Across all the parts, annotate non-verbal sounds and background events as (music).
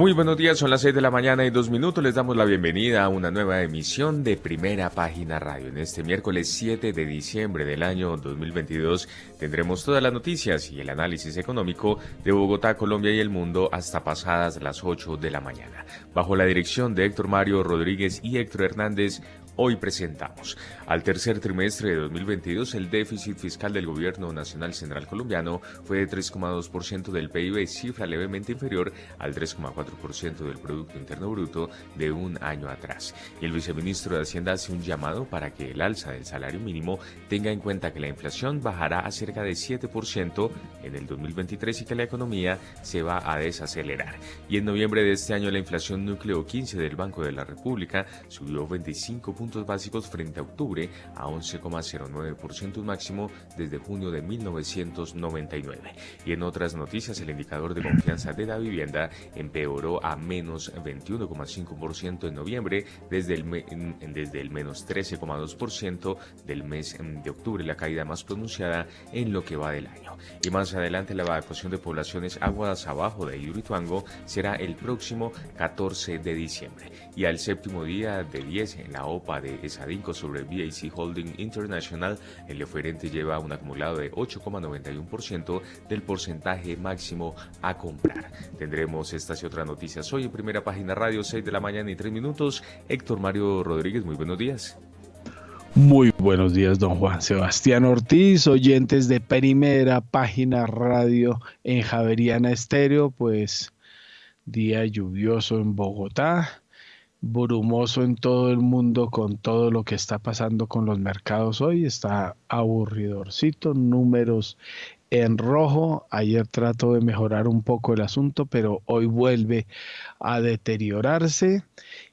Muy buenos días, son las 6 de la mañana y dos minutos. Les damos la bienvenida a una nueva emisión de Primera Página Radio. En este miércoles 7 de diciembre del año 2022 tendremos todas las noticias y el análisis económico de Bogotá, Colombia y el mundo hasta pasadas las 8 de la mañana. Bajo la dirección de Héctor Mario Rodríguez y Héctor Hernández, hoy presentamos. Al tercer trimestre de 2022, el déficit fiscal del Gobierno Nacional Central Colombiano fue de 3,2% del PIB, cifra levemente inferior al 3,4% del Producto Interno Bruto de un año atrás. Y el viceministro de Hacienda hace un llamado para que el alza del salario mínimo tenga en cuenta que la inflación bajará a cerca de 7% en el 2023 y que la economía se va a desacelerar. Y en noviembre de este año, la inflación núcleo 15 del Banco de la República subió 25 puntos básicos frente a octubre a 11,09% máximo desde junio de 1999. Y en otras noticias, el indicador de confianza de la vivienda empeoró a menos 21,5% en noviembre desde el, desde el menos 13,2% del mes de octubre, la caída más pronunciada en lo que va del año. Y más adelante la evacuación de poblaciones aguas abajo de Yurituango será el próximo 14 de diciembre. Y al séptimo día de 10 en la OPA de Esadinco sobre BAC Holding International, el oferente lleva un acumulado de 8,91% del porcentaje máximo a comprar. Tendremos estas y otras noticias hoy en primera página radio, 6 de la mañana y 3 minutos. Héctor Mario Rodríguez, muy buenos días. Muy buenos días, don Juan Sebastián Ortiz, oyentes de Primera Página Radio en Javeriana Estéreo, pues día lluvioso en Bogotá, brumoso en todo el mundo con todo lo que está pasando con los mercados hoy. Está aburridorcito, números en rojo. Ayer trato de mejorar un poco el asunto, pero hoy vuelve a deteriorarse.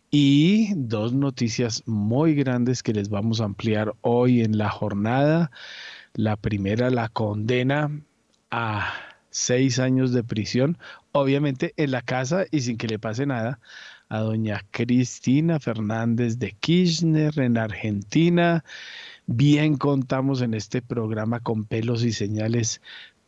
Y dos noticias muy grandes que les vamos a ampliar hoy en la jornada. La primera, la condena a seis años de prisión, obviamente en la casa y sin que le pase nada a doña Cristina Fernández de Kirchner en Argentina. Bien contamos en este programa con pelos y señales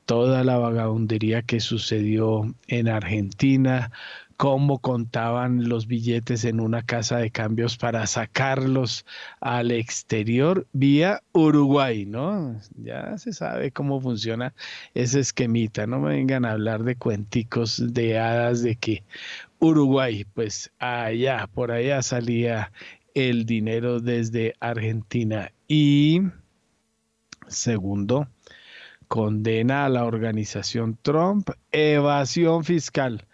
toda la vagabundería que sucedió en Argentina, cómo contaban los billetes en una casa de cambios para sacarlos al exterior vía Uruguay, ¿no? Ya se sabe cómo funciona ese esquemita, no me vengan a hablar de cuenticos de hadas de que Uruguay, pues allá, por allá salía el dinero desde Argentina. Y segundo, condena a la organización Trump, evasión fiscal.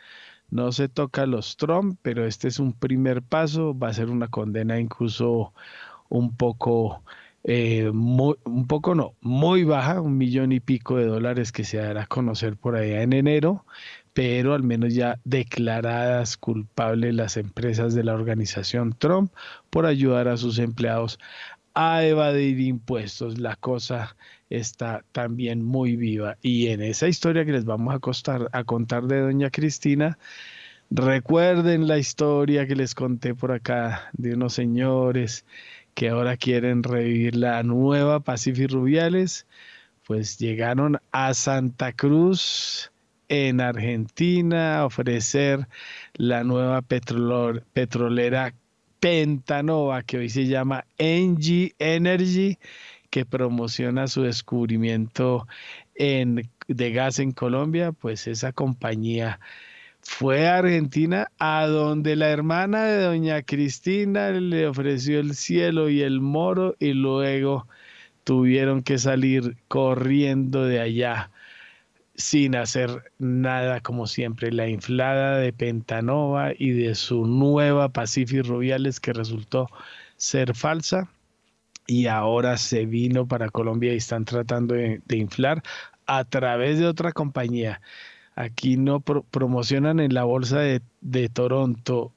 No se toca los Trump, pero este es un primer paso, va a ser una condena incluso un poco, eh, un poco no, muy baja, un millón y pico de dólares que se dará a conocer por allá en enero, pero al menos ya declaradas culpables las empresas de la organización Trump por ayudar a sus empleados a evadir impuestos. La cosa está también muy viva. Y en esa historia que les vamos a, a contar de doña Cristina, recuerden la historia que les conté por acá de unos señores que ahora quieren revivir la nueva Pacific Rubiales, pues llegaron a Santa Cruz en Argentina ofrecer la nueva petrolera Pentanova, que hoy se llama Engie Energy, que promociona su descubrimiento en, de gas en Colombia, pues esa compañía fue a Argentina, a donde la hermana de doña Cristina le ofreció el cielo y el moro y luego tuvieron que salir corriendo de allá sin hacer nada como siempre. La inflada de Pentanova y de su nueva Pacific Rubiales que resultó ser falsa y ahora se vino para Colombia y están tratando de, inflar a través de otra compañía. Aquí no promocionan en la bolsa de, de Toronto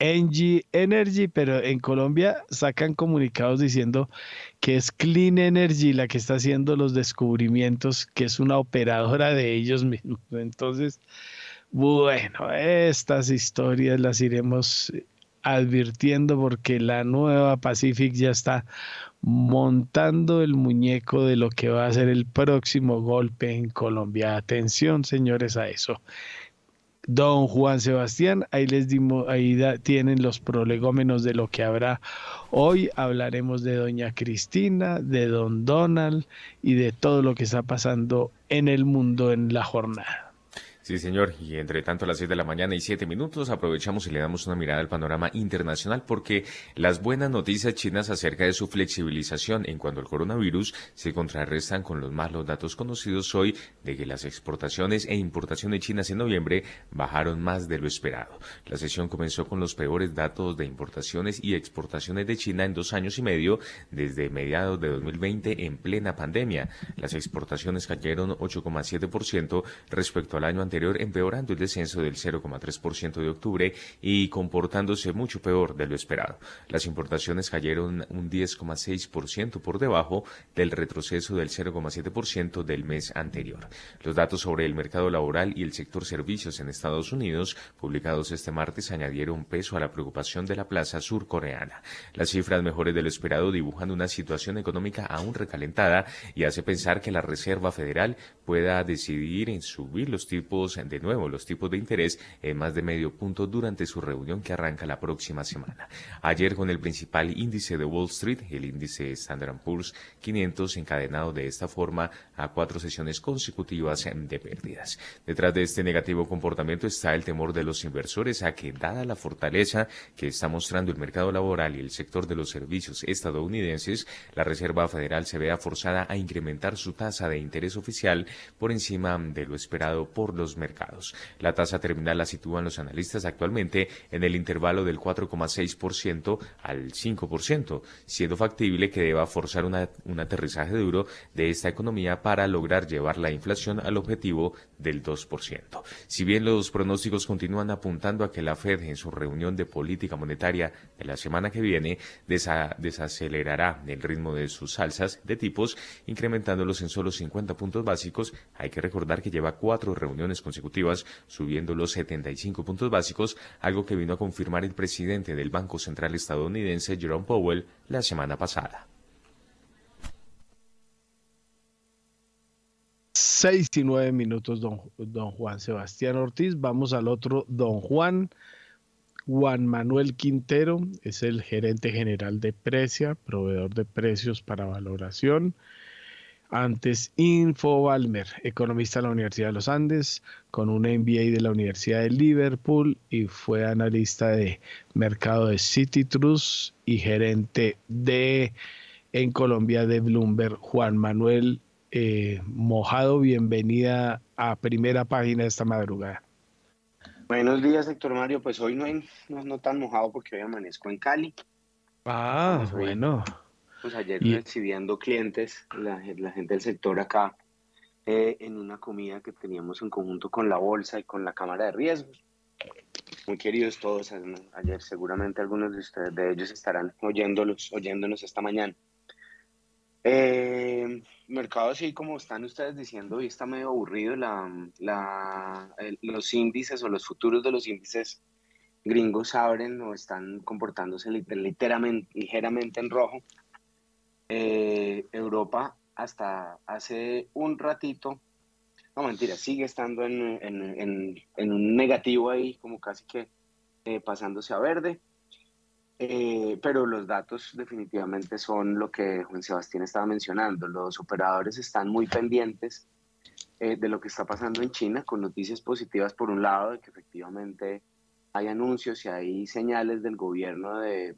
Engie Energy, pero en Colombia sacan comunicados diciendo que es Clean Energy la que está haciendo los descubrimientos, que es una operadora de ellos mismos. Entonces, bueno, estas historias las iremos advirtiendo porque la nueva Pacific ya está montando el muñeco de lo que va a ser el próximo golpe en Colombia. Atención, señores, a eso. Don Juan Sebastián, ahí les dimos, ahí tienen los prolegómenos de lo que habrá hoy. Hablaremos de Doña Cristina, de Don Donald y de todo lo que está pasando en el mundo en la jornada. Sí, señor. Y entre tanto, a las 6 de la mañana y 7 minutos, aprovechamos y le damos una mirada al panorama internacional porque las buenas noticias chinas acerca de su flexibilización en cuanto al coronavirus se contrarrestan con los malos datos conocidos hoy de que las exportaciones e importaciones chinas en noviembre bajaron más de lo esperado. La sesión comenzó con los peores datos de importaciones y exportaciones de China en dos años y medio desde mediados de 2020 en plena pandemia. Las exportaciones cayeron 8,7% respecto al año anterior empeorando el descenso del 0,3% de octubre y comportándose mucho peor de lo esperado. Las importaciones cayeron un 10,6% por debajo del retroceso del 0,7% del mes anterior. Los datos sobre el mercado laboral y el sector servicios en Estados Unidos, publicados este martes, añadieron peso a la preocupación de la plaza surcoreana. Las cifras mejores de lo esperado dibujan una situación económica aún recalentada y hace pensar que la Reserva Federal pueda decidir en subir los tipos de nuevo los tipos de interés en más de medio punto durante su reunión que arranca la próxima semana. Ayer con el principal índice de Wall Street, el índice Standard Poor's 500 encadenado de esta forma a cuatro sesiones consecutivas de pérdidas. Detrás de este negativo comportamiento está el temor de los inversores a que dada la fortaleza que está mostrando el mercado laboral y el sector de los servicios estadounidenses, la Reserva Federal se vea forzada a incrementar su tasa de interés oficial por encima de lo esperado por los mercados. La tasa terminal la sitúan los analistas actualmente en el intervalo del 4,6% al 5%, siendo factible que deba forzar un aterrizaje duro de esta economía para lograr llevar la inflación al objetivo del 2%. Si bien los pronósticos continúan apuntando a que la Fed en su reunión de política monetaria de la semana que viene desacelerará el ritmo de sus alzas de tipos, incrementándolos en solo 50 puntos básicos, hay que recordar que lleva cuatro reuniones consecutivas, subiendo los 75 puntos básicos, algo que vino a confirmar el presidente del Banco Central estadounidense, Jerome Powell, la semana pasada. Seis y nueve minutos, don, don Juan Sebastián Ortiz. Vamos al otro, don Juan. Juan Manuel Quintero es el gerente general de Precia, proveedor de precios para valoración. Antes, Info Balmer, economista de la Universidad de los Andes, con un MBA de la Universidad de Liverpool y fue analista de mercado de Trust y gerente de en Colombia de Bloomberg. Juan Manuel eh, Mojado, bienvenida a primera página de esta madrugada. Buenos días, Héctor Mario. Pues hoy no, no, tan mojado porque hoy amanezco en Cali. Ah, bueno. Pues ayer recibiendo clientes, la, gente del sector acá, eh, en una comida que teníamos en conjunto con la bolsa y con la cámara de riesgos. Muy queridos todos ayer, seguramente algunos de ustedes de ellos estarán oyéndolos, oyéndonos esta mañana. Eh, mercado sí, como están ustedes diciendo, hoy está medio aburrido la, la, los índices o los futuros de los índices gringos abren o están comportándose ligeramente en rojo. Eh, Europa hasta hace un ratito, no mentira, sigue estando en, un negativo ahí, como casi que eh, pasándose a verde. Eh, pero los datos definitivamente son lo que Juan Sebastián estaba mencionando. Los operadores están muy pendientes de lo que está pasando en China, con noticias positivas por un lado, de que efectivamente hay anuncios y hay señales del gobierno de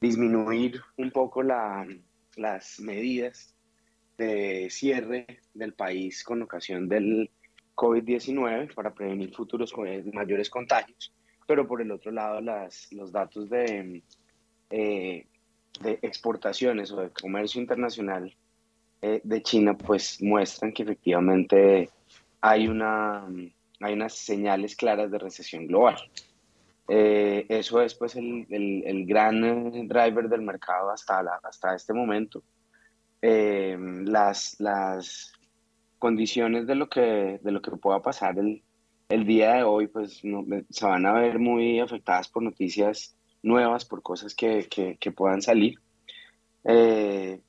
disminuir un poco la, las medidas de cierre del país con ocasión del COVID-19 para prevenir futuros mayores contagios, pero por el otro lado las, los datos de, eh, de exportaciones o de comercio internacional eh, de China pues muestran que efectivamente hay, una, hay unas señales claras de recesión global. Eh, eso es pues el, el, gran eh, driver del mercado hasta, la, hasta este momento. Eh, las, las condiciones de lo que, de lo que pueda pasar el, el día de hoy pues no, se van a ver muy afectadas por noticias nuevas, por cosas que, que, puedan salir. de,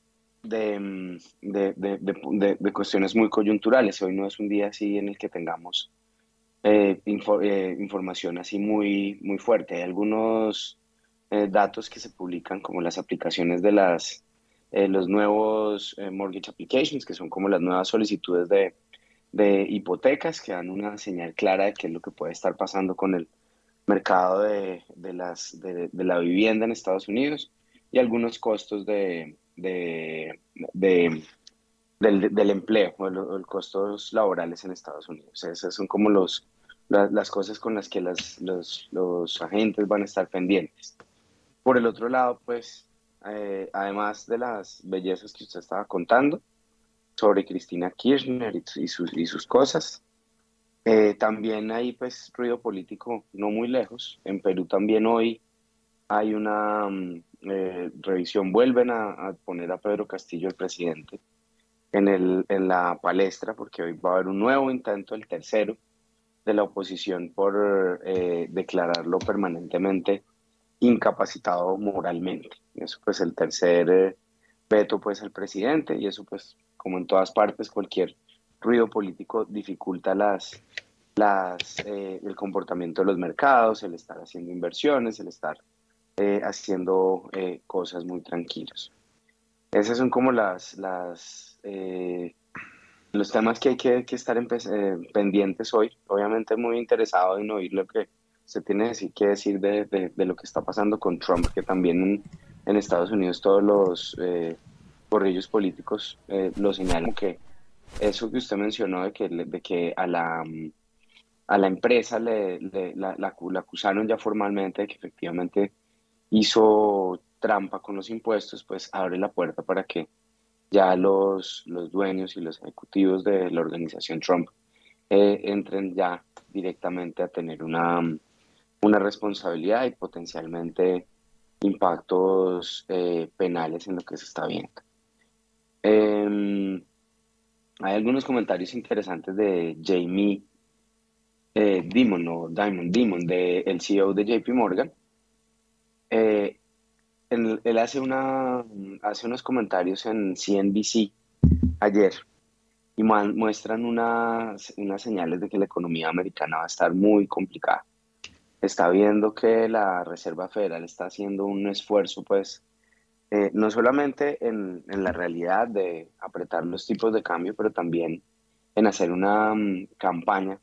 de, de, de, cuestiones muy coyunturales. Hoy no es un día así en el que tengamos eh, eh, información así muy, muy fuerte. Hay algunos eh, datos que se publican como las aplicaciones de las, los nuevos mortgage applications, que son como las nuevas solicitudes de, de, hipotecas que dan una señal clara de qué es lo que puede estar pasando con el mercado de, de las, de, la vivienda en Estados Unidos y algunos costos de, del, del, empleo o los, costos laborales en Estados Unidos. Esos son como los, las cosas con las que las, los, los, agentes van a estar pendientes. Por el otro lado, pues, eh, además de las bellezas que usted estaba contando sobre Cristina Kirchner y, sus, y sus cosas, eh, también hay pues ruido político no muy lejos. En Perú también hoy hay una mm, eh, revisión, vuelven a, a, poner a Pedro Castillo, el presidente, en, el, en la palestra, porque hoy va a haber un nuevo intento, el tercero, de la oposición por eh, declararlo permanentemente incapacitado moralmente. Eso pues el tercer eh, veto pues al presidente y eso pues como en todas partes cualquier ruido político dificulta las, las, eh, el comportamiento de los mercados, el estar haciendo inversiones, el estar haciendo cosas muy tranquilos. Esas son como las, las los temas que hay que, estar eh, pendientes hoy. Obviamente muy interesado en oír lo que se tiene que decir de, lo que está pasando con Trump, que también en, Estados Unidos todos los eh, corrillos políticos eh, lo señalan que eso que usted mencionó de que, de que a la a la empresa le, la, acusaron ya formalmente de que efectivamente hizo trampa con los impuestos, pues abre la puerta para que ya los, los dueños y los ejecutivos de la organización Trump eh, entren ya directamente a tener una, una responsabilidad y potencialmente impactos eh, penales en lo que se está viendo. Em, hay algunos comentarios interesantes de Jamie eh, Dimon o Diamond Dimon, de, el CEO de JP Morgan, eh, él hace, una, hace unos comentarios en CNBC ayer y muestran unas, unas señales de que la economía americana va a estar muy complicada. Está viendo que la Reserva Federal está haciendo un esfuerzo, pues, eh, no solamente en, en, la realidad de apretar los tipos de cambio, pero también en hacer una mm, campaña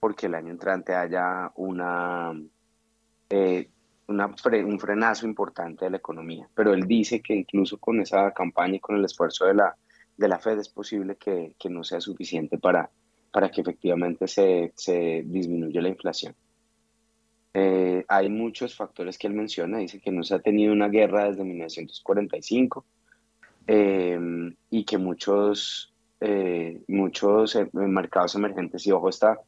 porque el año entrante haya una eh, un frenazo importante de la economía. Pero él dice que incluso con esa campaña y con el esfuerzo de la, de la Fed es posible que, que no sea suficiente para, para que efectivamente se, se disminuya la inflación. Eh, hay muchos factores que él menciona. Dice que no se ha tenido una guerra desde 1945 eh, y que muchos, eh, muchos mercados emergentes, y ojo, está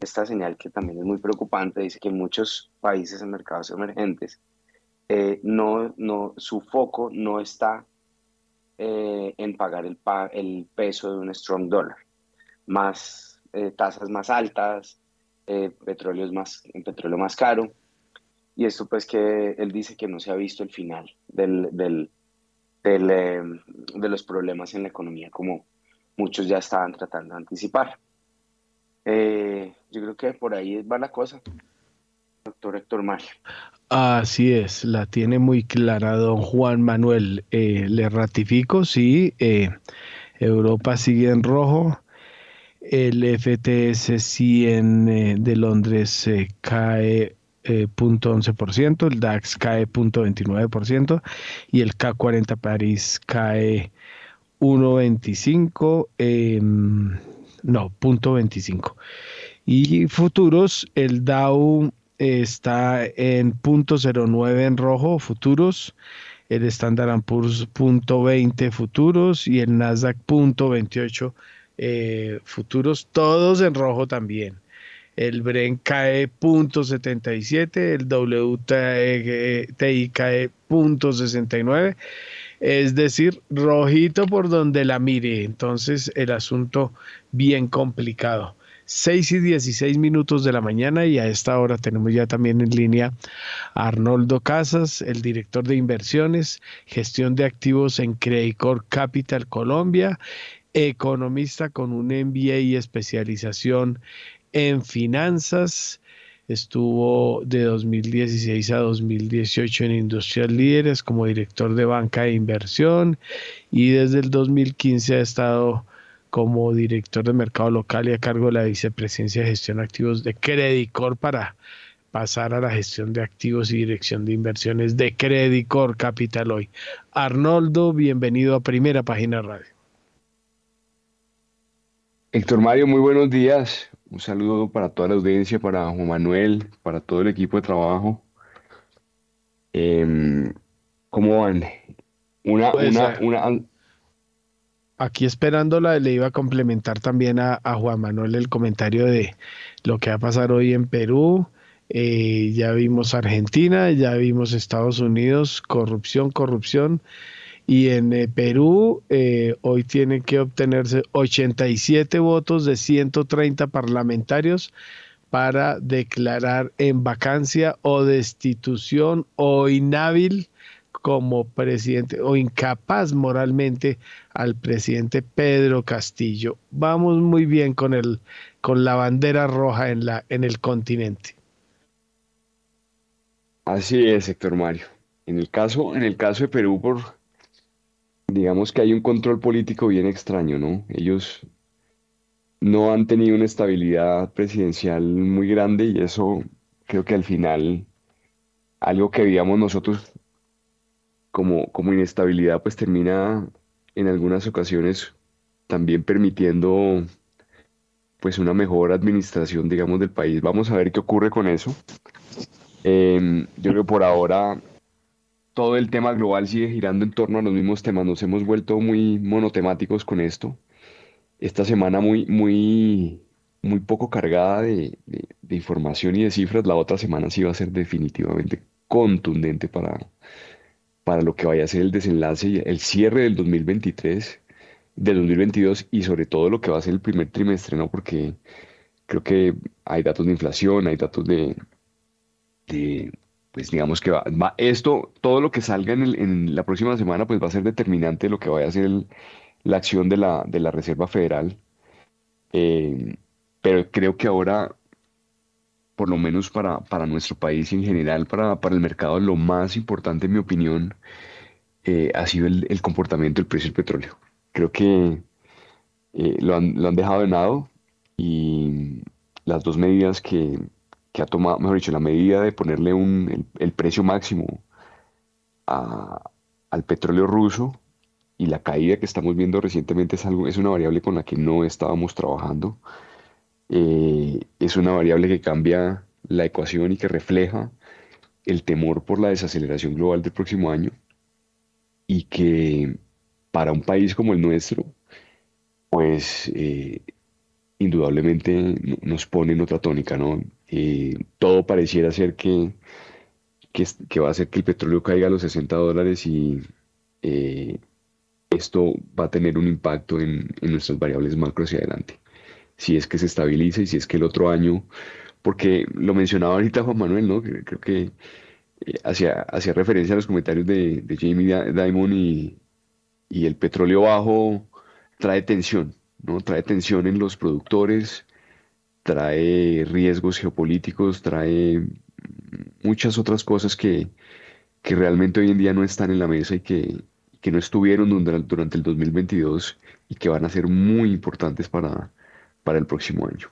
esta señal que también es muy preocupante, dice que muchos países en mercados emergentes, eh, no, no, su foco no está eh, en pagar el, el, peso de un strong dollar, más eh, tasas más altas, petróleo, más, petróleo más caro, y esto pues que él dice que no se ha visto el final del, del, del de los problemas en la economía como muchos ya estaban tratando de anticipar. Eh, yo creo que por ahí va la cosa, doctor Héctor Mario. Así es, la tiene muy clara don Juan Manuel. Eh, le ratifico, sí, eh, Europa sigue en rojo. El FTS 100 de Londres cae eh, 0.11%, el DAX cae 0.29% y el K40 París cae 1.25%. No, punto 25. Y futuros, el Dow está en punto 09 en rojo, futuros. El Standard Poor's punto 20 futuros y el Nasdaq punto 28 eh, futuros, todos en rojo también. el Bren cae 0.77, el WTI cae 0.69, es decir, rojito por donde la mire, entonces el asunto bien complicado. 6 y 16 minutos de la mañana y a esta hora tenemos ya también en línea a Arnoldo Casas, el director de inversiones, gestión de activos en Credicor Capital Colombia, economista con un MBA y especialización en finanzas. Estuvo de 2016 a 2018 en Industrial Líderes como director de banca de inversión y desde el 2015 ha estado como director de mercado local y a cargo de la vicepresidencia de gestión de activos de Credicor para pasar a la gestión de activos y dirección de inversiones de Credicor Capital hoy. Arnoldo, bienvenido a Primera Página Radio. Héctor Mario, muy buenos días. Un saludo para toda la audiencia, para Juan Manuel, para todo el equipo de trabajo. Em, ¿Cómo van? Una, pues, una, una, aquí esperándola, le iba a complementar también a, Juan Manuel el comentario de lo que va a pasar hoy en Perú. Eh, ya vimos Argentina, ya vimos Estados Unidos, corrupción, corrupción. Y en eh, Perú eh, hoy tienen que obtenerse 87 votos de 130 parlamentarios para declarar en vacancia o destitución o inhábil como presidente o incapaz moralmente al presidente Pedro Castillo. Vamos muy bien con el con la bandera roja en la en el continente. Así es, Héctor Mario. En el caso en el caso de Perú por digamos que hay un control político bien extraño, ¿no? Ellos no han tenido una estabilidad presidencial muy grande y eso creo que al final algo que veíamos nosotros como, como inestabilidad, pues termina en algunas ocasiones también permitiendo pues una mejor administración, digamos, del país. Vamos a ver qué ocurre con eso. Em, yo creo que por ahora todo el tema global sigue girando en torno a los mismos temas. Nos hemos vuelto muy monotemáticos con esto. Esta semana muy, muy, muy poco cargada de, información y de cifras. La otra semana sí va a ser definitivamente contundente para, para lo que vaya a ser el desenlace, el cierre del 2023, del 2022 y sobre todo lo que va a ser el primer trimestre, ¿no? Porque creo que hay datos de inflación, hay datos de, pues digamos que va, esto, todo lo que salga en, la próxima semana, pues va a ser determinante de lo que vaya a ser la acción de la, de la Reserva Federal. Eh, pero creo que ahora por lo menos para, para nuestro país y en general para, para el mercado, lo más importante, en mi opinión, eh, ha sido el, el, comportamiento del precio del petróleo. Creo que eh, lo, han, lo, han, dejado de lado y las dos medidas que, que, ha tomado, mejor dicho, la medida de ponerle un, el, el precio máximo a, al petróleo ruso y la caída que estamos viendo recientemente es, algo, es una variable con la que no estábamos trabajando. Eh, es una variable que cambia la ecuación y que refleja el temor por la desaceleración global del próximo año y que para un país como el nuestro, pues eh, indudablemente nos pone en otra tónica, ¿no? Eh, todo pareciera ser que, que, va a hacer que el petróleo caiga a los 60 dólares y esto va a tener un impacto en, nuestras variables macro hacia adelante si es que se estabiliza y si es que el otro año, porque lo mencionaba ahorita Juan Manuel, ¿no? Creo que eh, hacía, hacía referencia a los comentarios de, de Jamie Dimon y, y el petróleo bajo trae tensión, ¿no? Trae tensión en los productores, trae riesgos geopolíticos, trae muchas otras cosas que, que realmente hoy en día no están en la mesa y que, que no estuvieron durante, el 2022 y que van a ser muy importantes para, para el próximo año.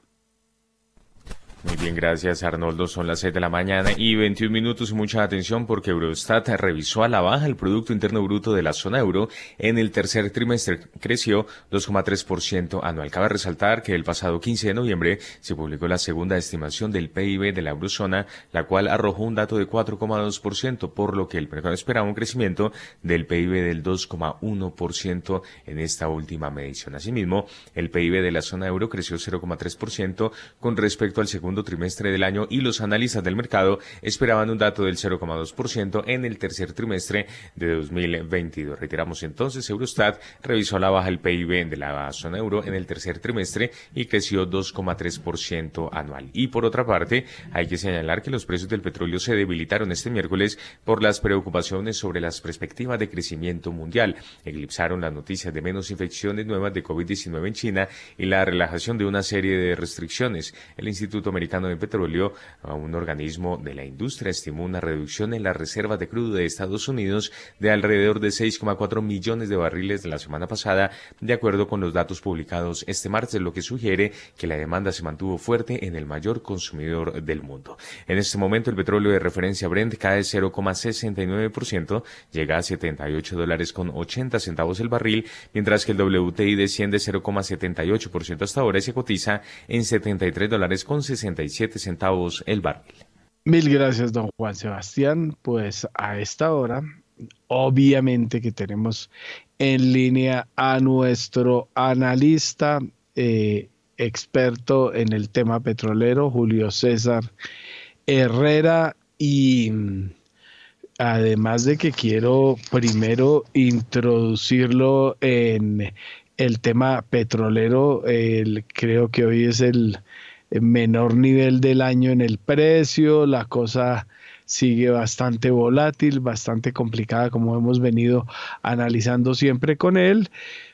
Muy bien, gracias Arnoldo. Son las 6 de la mañana y 21 minutos y mucha atención porque Eurostat revisó a la baja el Producto Interno Bruto de la zona euro en el tercer trimestre. Creció 2,3% anual. Cabe resaltar que el pasado 15 de noviembre se publicó la segunda estimación del PIB de la eurozona, la cual arrojó un dato de 4,2%, por lo que el mercado esperaba un crecimiento del PIB del 2,1% en esta última medición. Asimismo, el PIB de la zona euro creció 0,3% con respecto al segundo segundo trimestre del año y los analistas del mercado esperaban un dato del 0,2% en el tercer trimestre de 2022. Reiteramos entonces, Eurostat revisó a la baja el PIB de la zona euro en el tercer trimestre y creció 2,3% anual. Y por otra parte, hay que señalar que los precios del petróleo se debilitaron este miércoles por las preocupaciones sobre las perspectivas de crecimiento mundial. Eclipsaron las noticias de menos infecciones nuevas de COVID-19 en China y la relajación de una serie de restricciones. El Instituto Americano de Petróleo, un organismo de la industria, estimó una reducción en las reservas de crudo de Estados Unidos de alrededor de 6,4 millones de barriles de la semana pasada, de acuerdo con los datos publicados este martes, lo que sugiere que la demanda se mantuvo fuerte en el mayor consumidor del mundo. En este momento, el petróleo de referencia Brent cae 0,69%, llega a 78 dólares con 80 centavos el barril, mientras que el WTI desciende 0,78% hasta ahora y se cotiza en 73 dólares con 67 centavos el barril. Mil gracias, don Juan Sebastián. Pues a esta hora, obviamente que tenemos en línea a nuestro analista eh, experto en el tema petrolero, Julio César Herrera, y además de que quiero primero introducirlo en el tema petrolero, creo que hoy es el menor nivel del año en el precio, la cosa sigue bastante volátil, bastante complicada como hemos venido analizando siempre con él.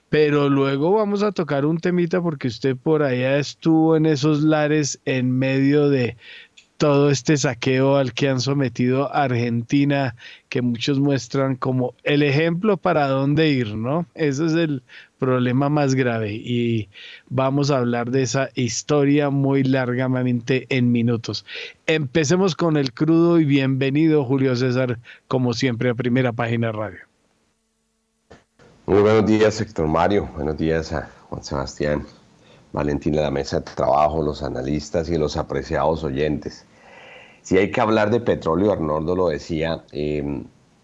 Pero luego vamos a tocar un temita porque usted por allá estuvo en esos lares en medio de todo este saqueo al que han sometido a Argentina, que muchos muestran como el ejemplo para dónde ir, ¿no? Ese es el problema más grave y vamos a hablar de esa historia muy largamente en minutos. Empecemos con el crudo y bienvenido Julio César, como siempre, a Primera Página Radio. Muy buenos días, Héctor Mario. Buenos días a Juan Sebastián. Valentín de la mesa de trabajo, los analistas y los apreciados oyentes. Si hay que hablar de petróleo, Arnoldo lo decía, eh,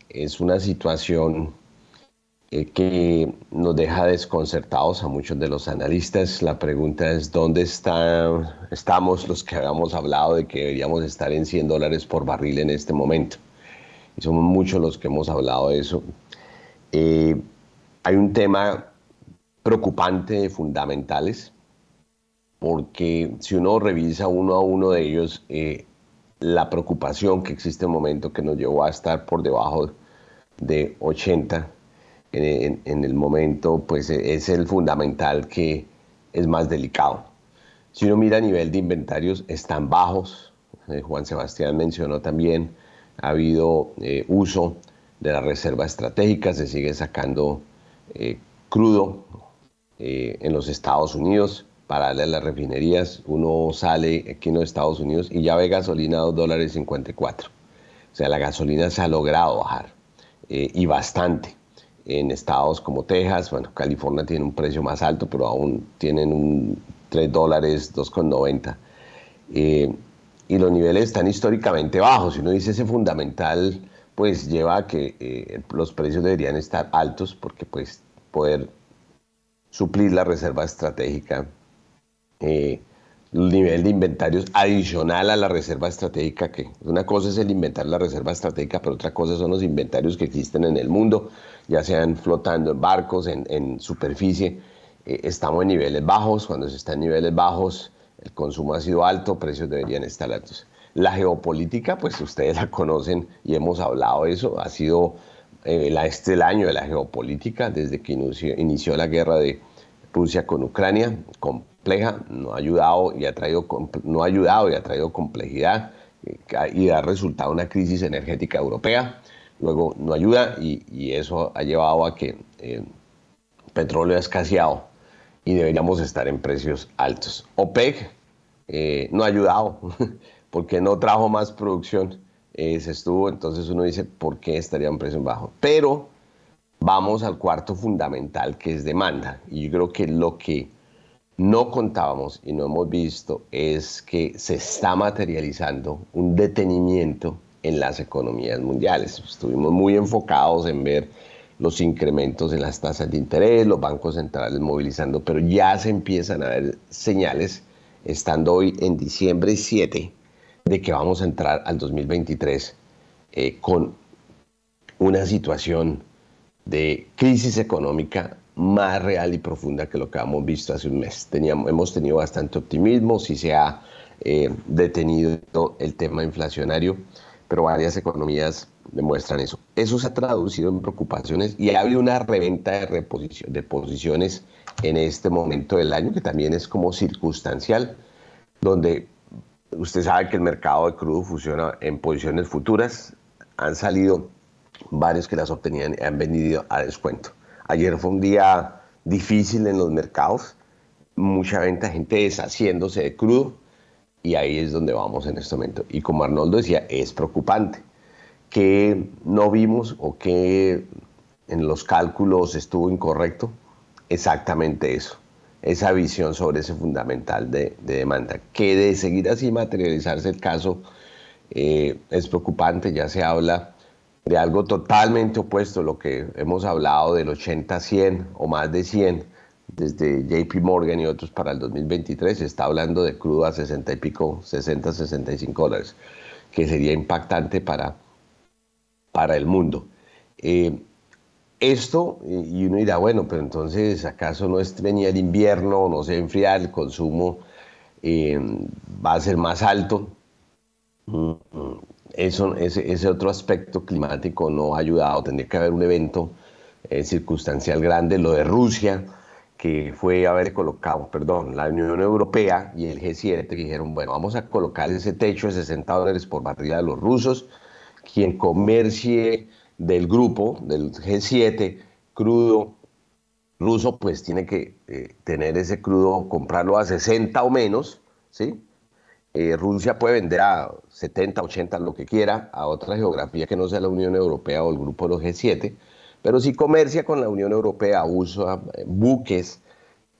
es una situación eh, que nos deja desconcertados a muchos de los analistas. La pregunta es, ¿dónde está, estamos los que habíamos hablado de que deberíamos estar en 100 dólares por barril en este momento? Y somos muchos los que hemos hablado de eso. Eh, hay un tema preocupante de fundamentales porque si uno revisa uno a uno de ellos, eh, la preocupación que existe en el momento que nos llevó a estar por debajo de 80 en, el momento, pues es el fundamental que es más delicado. Si uno mira a nivel de inventarios, están bajos. Eh, Juan Sebastián mencionó también, ha habido eh, uso de la reserva estratégica, se sigue sacando crudo en los Estados Unidos para darle a las refinerías. Uno sale aquí en los Estados Unidos y ya ve gasolina a 2 dólares 54. O sea, la gasolina se ha logrado bajar eh, y bastante. En estados como Texas, bueno, California tiene un precio más alto, pero aún tienen un 3 dólares 2,90. Eh, y los niveles están históricamente bajos. Si uno dice ese fundamental, pues lleva a que eh, los precios deberían estar altos porque pues poder suplir la reserva estratégica eh, el nivel de inventarios adicional a la reserva estratégica, que una cosa es el inventar la reserva estratégica, pero otra cosa son los inventarios que existen en el mundo, ya sean flotando en barcos, en, superficie. Eh, estamos en niveles bajos, cuando se está en niveles bajos, el consumo ha sido alto, precios deberían estar altos. La geopolítica, pues ustedes la conocen y hemos hablado de eso, ha sido eh, este el año de la geopolítica, desde que inició, inició la guerra de Rusia con Ucrania, con no ha ayudado y ha traído, no ha ayudado y ha traído complejidad eh, y ha resultado una crisis energética europea. Luego no ayuda y, eso ha llevado a que eh, petróleo ha escaseado y deberíamos estar en precios altos. OPEC eh, no ha ayudado (laughs) porque no trajo más producción. se estuvo, entonces uno dice, ¿por qué estaría en precios bajos? Pero vamos al cuarto fundamental que es demanda. Y yo creo que lo que no contábamos y no hemos visto es que se está materializando un detenimiento en las economías mundiales. Estuvimos muy enfocados en ver los incrementos en las tasas de interés, los bancos centrales movilizando, pero ya se empiezan a ver señales estando hoy en diciembre 7, de que vamos a entrar al 2023 eh, con una situación de crisis económica más real y profunda que lo que hemos visto hace un mes. Teníamos, hemos tenido bastante optimismo, si se ha eh, detenido el tema inflacionario, pero varias economías demuestran eso. Eso se ha traducido en preocupaciones y ha habido una reventa de, de posiciones en este momento del año que también es como circunstancial, donde usted sabe que el mercado de crudo funciona en posiciones futuras, han salido varios que las obtenían y han vendido a descuento. Ayer fue un día difícil en los mercados, mucha venta, gente deshaciéndose de crudo y ahí es donde vamos en este momento. Y como Arnoldo decía, es preocupante que no vimos o que en los cálculos estuvo incorrecto, exactamente eso, esa visión sobre ese fundamental de, demanda, que de seguir así materializarse el caso eh, es preocupante, ya se habla de algo totalmente opuesto a lo que hemos hablado del 80-100 o más de 100 desde JP Morgan y otros para el 2023, se está hablando de crudo a 60 y pico, 60, 65 dólares, que sería impactante para, para el mundo. Eh, esto, y uno dirá, bueno, pero entonces, ¿acaso no es venía el invierno, no se enfriar, el consumo eh, va a ser más alto? Mm, eso, ese, otro aspecto climático no ha ayudado. Tendría que haber un evento eh, circunstancial grande. Lo de Rusia, que fue haber colocado, perdón, la Unión Europea y el G7, que dijeron, bueno, vamos a colocar ese techo de 60 dólares por barrila de los rusos. Quien comercie del grupo, del G7, crudo ruso, pues tiene que eh, tener ese crudo, comprarlo a 60 o menos, ¿sí? Eh, Rusia puede vender a 70, 80, lo que quiera, a otra geografía que no sea la Unión Europea o el grupo de los G7, pero si comercia con la Unión Europea, usa eh, buques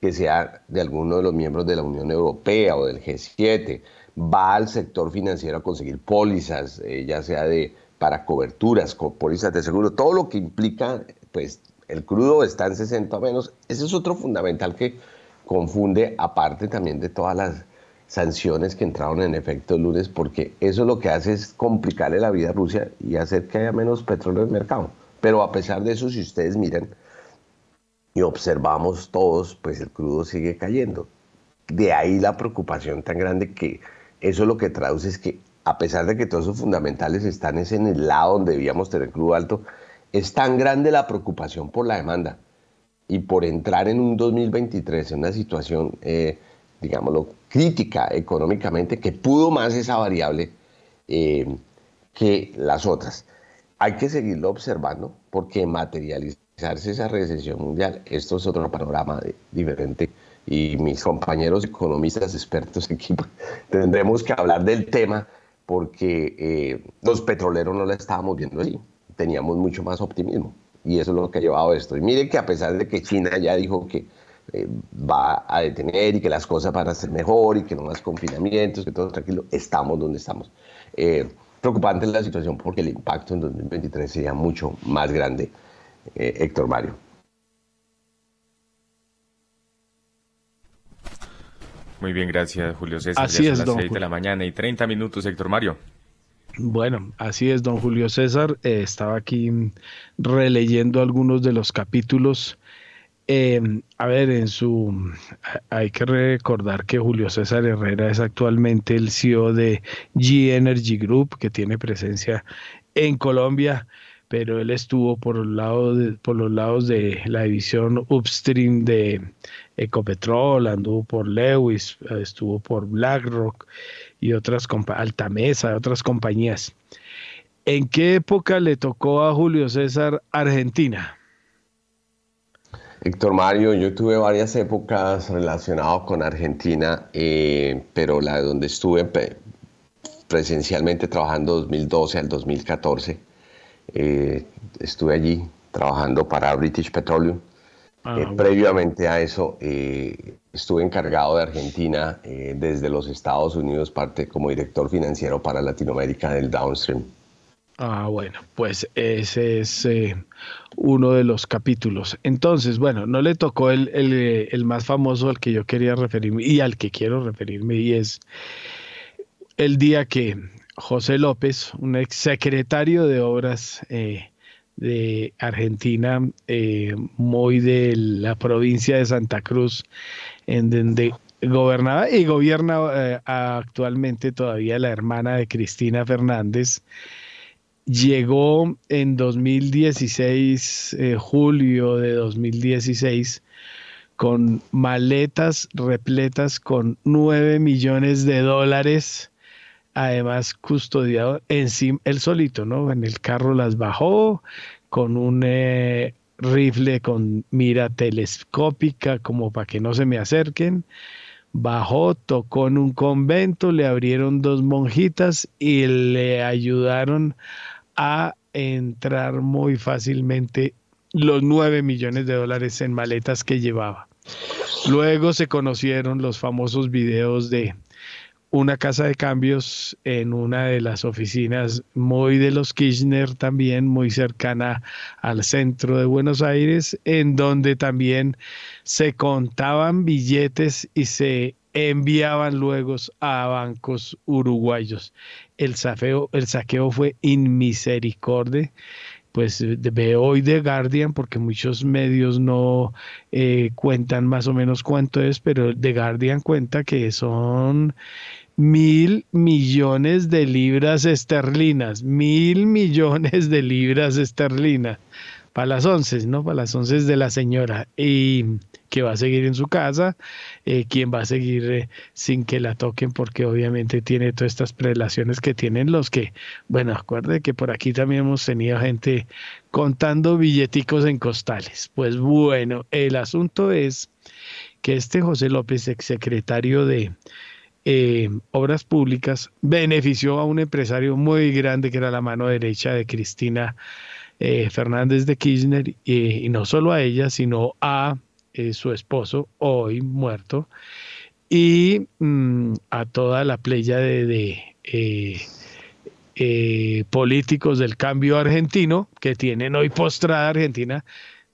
que sea de alguno de los miembros de la Unión Europea o del G7, va al sector financiero a conseguir pólizas, eh, ya sea de para coberturas, pólizas de seguro, todo lo que implica, pues el crudo está en 60 o menos, ese es otro fundamental que confunde, aparte también de todas las sanciones que entraron en efecto el lunes, porque eso lo que hace es complicarle la vida a Rusia y hacer que haya menos petróleo en el mercado. Pero a pesar de eso, si ustedes miran y observamos todos, pues el crudo sigue cayendo. De ahí la preocupación tan grande que eso lo que traduce es que a pesar de que todos esos fundamentales están en el lado donde debíamos tener crudo alto, es tan grande la preocupación por la demanda y por entrar en un 2023 en una situación, eh, digámoslo, crítica económicamente que pudo más esa variable eh, que las otras. Hay que seguirlo observando porque materializarse esa recesión mundial, esto es otro panorama diferente y mis compañeros economistas expertos (laughs) aquí tendremos que hablar del tema porque eh, los petroleros no la estábamos viendo así, teníamos mucho más optimismo y eso es lo que ha llevado esto. Y miren que a pesar de que China ya dijo que eh, va a detener y que las cosas van a ser mejor y que no más confinamientos, que todo tranquilo, estamos donde estamos. Eh, preocupante la situación porque el impacto en 2023 sería mucho más grande, eh, Héctor Mario. Muy bien, gracias Julio César. Así es, las don 6 de la mañana y 30 minutos, Héctor Mario. Bueno, así es, don Julio César. estaba aquí releyendo algunos de los capítulos Em, a ver, en su hay que recordar que Julio César Herrera es actualmente el CEO de G Energy Group, que tiene presencia en Colombia, pero él estuvo por, lado por los lados de la división upstream de Ecopetrol, anduvo por Lewis, estuvo por BlackRock y otras Altamesa, otras compañías. ¿En qué época le tocó a Julio César Argentina? Héctor Mario, yo tuve varias épocas relacionadas con Argentina, eh, pero la de donde estuve presencialmente trabajando 2012 al 2014, eh, estuve allí trabajando para British Petroleum. Ah, eh, previamente a eso, estuve encargado de Argentina desde los Estados Unidos, parte como director financiero para Latinoamérica del Downstream. Ah, bueno, pues ese es eh, uno de los capítulos. Entonces, bueno, no le tocó el, el, más famoso al que yo quería referirme y al que quiero referirme, y es el día que José López, un ex secretario de Obras eh, de Argentina, eh, muy de la provincia de Santa Cruz, en donde gobernaba y gobierna eh, actualmente todavía la hermana de Cristina Fernández, llegó en 2016, julio de 2016, con maletas repletas con 9 millones de dólares además custodiado él solito, ¿no? En el carro las bajó con un eh, rifle con mira telescópica como para que no se me acerquen. Bajó, tocó en un convento, le abrieron dos monjitas y le ayudaron a entrar muy fácilmente los nueve millones de dólares en maletas que llevaba. Luego se conocieron los famosos videos de una casa de cambios en una de las oficinas muy de los Kirchner también, muy cercana al centro de Buenos Aires, en donde también se contaban billetes y se enviaban luego a bancos uruguayos. El, saqueo fue inmisericordia pues veo hoy The Guardian, porque muchos medios no eh, cuentan más o menos cuánto es, pero The Guardian cuenta que son mil millones de libras esterlinas, mil millones de libras esterlinas para las once, ¿no? Para las once de la señora. Y que va a seguir en su casa, eh, quien va a seguir eh, sin que la toquen, porque obviamente tiene todas estas prelaciones que tienen los que, bueno, acuerde que por aquí también hemos tenido gente contando billeticos en costales. Pues bueno, el asunto es que este José López, exsecretario de eh, obras públicas, benefició a un empresario muy grande que era la mano derecha de Cristina eh, Fernández de Kirchner, y no solo a ella, sino a eh, su esposo, hoy muerto, y mm, a toda la playa de, políticos del cambio argentino que tienen hoy postrada Argentina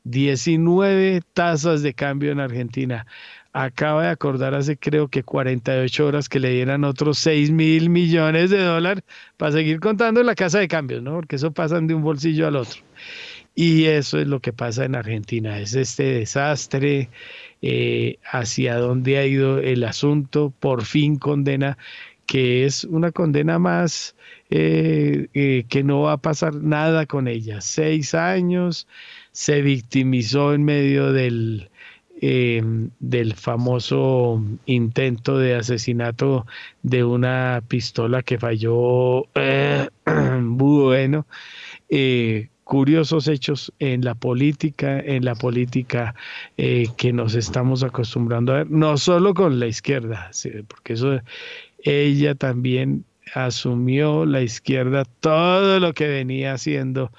19 tasas de cambio en Argentina acaba de acordar hace creo que 48 horas que le dieran otros 6 mil millones de dólares para seguir contando en la casa de cambios, ¿no? Porque eso pasan de un bolsillo al otro. Y eso es lo que pasa en Argentina, es este desastre, eh, hacia dónde ha ido el asunto, por fin condena, que es una condena más eh, eh, que no va a pasar nada con ella. Seis años, se victimizó en medio del, del famoso intento de asesinato de una pistola que falló. (clears throat) Bueno, curiosos hechos en la política, en la política que nos estamos acostumbrando a ver, no solo con la izquierda, porque eso ella también asumió la izquierda todo lo que venía haciendo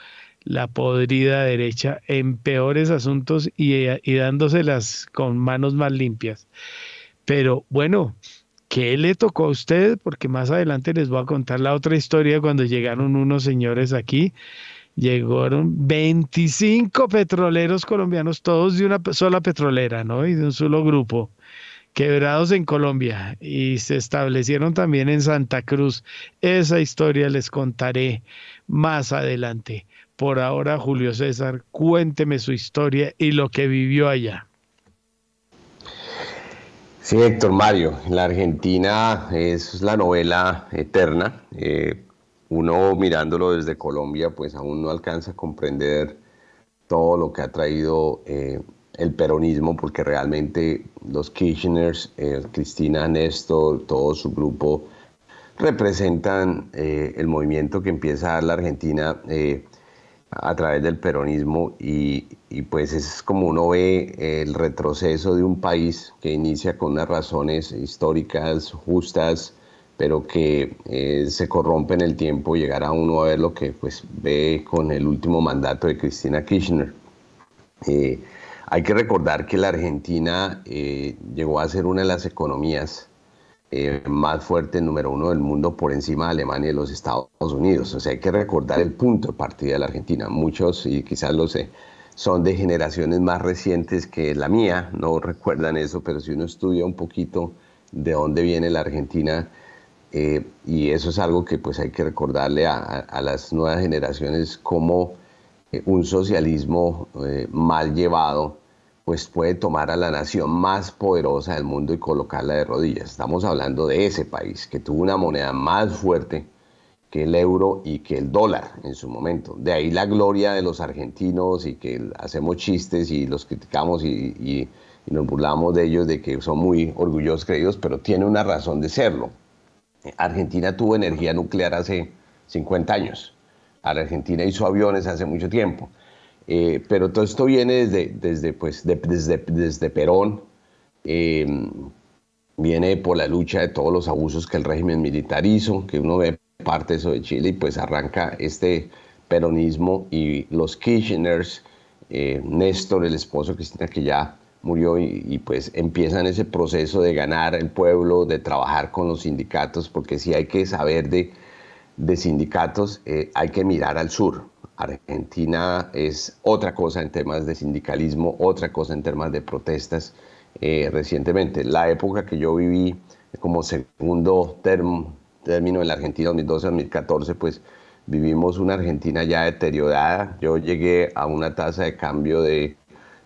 la podrida derecha en peores asuntos y, dándoselas con manos más limpias. Pero bueno, ¿qué le tocó a usted? Porque más adelante les voy a contar la otra historia cuando llegaron unos señores aquí. Llegaron 25 petroleros colombianos, todos de una sola petrolera, ¿no? Y de un solo grupo, quebrados en Colombia y se establecieron también en Santa Cruz. Esa historia les contaré más adelante. Por ahora, Julio César, cuénteme su historia y lo que vivió allá. Sí, Héctor Mario, la Argentina es la novela eterna. Eh, uno mirándolo desde Colombia, pues aún no alcanza a comprender todo lo que ha traído eh, el peronismo, porque realmente los Kirchners, eh, Cristina, Néstor, todo su grupo, representan el movimiento que empieza a dar la Argentina a través del peronismo y, pues es como uno ve el retroceso de un país que inicia con unas razones históricas justas, pero que eh, se corrompe en el tiempo, llegará uno a ver lo que pues ve con el último mandato de Cristina Kirchner. Eh, hay que recordar que la Argentina eh, llegó a ser una de las economías más fuerte, número uno del mundo, por encima de Alemania y los Estados Unidos. O sea, hay que recordar el punto de partida de la Argentina. Muchos, y quizás lo sé, son de generaciones más recientes que la mía, no recuerdan eso, pero si uno estudia un poquito de dónde viene la Argentina, eh, y eso es algo que pues hay que recordarle a, las nuevas generaciones como eh, un socialismo eh, mal llevado pues puede tomar a la nación más poderosa del mundo y colocarla de rodillas. Estamos hablando de ese país que tuvo una moneda más fuerte que el euro y que el dólar en su momento. De ahí la gloria de los argentinos y que hacemos chistes y los criticamos y, nos burlamos de ellos de que son muy orgullosos creídos, pero tiene una razón de serlo. Argentina tuvo energía nuclear hace 50 años. Argentina hizo aviones hace mucho tiempo. Eh, pero todo esto viene desde, desde, pues, desde, desde Perón, eh, viene por la lucha de todos los abusos que el régimen militar hizo, que uno ve parte de eso de Chile y pues arranca este peronismo y los Kirchners, eh, Néstor, el esposo de Cristina, que ya murió y, pues empiezan ese proceso de ganar el pueblo, de trabajar con los sindicatos, porque si hay que saber de, de sindicatos, eh, hay que mirar al sur. Argentina es otra cosa en temas de sindicalismo, otra cosa en temas de protestas. Eh, recientemente, la época que yo viví como segundo termo, término en la Argentina 2012-2014, pues vivimos una Argentina ya deteriorada. Yo llegué a una tasa de cambio de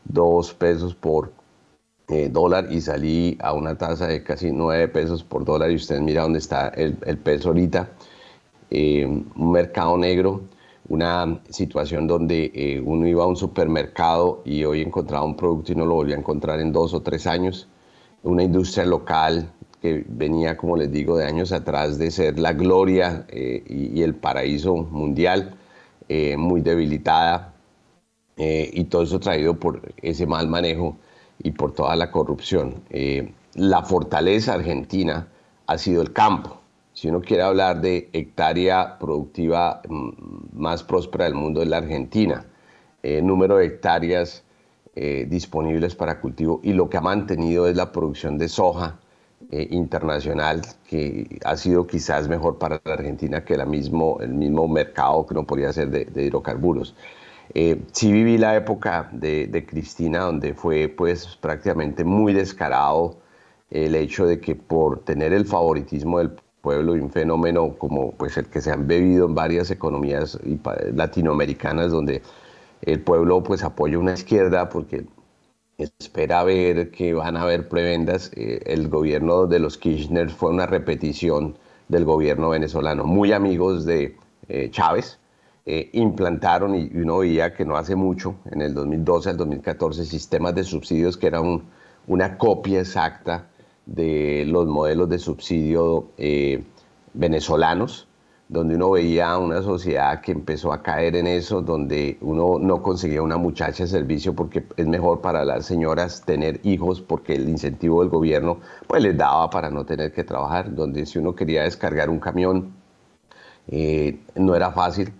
2 pesos por eh, dólar y salí a una tasa de casi 9 pesos por dólar y usted mira dónde está el, peso ahorita. Eh, un mercado negro, una situación donde eh, uno iba a un supermercado y hoy encontraba un producto y no lo volvía a encontrar en dos o tres años. Una industria local que venía, como les digo, de años atrás de ser la gloria y, y, el paraíso mundial, muy debilitada, eh, y todo eso traído por ese mal manejo y por toda la corrupción. Eh, la fortaleza argentina ha sido el campo. Si uno quiere hablar de hectárea productiva mm, más próspera del mundo es la Argentina. Eh, número de hectáreas disponibles para cultivo y lo que ha mantenido es la producción de soja internacional que ha sido quizás mejor para la Argentina que la mismo, el mismo mercado que no podía ser de hidrocarburos. Eh, sí viví la época de, Cristina donde fue pues prácticamente muy descarado el hecho de que por tener el favoritismo del pueblo un fenómeno como pues el que se han bebido en varias economías latinoamericanas donde el pueblo pues apoya una izquierda porque espera ver que van a haber prebendas. Eh, el gobierno de los Kirchner fue una repetición del gobierno venezolano, muy amigos de eh, Chávez, eh, implantaron, y uno veía que no hace mucho, en el 2012 al 2014, sistemas de subsidios que eran una copia exacta de los modelos de subsidio eh, venezolanos, donde uno veía una sociedad que empezó a caer en eso, donde uno no conseguía una muchacha de servicio porque es mejor para las señoras tener hijos porque el incentivo del gobierno pues les daba para no tener que trabajar, donde si uno quería descargar un camión eh, no era fácil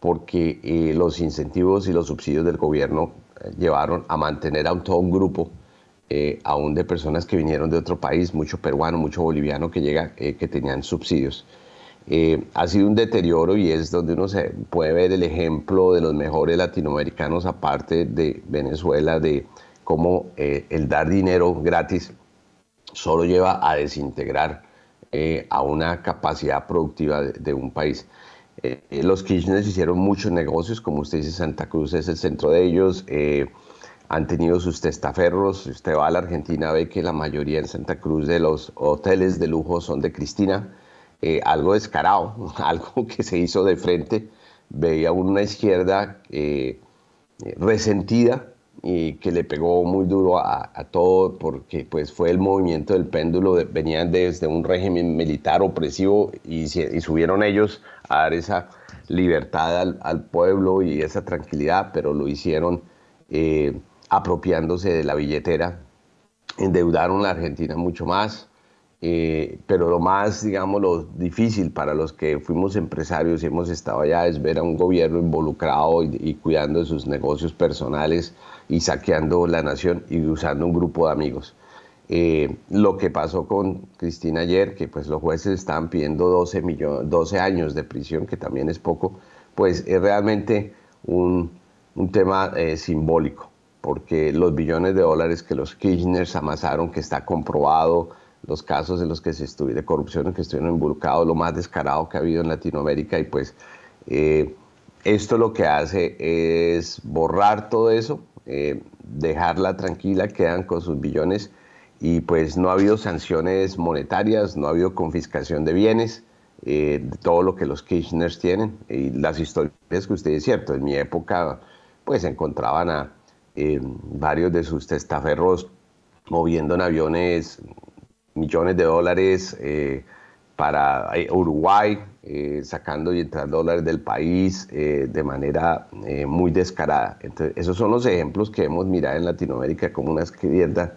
porque eh, los incentivos y los subsidios del gobierno eh, llevaron a mantener a un, todo un grupo, eh, aún de personas que vinieron de otro país, mucho peruano, mucho boliviano que llega, que tenían subsidios. ha sido un deterioro y es donde uno se puede ver el ejemplo de los mejores latinoamericanos, aparte de Venezuela, de cómo el dar dinero gratis solo lleva a desintegrar a una capacidad productiva de un país. Eh, los Kirchner hicieron muchos negocios, como usted dice, Santa Cruz es el centro de ellos. Eh, han tenido sus testaferros. Si usted va a la Argentina, ve que la mayoría en Santa Cruz de los hoteles de lujo son de Cristina. Eh, algo descarado, (laughs) algo que se hizo de frente. Veía una izquierda resentida y que le pegó muy duro a, todo porque pues fue el movimiento del péndulo, venían desde un régimen militar opresivo y subieron ellos dar esa libertad al, pueblo y esa tranquilidad, pero lo hicieron eh, apropiándose de la billetera, endeudaron la Argentina mucho más, eh, pero lo más, digamos, lo difícil para los que fuimos empresarios y hemos estado allá es ver a un gobierno involucrado y, cuidando de sus negocios personales y saqueando la nación y usando un grupo de amigos. Eh, lo que pasó con Cristina ayer, que pues los jueces estaban pidiendo 12, 12 años de prisión, que también es poco, pues es realmente un, un tema eh, simbólico, porque los billones de dólares que los Kirchners amasaron, que está comprobado, los casos en los que se de corrupción en que estuvieron involucrados, lo más descarado que ha habido en Latinoamérica, y pues eh, esto lo que hace es borrar todo eso, dejarla tranquila, quedan con sus billones y pues no ha habido sanciones monetarias, no ha habido confiscación de bienes, eh, todo lo que los Kirchners tienen. Y las historias que usted es cierto, en mi época pues encontraban a eh, varios de sus testaferros moviendo en aviones millones de dólares eh, para Uruguay, sacando y entrando dólares del país de manera muy descarada. Entonces, esos son los ejemplos que hemos mirado en Latinoamérica como una izquierda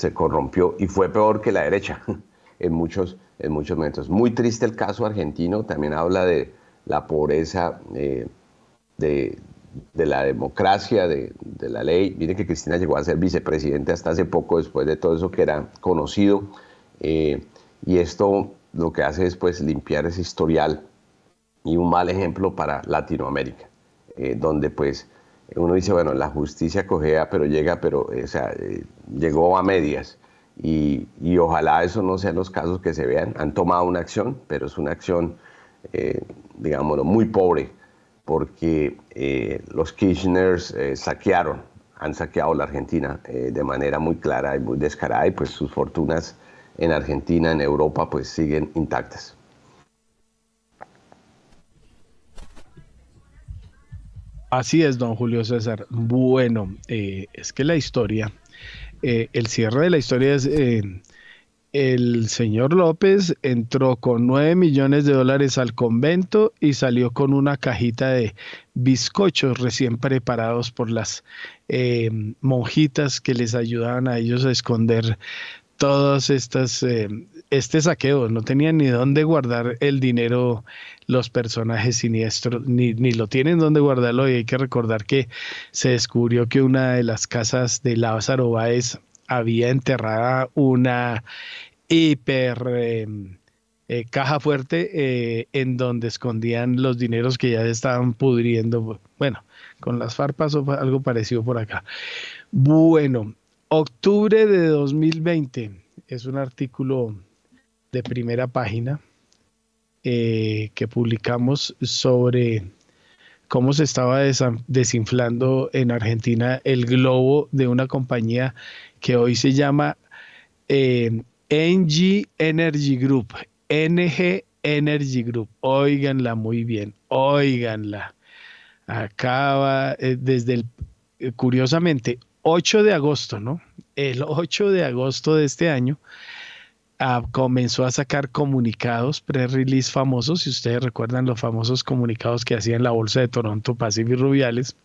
se corrompió y fue peor que la derecha (laughs) en muchos, en muchos momentos. Muy triste el caso argentino, también habla de la pobreza eh, de, la democracia, de, la ley. Miren que Cristina llegó a ser vicepresidente hasta hace poco, después de todo eso que era conocido. Eh, y esto lo que hace es pues, limpiar ese historial y un mal ejemplo para Latinoamérica, eh, donde pues uno dice, bueno, la justicia cogea, pero llega, pero, o sea, eh, llegó a medias. Y, ojalá eso no sean los casos que se vean. Han tomado una acción, pero es una acción, eh, digámoslo, muy pobre, porque eh, los Kirchners saquearon, han saqueado la Argentina de manera muy clara y muy descarada, y pues sus fortunas en Argentina, en Europa, pues siguen intactas. Así es, don Julio César. Bueno, eh, es que la historia, eh, el cierre de la historia es, eh, el señor López entró con 9 millones de dólares al convento y salió con una cajita de bizcochos recién preparados por las monjitas que les ayudaban a ellos a esconder todas estas, este saqueo. No tenían ni dónde guardar el dinero los personajes siniestros, ni, lo tienen donde guardarlo y hay que recordar que se descubrió que una de las casas de Lázaro Báez había enterrada una hiper... Em, eh, caja fuerte eh, en donde escondían los dineros que ya estaban pudriendo. Bueno, con las farpas o algo parecido por acá. Bueno, octubre de 2020 es un artículo de primera página eh, que publicamos sobre cómo se estaba desinflando en Argentina el globo de una compañía que hoy se llama eh, NG Energy Group. NG Energy Group. Óiganla muy bien, óiganla. Acaba eh, desde el, curiosamente, 8 de agosto, ¿no? El 8 de agosto de este año comenzó a sacar comunicados pre-release famosos, si ustedes recuerdan los famosos comunicados que hacía en la bolsa de Toronto Pacific Rubiales,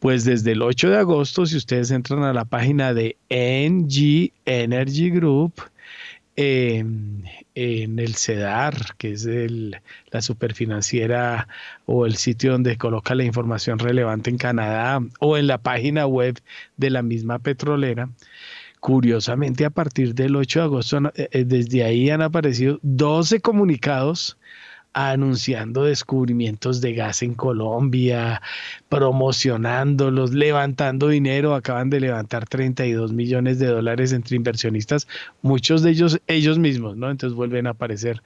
pues desde el 8 de agosto, si ustedes entran a la página de NG Energy Group, en el CEDAR, que es la superfinanciera o el sitio donde coloca la información relevante en Canadá, o en la página web de la misma petrolera, Curiosamente, a partir del 8 de agosto, eh, eh, desde ahí han aparecido 12 comunicados anunciando descubrimientos de gas en Colombia, promocionándolos, levantando dinero. Acaban de levantar 32 millones de dólares entre inversionistas, muchos de ellos ellos mismos, ¿no? Entonces vuelven a aparecer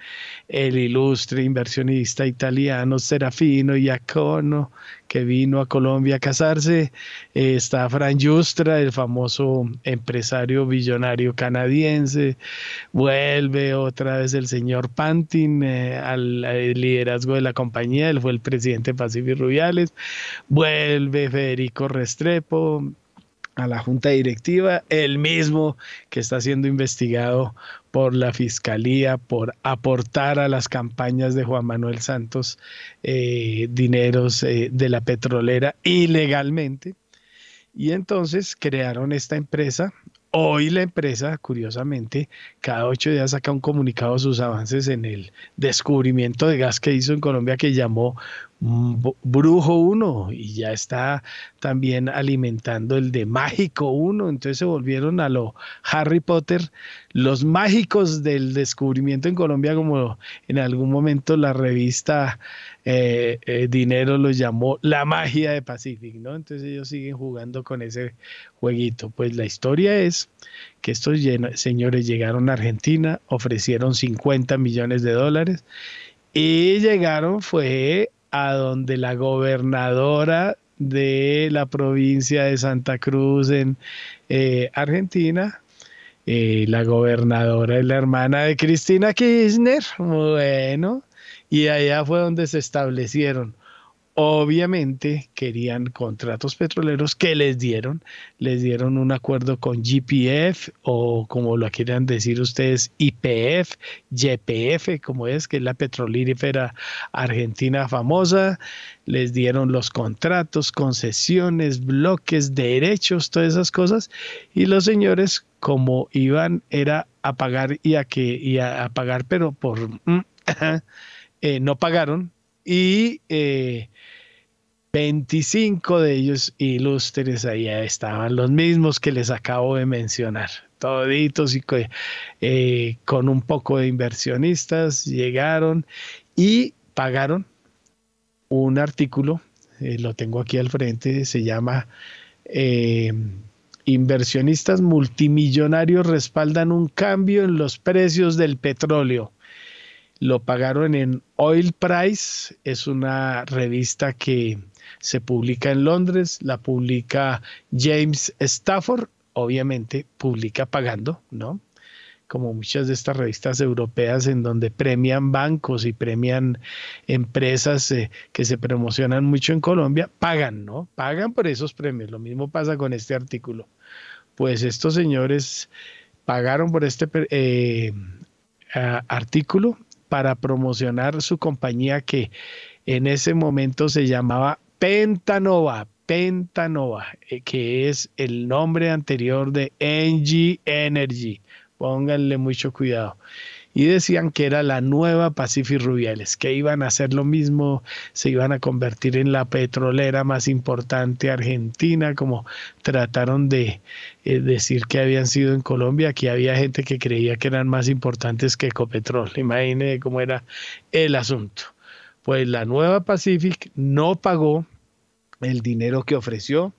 el ilustre inversionista italiano Serafino Iacono, que vino a Colombia a casarse. Eh, está Fran Justra, el famoso empresario billonario canadiense. Vuelve otra vez el señor Pantin eh, al, liderazgo de la compañía. Él fue el presidente de Pacific Rubiales. Vuelve Federico Restrepo a la junta directiva, el mismo que está siendo investigado por la fiscalía por aportar a las campañas de Juan Manuel Santos eh, dineros eh, de la petrolera ilegalmente. Y entonces crearon esta empresa. Hoy la empresa, curiosamente, cada ocho días saca un comunicado de sus avances en el descubrimiento de gas que hizo en Colombia que llamó Brujo 1 y ya está también alimentando el de Mágico 1. Entonces se volvieron a lo Harry Potter, los mágicos del descubrimiento en Colombia, como en algún momento la revista eh, eh, Dinero los llamó la magia de Pacific, ¿no? Entonces ellos siguen jugando con ese jueguito. Pues la historia es que estos señores llegaron a Argentina, ofrecieron 50 millones de dólares y llegaron fue a donde la gobernadora de la provincia de Santa Cruz en eh, Argentina, eh, la gobernadora es la hermana de Cristina Kirchner, bueno, y allá fue donde se establecieron Obviamente querían contratos petroleros que les dieron, les dieron un acuerdo con GPF o como lo quieran decir ustedes, IPF, YPF, como es, que es la petrolífera argentina famosa, les dieron los contratos, concesiones, bloques, derechos, todas esas cosas, y los señores, como iban, era a pagar y a que y a, pagar, pero por mm, (laughs) eh, no pagaron y eh, 25 de ellos ilustres ahí estaban, los mismos que les acabo de mencionar, toditos y eh, con un poco de inversionistas llegaron y pagaron un artículo, eh, lo tengo aquí al frente, se llama eh, Inversionistas multimillonarios respaldan un cambio en los precios del petróleo lo pagaron en Oil Price, es una revista que se publica en Londres, la publica James Stafford, obviamente publica pagando, ¿no? Como muchas de estas revistas europeas en donde premian bancos y premian empresas eh, que se promocionan mucho en Colombia, pagan, ¿no? Pagan por esos premios. Lo mismo pasa con este artículo. Pues estos señores pagaron por este eh, artículo para promocionar su compañía que en ese momento se llamaba Pentanova, Pentanova, eh, que es el nombre anterior de NG Energy. Pónganle mucho cuidado. Y decían que era la nueva Pacific Rubiales, que iban a hacer lo mismo, se iban a convertir en la petrolera más importante argentina, como trataron de eh, decir que habían sido en Colombia, que había gente que creía que eran más importantes que Ecopetrol. Imagínense cómo era el asunto. Pues la nueva Pacific no pagó el dinero que ofreció,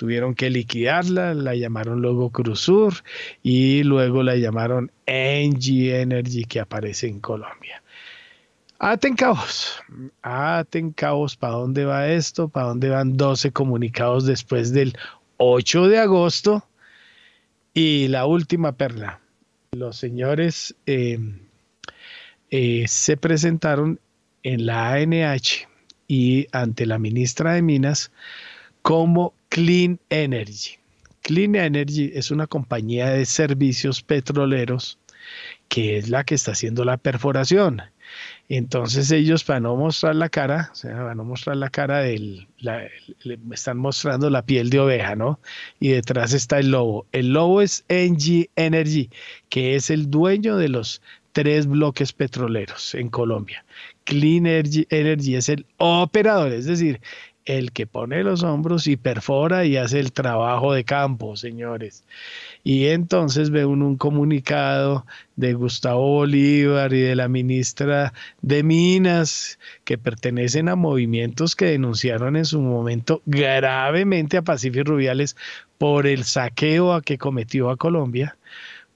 tuvieron que liquidarla, la llamaron luego Cruzur y luego la llamaron NG Energy que aparece en Colombia. Aten caos, aten ¿para dónde va esto? ¿Para dónde van 12 comunicados después del 8 de agosto? Y la última perla, los señores eh, eh, se presentaron en la ANH y ante la ministra de Minas como Clean Energy. Clean Energy es una compañía de servicios petroleros que es la que está haciendo la perforación. Entonces ellos para no mostrar la cara, o sea, para no mostrar la cara del, le están mostrando la piel de oveja, ¿no? Y detrás está el lobo. El lobo es NG Energy, que es el dueño de los tres bloques petroleros en Colombia. Clean Energy, es el operador, es decir, el que pone los hombros y perfora y hace el trabajo de campo, señores. Y entonces ve un comunicado de Gustavo Bolívar y de la ministra de Minas, que pertenecen a movimientos que denunciaron en su momento gravemente a Pacífico Rubiales por el saqueo a que cometió a Colombia,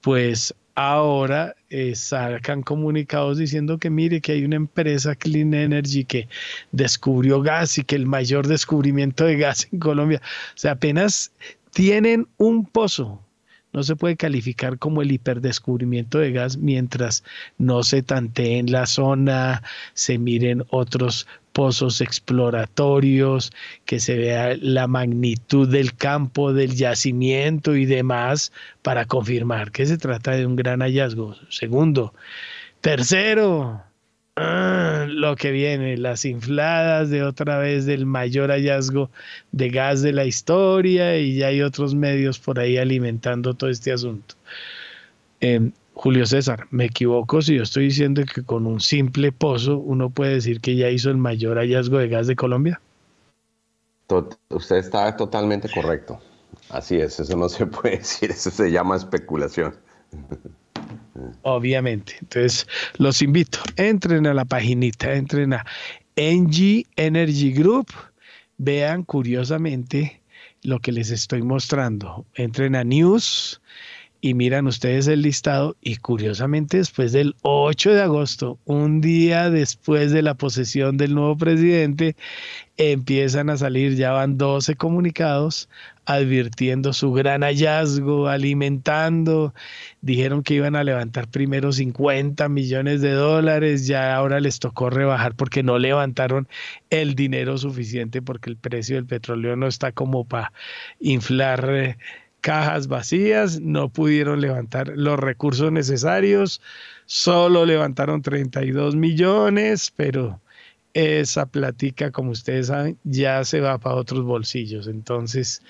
pues ahora eh, sacan comunicados diciendo que mire que hay una empresa Clean Energy que descubrió gas y que el mayor descubrimiento de gas en Colombia, o sea, apenas tienen un pozo. No se puede calificar como el hiperdescubrimiento de gas mientras no se tantee en la zona, se miren otros pozos exploratorios, que se vea la magnitud del campo, del yacimiento y demás para confirmar que se trata de un gran hallazgo. Segundo. Tercero, ah, lo que viene, las infladas de otra vez del mayor hallazgo de gas de la historia y ya hay otros medios por ahí alimentando todo este asunto. Em, Julio César, me equivoco si yo estoy diciendo que con un simple pozo uno puede decir que ya hizo el mayor hallazgo de gas de Colombia. usted está totalmente correcto. Así es, eso no se (laughs) puede decir, eso se llama especulación. (laughs) Obviamente. Entonces, los invito, entren a la paginita, entren a NG Energy Group, vean curiosamente lo que les estoy mostrando. Entren a News, y miran ustedes el listado y curiosamente después del 8 de agosto, un día después de la posesión del nuevo presidente, empiezan a salir, ya van 12 comunicados advirtiendo su gran hallazgo, alimentando, dijeron que iban a levantar primero 50 millones de dólares, ya ahora les tocó rebajar porque no levantaron el dinero suficiente porque el precio del petróleo no está como para inflar eh, cajas vacías, no pudieron levantar los recursos necesarios, solo levantaron 32 millones, pero esa platica, como ustedes saben, ya se va para otros bolsillos. Entonces,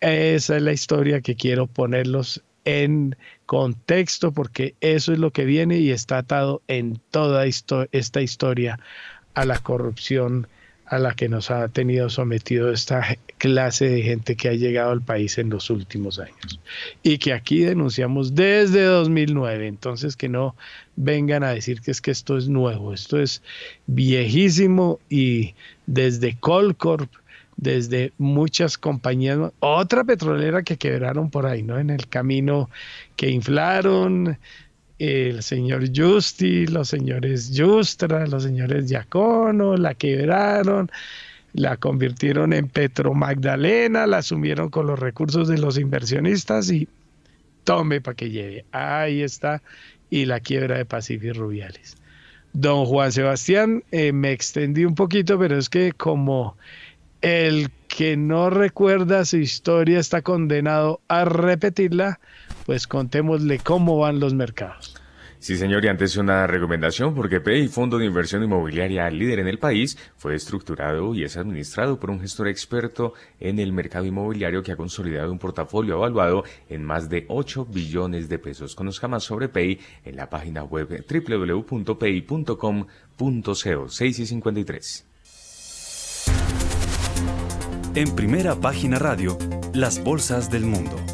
esa es la historia que quiero ponerlos en contexto porque eso es lo que viene y está atado en toda esta historia a la corrupción a la que nos ha tenido sometido esta clase de gente que ha llegado al país en los últimos años y que aquí denunciamos desde 2009. Entonces que no vengan a decir que es que esto es nuevo, esto es viejísimo y desde Colcorp, desde muchas compañías, otra petrolera que quebraron por ahí, ¿no? En el camino que inflaron, el señor Justi, los señores Justra, los señores Giacono, la quebraron, la convirtieron en Petro Magdalena, la asumieron con los recursos de los inversionistas y tome para que lleve. Ahí está, y la quiebra de Pacífico Rubiales. Don Juan Sebastián, eh, me extendí un poquito, pero es que como el que no recuerda su historia está condenado a repetirla, pues contémosle cómo van los mercados. Sí, señor, y antes una recomendación, porque PEI, Fondo de Inversión Inmobiliaria líder en el país, fue estructurado y es administrado por un gestor experto en el mercado inmobiliario que ha consolidado un portafolio evaluado en más de 8 billones de pesos. Conozca más sobre PEI en la página web www.pei.com.co 6 y 53. En primera página radio, las bolsas del mundo.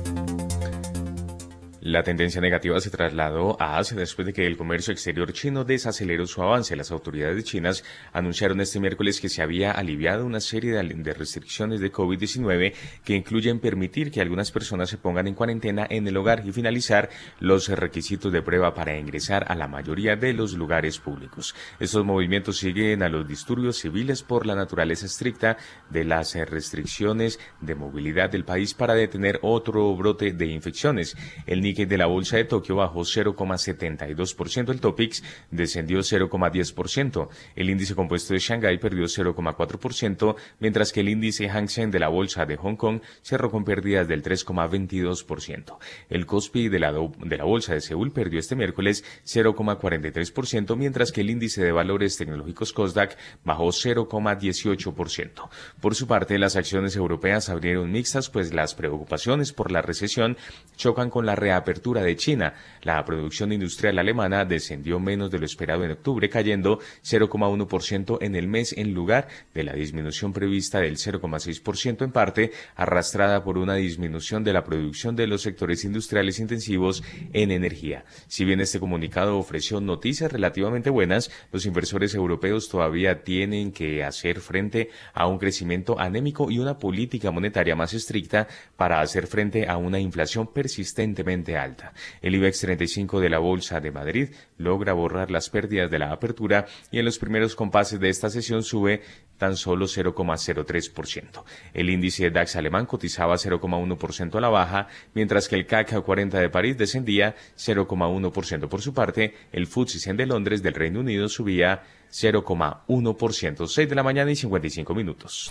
La tendencia negativa se trasladó a Asia después de que el comercio exterior chino desaceleró su avance. Las autoridades chinas anunciaron este miércoles que se había aliviado una serie de restricciones de COVID-19 que incluyen permitir que algunas personas se pongan en cuarentena en el hogar y finalizar los requisitos de prueba para ingresar a la mayoría de los lugares públicos. Estos movimientos siguen a los disturbios civiles por la naturaleza estricta de las restricciones de movilidad del país para detener otro brote de infecciones. El de la bolsa de Tokio bajó 0,72%, el Topix descendió 0,10%, el índice compuesto de Shanghái perdió 0,4%, mientras que el índice Hang Seng de la bolsa de Hong Kong cerró con pérdidas del 3,22%. El Kospi de la, de la bolsa de Seúl perdió este miércoles 0,43%, mientras que el índice de valores tecnológicos Kosdaq bajó 0,18%. Por su parte, las acciones europeas abrieron mixtas, pues las preocupaciones por la recesión chocan con la reapertura apertura de China. La producción industrial alemana descendió menos de lo esperado en octubre, cayendo 0,1% en el mes en lugar de la disminución prevista del 0,6% en parte arrastrada por una disminución de la producción de los sectores industriales intensivos en energía. Si bien este comunicado ofreció noticias relativamente buenas, los inversores europeos todavía tienen que hacer frente a un crecimiento anémico y una política monetaria más estricta para hacer frente a una inflación persistentemente alta. El IBEX 35 de la Bolsa de Madrid logra borrar las pérdidas de la apertura y en los primeros compases de esta sesión sube tan solo 0,03%. El índice DAX alemán cotizaba 0,1% a la baja, mientras que el CAC 40 de París descendía 0,1%. Por su parte, el FTSE 100 de Londres del Reino Unido subía 0,1%. 6 de la mañana y 55 minutos.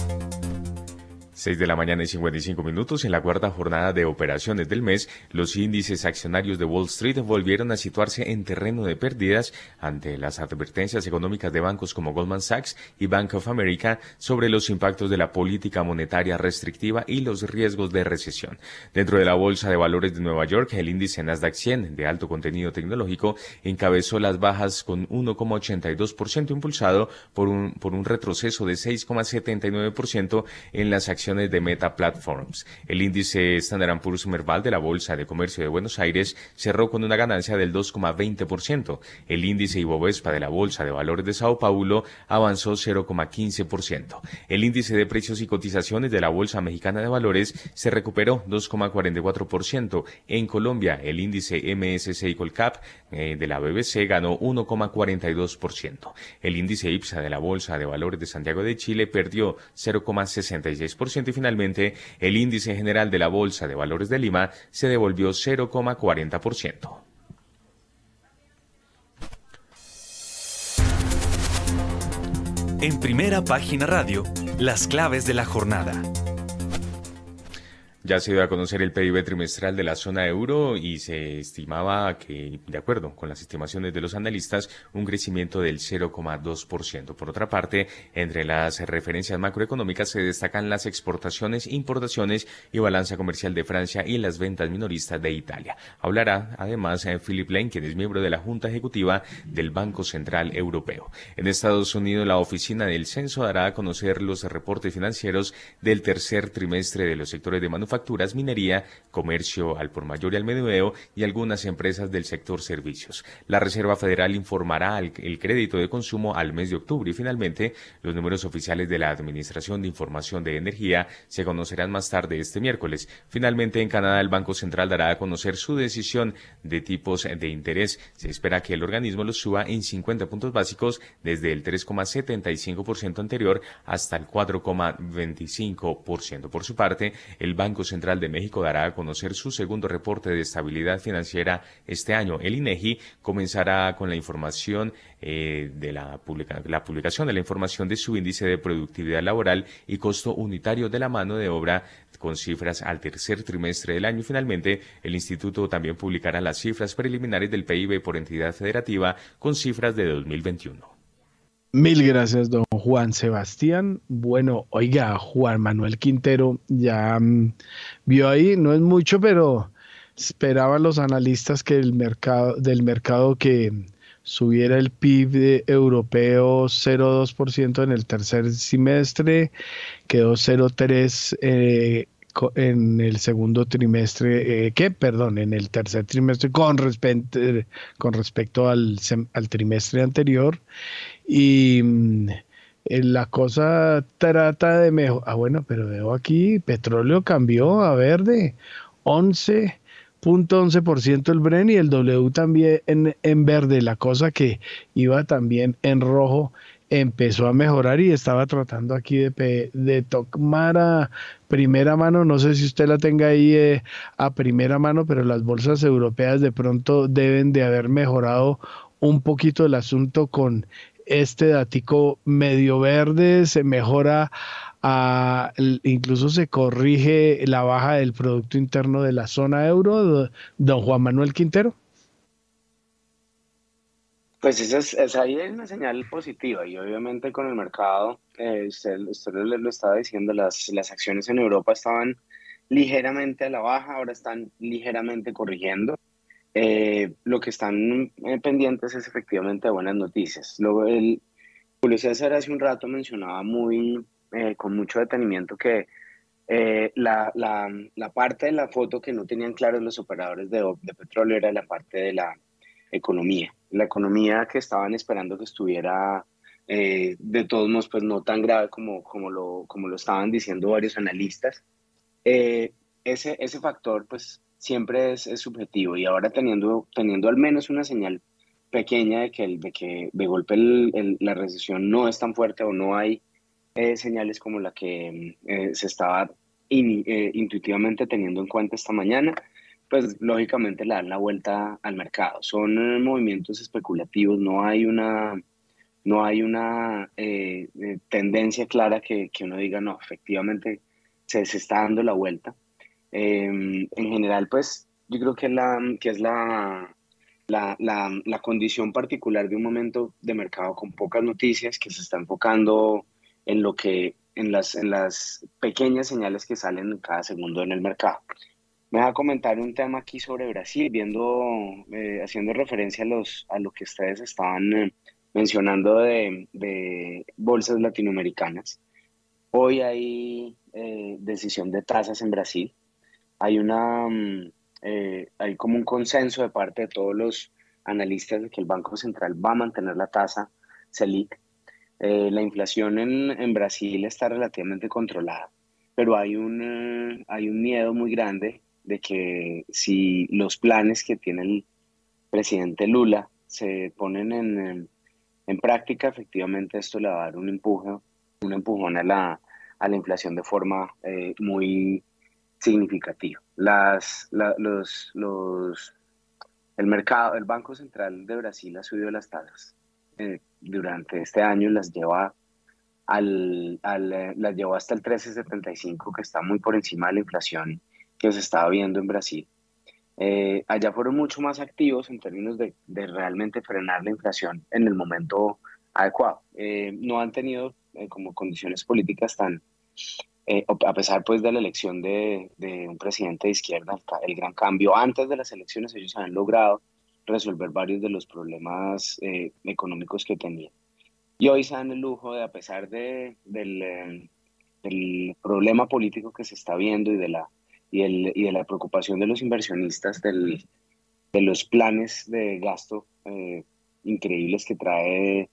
6 de la mañana y 55 minutos. En la cuarta jornada de operaciones del mes, los índices accionarios de Wall Street volvieron a situarse en terreno de pérdidas ante las advertencias económicas de bancos como Goldman Sachs y Bank of America sobre los impactos de la política monetaria restrictiva y los riesgos de recesión. Dentro de la Bolsa de Valores de Nueva York, el índice Nasdaq 100 de alto contenido tecnológico encabezó las bajas con 1,82% impulsado por un, por un retroceso de 6,79% en las acciones de Meta Platforms. El índice Standard Poor's Merval de la Bolsa de Comercio de Buenos Aires cerró con una ganancia del 2,20%. El índice Ibovespa de la Bolsa de Valores de Sao Paulo avanzó 0,15%. El índice de precios y cotizaciones de la Bolsa Mexicana de Valores se recuperó 2,44%. En Colombia, el índice MSCI Colcap eh, de la BBC ganó 1,42%. El índice IPSA de la Bolsa de Valores de Santiago de Chile perdió 0,66% y finalmente el índice general de la Bolsa de Valores de Lima se devolvió 0,40%. En primera página radio, las claves de la jornada. Ya se dio a conocer el PIB trimestral de la zona euro y se estimaba que, de acuerdo con las estimaciones de los analistas, un crecimiento del 0,2%. Por otra parte, entre las referencias macroeconómicas se destacan las exportaciones, importaciones y balanza comercial de Francia y las ventas minoristas de Italia. Hablará además eh, Philip Lane, quien es miembro de la Junta Ejecutiva del Banco Central Europeo. En Estados Unidos, la oficina del censo dará a conocer los reportes financieros del tercer trimestre de los sectores de manufactura facturas, minería, comercio al por mayor y al menudeo y algunas empresas del sector servicios. La Reserva Federal informará el, crédito de consumo al mes de octubre y finalmente los números oficiales de la Administración de Información de Energía se conocerán más tarde este miércoles. Finalmente en Canadá el Banco Central dará a conocer su decisión de tipos de interés. Se espera que el organismo los suba en 50 puntos básicos desde el 3,75% anterior hasta el 4,25%. Por su parte, el Banco Central de México dará a conocer su segundo reporte de estabilidad financiera este año. El INEGI comenzará con la información eh, de la, la publicación de la información de su índice de productividad laboral y costo unitario de la mano de obra con cifras al tercer trimestre del año. Finalmente, el instituto también publicará las cifras preliminares del PIB por entidad federativa con cifras de 2021. Mil gracias, don Juan Sebastián. Bueno, oiga, Juan Manuel Quintero ya mm, vio ahí, no es mucho, pero esperaban los analistas que el mercado, del mercado que subiera el PIB europeo 0,2% en el tercer semestre, quedó 0,3% eh, en el segundo trimestre, eh, ¿qué? Perdón, en el tercer trimestre con, respecto, con respecto al, al trimestre anterior y mm, eh, la cosa trata de mejor. Ah, bueno, pero veo aquí, petróleo cambió a verde, 11.11% el Bren y el W también en, en verde. La cosa que iba también en rojo empezó a mejorar y estaba tratando aquí de, de tomar a primera mano, no sé si usted la tenga ahí eh, a primera mano, pero las bolsas europeas de pronto deben de haber mejorado un poquito el asunto con este datico medio verde, se mejora, a, incluso se corrige la baja del Producto Interno de la zona euro, don Juan Manuel Quintero. Pues esa es, ahí hay una señal positiva y obviamente con el mercado, eh, usted, le, lo estaba diciendo, las, las acciones en Europa estaban ligeramente a la baja, ahora están ligeramente corrigiendo. Eh, lo que están eh, pendientes es efectivamente buenas noticias. Luego, el, Julio César hace un rato mencionaba muy, eh, con mucho detenimiento que la, la, la, parte de la foto que no tenían claros los operadores de, de, petróleo era la parte de la economía. La economía que estaban esperando que estuviera de todos modos pues no tan grave como, como, lo, como lo estaban diciendo varios analistas. ese, ese factor pues siempre es, subjetivo y ahora teniendo, teniendo al menos una señal pequeña de que, de, que de golpe la recesión no es tan fuerte o no hay eh, señales como la que eh, se estaba eh, intuitivamente teniendo en cuenta esta mañana, pues lógicamente le dan la vuelta al mercado. Son movimientos especulativos, no hay una, no hay una tendencia clara que, que uno diga, no, efectivamente se, se, está dando la vuelta. Em, en general, pues yo creo que, la, que es la, la, la, condición particular de un momento de mercado con pocas noticias que se está enfocando en lo que en las, en las pequeñas señales que salen cada segundo en el mercado. Me voy a comentar un tema aquí sobre Brasil, viendo, eh, haciendo referencia a, los, a lo que ustedes estaban eh, mencionando de, de, bolsas latinoamericanas. Hoy hay eh, decisión de tasas en Brasil. Hay, una, mm, hay como un consenso de parte de todos los analistas de que el Banco Central va a mantener la tasa Selic. la inflación en, en, Brasil está relativamente controlada, pero hay un, hay un miedo muy grande de que si los planes que tiene el presidente Lula se ponen en, en, práctica, efectivamente esto le va a dar un empuje, un empujón a la, a la inflación de forma eh, muy significativa. Las, los, los, el mercado, el Banco Central de Brasil ha subido las tasas eh, durante este año, las lleva al, al, eh, las llevó hasta el 13.75, que está muy por encima de la inflación que se estaba viendo en Brasil. Eh, allá fueron mucho más activos en términos de, de, realmente frenar la inflación en el momento adecuado. No han tenido como condiciones políticas tan, a pesar pues de la elección de, de, un presidente de izquierda, el gran cambio, antes de las elecciones ellos han logrado resolver varios de los problemas económicos que tenían. Y hoy se dan el lujo de, a pesar de, del, del problema político que se está viendo y de la y, el, y de la preocupación de los inversionistas del, de los planes de gasto eh, increíbles que trae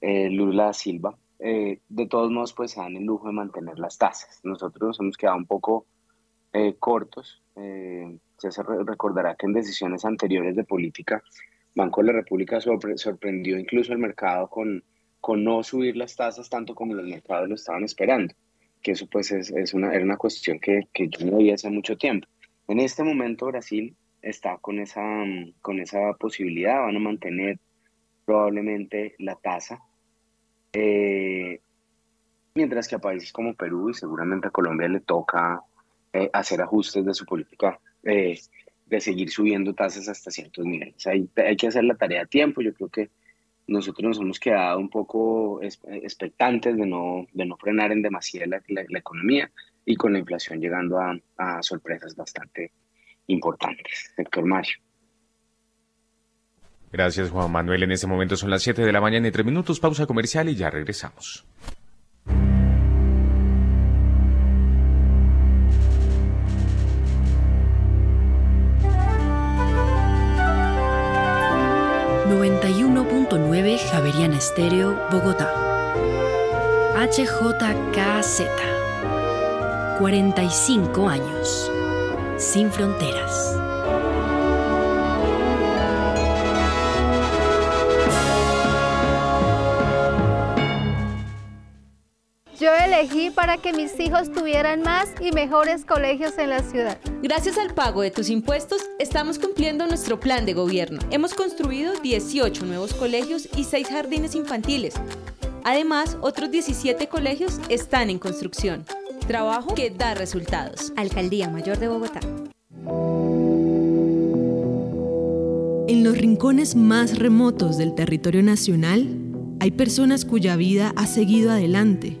eh, Lula Silva. Eh, de todos modos, pues se dan el lujo de mantener las tasas. Nosotros nos hemos quedado un poco cortos. se recordará que en decisiones anteriores de política, Banco de la República sorprendió incluso el mercado con, con no subir las tasas tanto como los mercados lo estaban esperando que eso pues es, es una, era una cuestión que, que, yo no veía hace mucho tiempo. En este momento Brasil está con esa, con esa posibilidad, van a mantener probablemente la tasa, eh, mientras que a países como Perú y seguramente a Colombia le toca eh, hacer ajustes de su política eh, de seguir subiendo tasas hasta ciertos niveles. Hay, hay que hacer la tarea a tiempo, yo creo que nosotros nos hemos quedado un poco expectantes de no, de no frenar en demasía la, economía y con la inflación llegando a, sorpresas bastante importantes. Héctor Mario. Gracias Juan Manuel. En este momento son las 7 de la mañana y 3 minutos. Pausa comercial y ya regresamos. 91.9 Javeriana Estéreo, Bogotá. HJKZ. 45 años. Sin fronteras. Elegí para que mis hijos tuvieran más y mejores colegios en la ciudad. Gracias al pago de tus impuestos, estamos cumpliendo nuestro plan de gobierno. Hemos construido 18 nuevos colegios y 6 jardines infantiles. Además, otros 17 colegios están en construcción. Trabajo que da resultados. Alcaldía Mayor de Bogotá. En los rincones más remotos del territorio nacional, hay personas cuya vida ha seguido adelante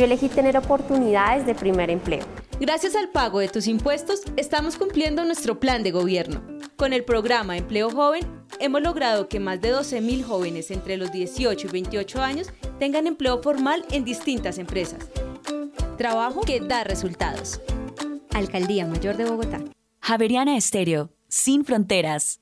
Yo elegí tener oportunidades de primer empleo. Gracias al pago de tus impuestos, estamos cumpliendo nuestro plan de gobierno. Con el programa Empleo Joven, hemos logrado que más de 12.000 jóvenes entre los 18 y 28 años tengan empleo formal en distintas empresas. Trabajo que da resultados. Alcaldía Mayor de Bogotá. Javeriana Estéreo, sin fronteras.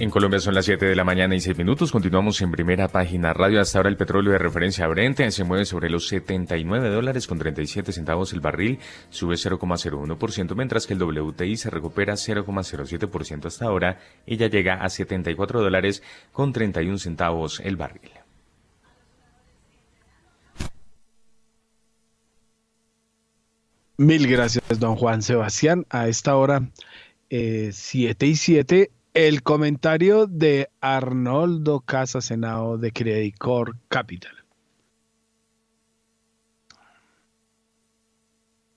En Colombia son las 7 de la mañana y 6 minutos. Continuamos en primera página radio. Hasta ahora el petróleo de referencia Brent se mueve sobre los 79 dólares con 37 centavos el barril. Sube 0,01%, mientras que el WTI se recupera 0,07% hasta ahora y ya llega a 74 dólares con 31 centavos el barril. Mil gracias, don Juan Sebastián. A esta hora, 7 y 7, el comentario de Arnoldo Casa Senado de Credicor Capital.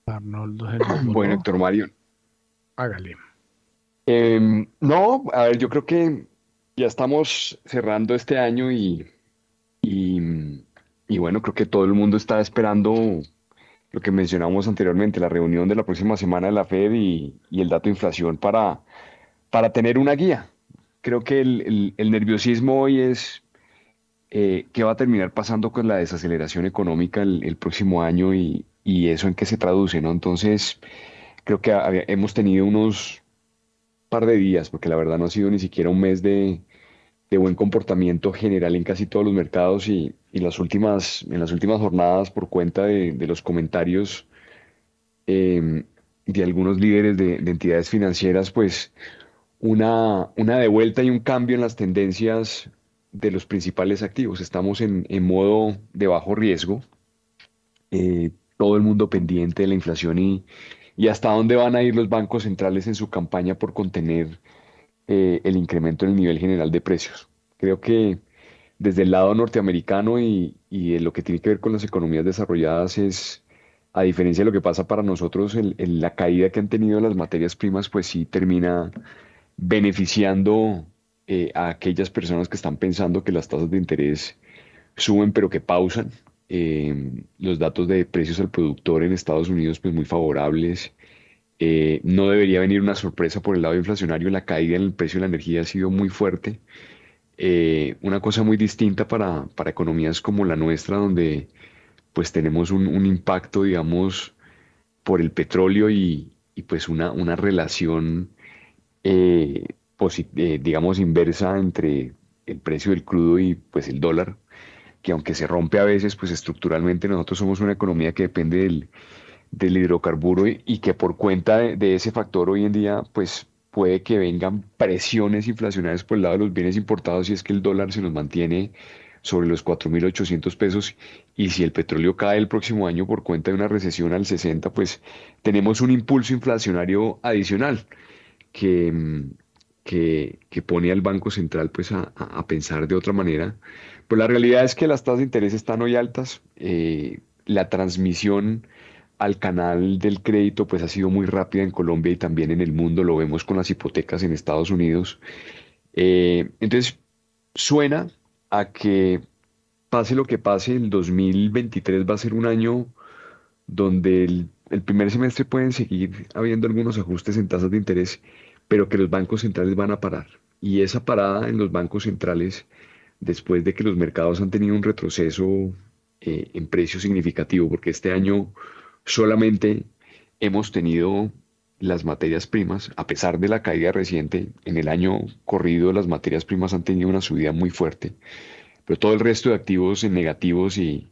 Arnoldo. Bueno, Héctor Mario. Hágale. Em, no, a ver, yo creo que ya estamos cerrando este año y, y bueno, creo que todo el mundo está esperando lo que mencionamos anteriormente, la reunión de la próxima semana de la Fed y, el dato de inflación para, para tener una guía. Creo que el, nerviosismo hoy es eh, qué va a terminar pasando con la desaceleración económica el, próximo año y, eso en qué se traduce, ¿no? Entonces, creo que hemos tenido unos par de días, porque la verdad no ha sido ni siquiera un mes de, de buen comportamiento general en casi todos los mercados y, las últimas, en las últimas jornadas por cuenta de, los comentarios em, de algunos líderes de, entidades financieras, pues una, una devuelta y un cambio en las tendencias de los principales activos. Estamos en, modo de bajo riesgo, eh, todo el mundo pendiente de la inflación y, y hasta dónde van a ir los bancos centrales en su campaña por contener eh, el incremento en el nivel general de precios. Creo que desde el lado norteamericano y, y lo que tiene que ver con las economías desarrolladas es, a diferencia de lo que pasa para nosotros, en, la caída que han tenido las materias primas, pues sí termina beneficiando eh, a aquellas personas que están pensando que las tasas de interés suben pero que pausan. Eh, los datos de precios al productor en Estados Unidos pues muy favorables. Eh, no debería venir una sorpresa por el lado inflacionario. La caída en el precio de la energía ha sido muy fuerte. Eh, una cosa muy distinta para, economías como la nuestra, donde pues tenemos un, impacto, digamos, por el petróleo y, pues una, una relación, eh, digamos, inversa entre el precio del crudo y pues el dólar, que aunque se rompe a veces, pues estructuralmente nosotros somos una economía que depende del del hidrocarburo y, que por cuenta de, ese factor hoy en día, pues puede que vengan presiones inflacionarias por el lado de los bienes importados si es que el dólar se nos mantiene sobre los 4.800 pesos y si el petróleo cae el próximo año por cuenta de una recesión al 60, pues tenemos un impulso inflacionario adicional que, que, pone al Banco Central pues a, pensar de otra manera. Pues la realidad es que las tasas de interés están hoy altas, eh, la transmisión al canal del crédito pues ha sido muy rápida en Colombia y también en el mundo, lo vemos con las hipotecas en Estados Unidos. Eh, entonces, suena a que pase lo que pase, el 2023 va a ser un año donde el primer semestre pueden seguir habiendo algunos ajustes en tasas de interés, pero que los bancos centrales van a parar. Y esa parada en los bancos centrales, después de que los mercados han tenido un retroceso eh, en precio significativo, porque este año Solamente hemos tenido las materias primas, a pesar de la caída reciente, en el año corrido las materias primas han tenido una subida muy fuerte, pero todo el resto de activos en negativos y,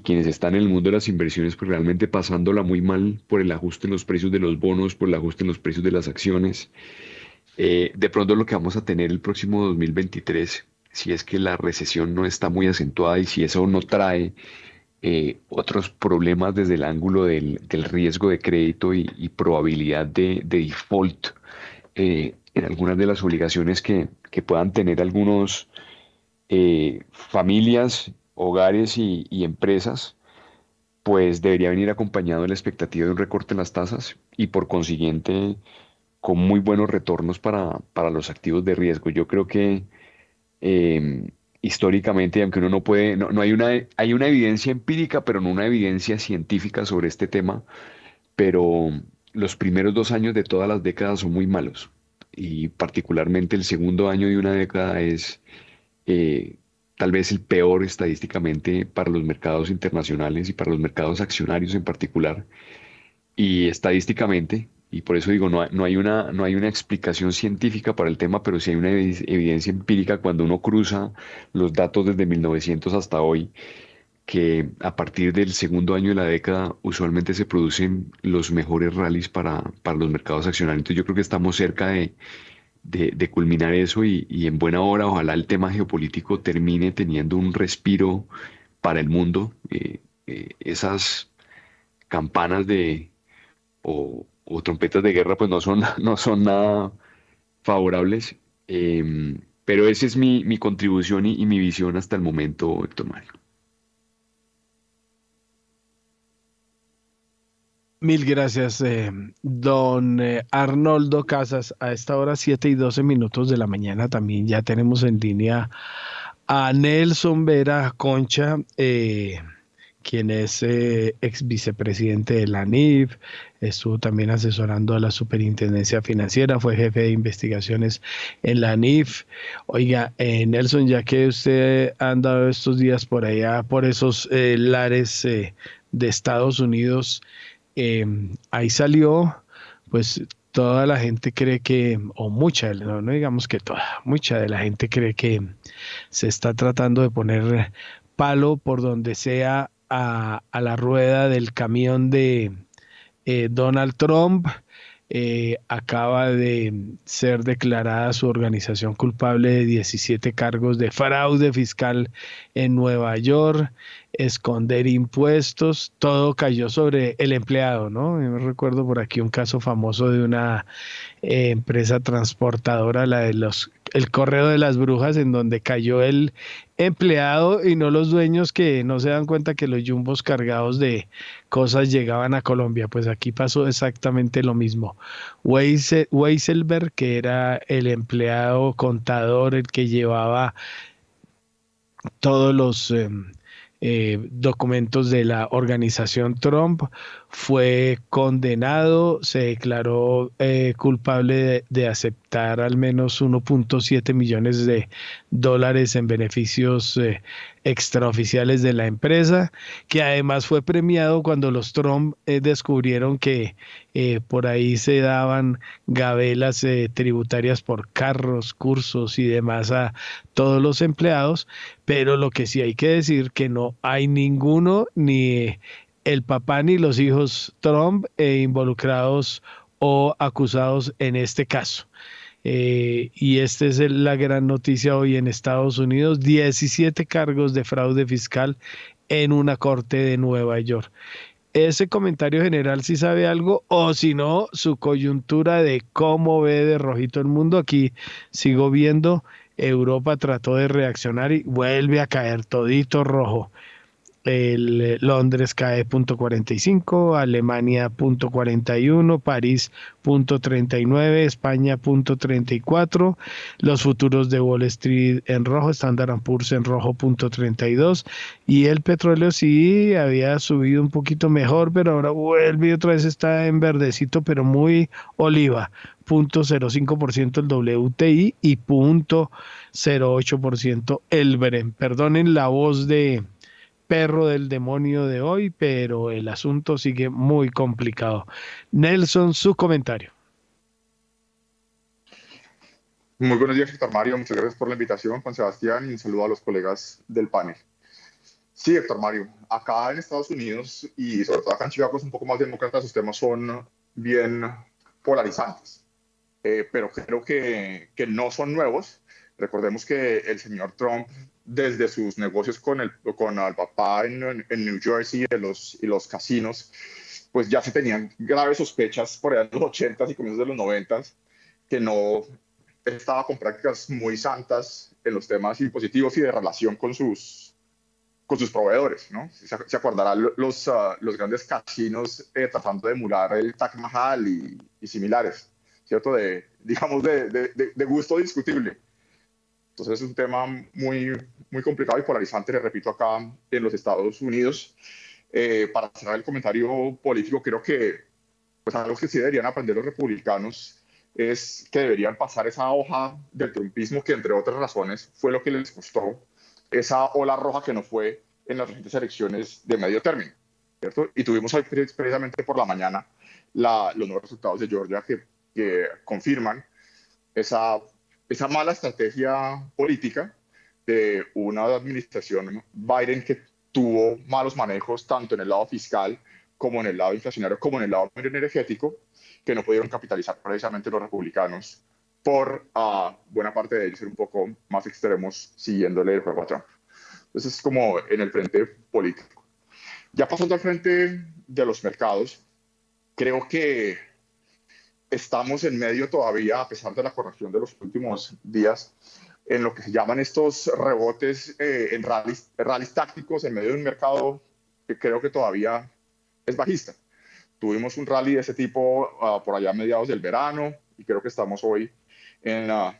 quienes están en el mundo de las inversiones, pues realmente pasándola muy mal por el ajuste en los precios de los bonos, por el ajuste en los precios de las acciones. Eh, de pronto lo que vamos a tener el próximo 2023, si es que la recesión no está muy acentuada y si eso no trae eh, otros problemas desde el ángulo del, riesgo de crédito y, probabilidad de, default eh, en algunas de las obligaciones que, puedan tener algunos familias, hogares y, empresas, pues debería venir acompañado de la expectativa de un recorte en las tasas y por consiguiente con muy buenos retornos para, los activos de riesgo. Yo creo que históricamente, aunque uno no puede, no, hay, una, hay una evidencia empírica, pero no una evidencia científica sobre este tema, pero los primeros dos años de todas las décadas son muy malos y particularmente el segundo año de una década es eh, tal vez el peor estadísticamente para los mercados internacionales y para los mercados accionarios en particular. Y estadísticamente, y por eso digo, no hay, una, no hay una explicación científica para el tema, pero sí hay una evidencia empírica cuando uno cruza los datos desde 1900 hasta hoy, que a partir del segundo año de la década usualmente se producen los mejores rallies para, para los mercados accionarios. Entonces yo creo que estamos cerca de, de, culminar eso y, en buena hora ojalá el tema geopolítico termine teniendo un respiro para el mundo. Eh, eh, esas campanas de... O, trompetas de guerra, pues no son, (laughs) no son nada favorables. Em, pero esa es mi, mi contribución y, mi visión hasta el momento, Héctor Mario. Mil gracias, eh, don eh, Arnoldo Casas. A esta hora, 7 y 12 minutos de la mañana, también ya tenemos en línea a Nelson Vera Concha. Eh, quien es eh, ex vicepresidente de la NIF, estuvo también asesorando a la Superintendencia Financiera, fue jefe de investigaciones en la NIF. Oiga, Nelson, ya que usted ha andado estos días por allá, por esos lares de Estados Unidos, ahí salió, pues toda la gente cree que, o mucha, no, no digamos que toda, mucha de la gente cree que se está tratando de poner palo por donde sea a, la rueda del camión de eh, Donald Trump. Eh, acaba de ser declarada su organización culpable de 17 cargos de fraude fiscal en Nueva York, esconder impuestos, todo cayó sobre el empleado, ¿no? Yo recuerdo por aquí un caso famoso de una eh, empresa transportadora, la de los el correo de las brujas, en donde cayó el empleado y no los dueños que no se dan cuenta que los jumbos cargados de cosas llegaban a Colombia. Pues aquí pasó exactamente lo mismo. Weiselberg, que era el empleado contador, el que llevaba todos los... Em, eh, documentos de la organización Trump, fue condenado, se declaró eh, culpable de, aceptar al menos 1.7 millones de dólares en beneficios eh, extraoficiales de la empresa, que además fue premiado cuando los Trump descubrieron que por ahí se daban gabelas tributarias por carros, cursos y demás a todos los empleados, pero lo que sí hay que decir que no hay ninguno ni el papá ni los hijos Trump eh, involucrados o acusados en este caso. Eh, y esta es la gran noticia hoy en Estados Unidos, 17 cargos de fraude fiscal en una corte de Nueva York. Ese comentario general si sabe algo o si no, su coyuntura de cómo ve de rojito el mundo. Aquí sigo viendo, Europa trató de reaccionar y vuelve a caer todito rojo el eh, Londres cae punto 45, Alemania punto 41, París punto 39, España punto 34, los futuros de Wall Street en rojo, Standard Poor's en rojo punto 32 y el petróleo sí había subido un poquito mejor, pero ahora vuelve otra vez está en verdecito, pero muy oliva, punto 0.5% el WTI y punto 0.8% el Bren. Perdonen la voz de perro del demonio de hoy, pero el asunto sigue muy complicado. Nelson, su comentario. Muy buenos días, Héctor Mario. Muchas gracias por la invitación, Juan Sebastián, y un saludo a los colegas del panel. Sí, Héctor Mario, acá en Estados Unidos y sobre todo acá en Chicago es un poco más demócrata, sus temas son bien polarizantes, eh, pero creo que, que no son nuevos. Recordemos que el señor Trump desde sus negocios con el, con el papá en, en New Jersey y los, y los casinos, pues ya se tenían graves sospechas por allá en los 80s y comienzos de los 90s que no estaba con prácticas muy santas en los temas impositivos y de relación con sus, con sus proveedores, ¿no? Se, se acordarán los, uh, los grandes casinos eh, tratando de emular el Taj Mahal y, y similares, ¿cierto? De, digamos, de, de, de, gusto discutible. Entonces es un tema muy, muy complicado y polarizante, le repito, acá en los Estados Unidos. Eh, para cerrar el comentario político, creo que pues algo que sí deberían aprender los republicanos es que deberían pasar esa hoja del trumpismo que, entre otras razones, fue lo que les costó esa ola roja que no fue en las recientes elecciones de medio término. ¿cierto? Y tuvimos hoy precisamente por la mañana la, los nuevos resultados de Georgia que, que confirman esa, esa mala estrategia política de una administración Biden que tuvo malos manejos tanto en el lado fiscal como en el lado inflacionario, como en el lado energético, que no pudieron capitalizar precisamente los republicanos por uh, buena parte de ellos ser un poco más extremos siguiéndole el juego a Trump. Entonces es como en el frente político. Ya pasando al frente de los mercados, creo que estamos en medio todavía, a pesar de la corrección de los últimos días, en lo que se llaman estos rebotes eh, en rallies, rallies tácticos en medio de un mercado que creo que todavía es bajista. Tuvimos un rally de ese tipo uh, por allá a mediados del verano y creo que estamos hoy en, uh,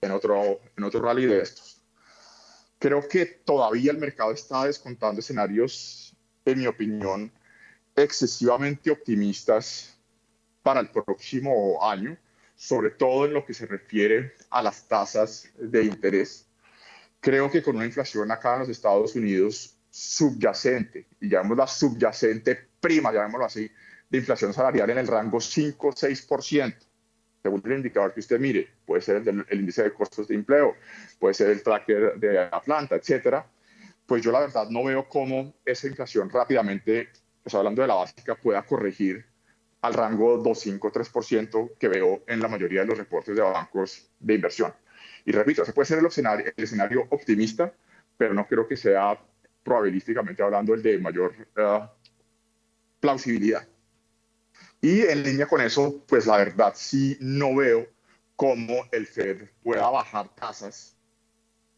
en, otro, en otro rally de estos. Creo que todavía el mercado está descontando escenarios, en mi opinión, excesivamente optimistas para el próximo año, sobre todo en lo que se refiere a las tasas de interés. Creo que con una inflación acá en los Estados Unidos subyacente, y llamémosla subyacente prima, llamémoslo así, de inflación salarial en el rango 5-6%, según el indicador que usted mire, puede ser el, el, índice de costos de empleo, puede ser el tracker de Atlanta, etcétera, pues yo la verdad no veo cómo esa inflación rápidamente, pues hablando de la básica, pueda corregir al rango 2-5-3% que veo en la mayoría de los reportes de bancos de inversión. Y repito, ese puede ser el escenario, optimista, pero no creo que sea probabilísticamente hablando el de mayor uh, plausibilidad. Y en línea con eso, pues la verdad sí no veo cómo el Fed pueda bajar tasas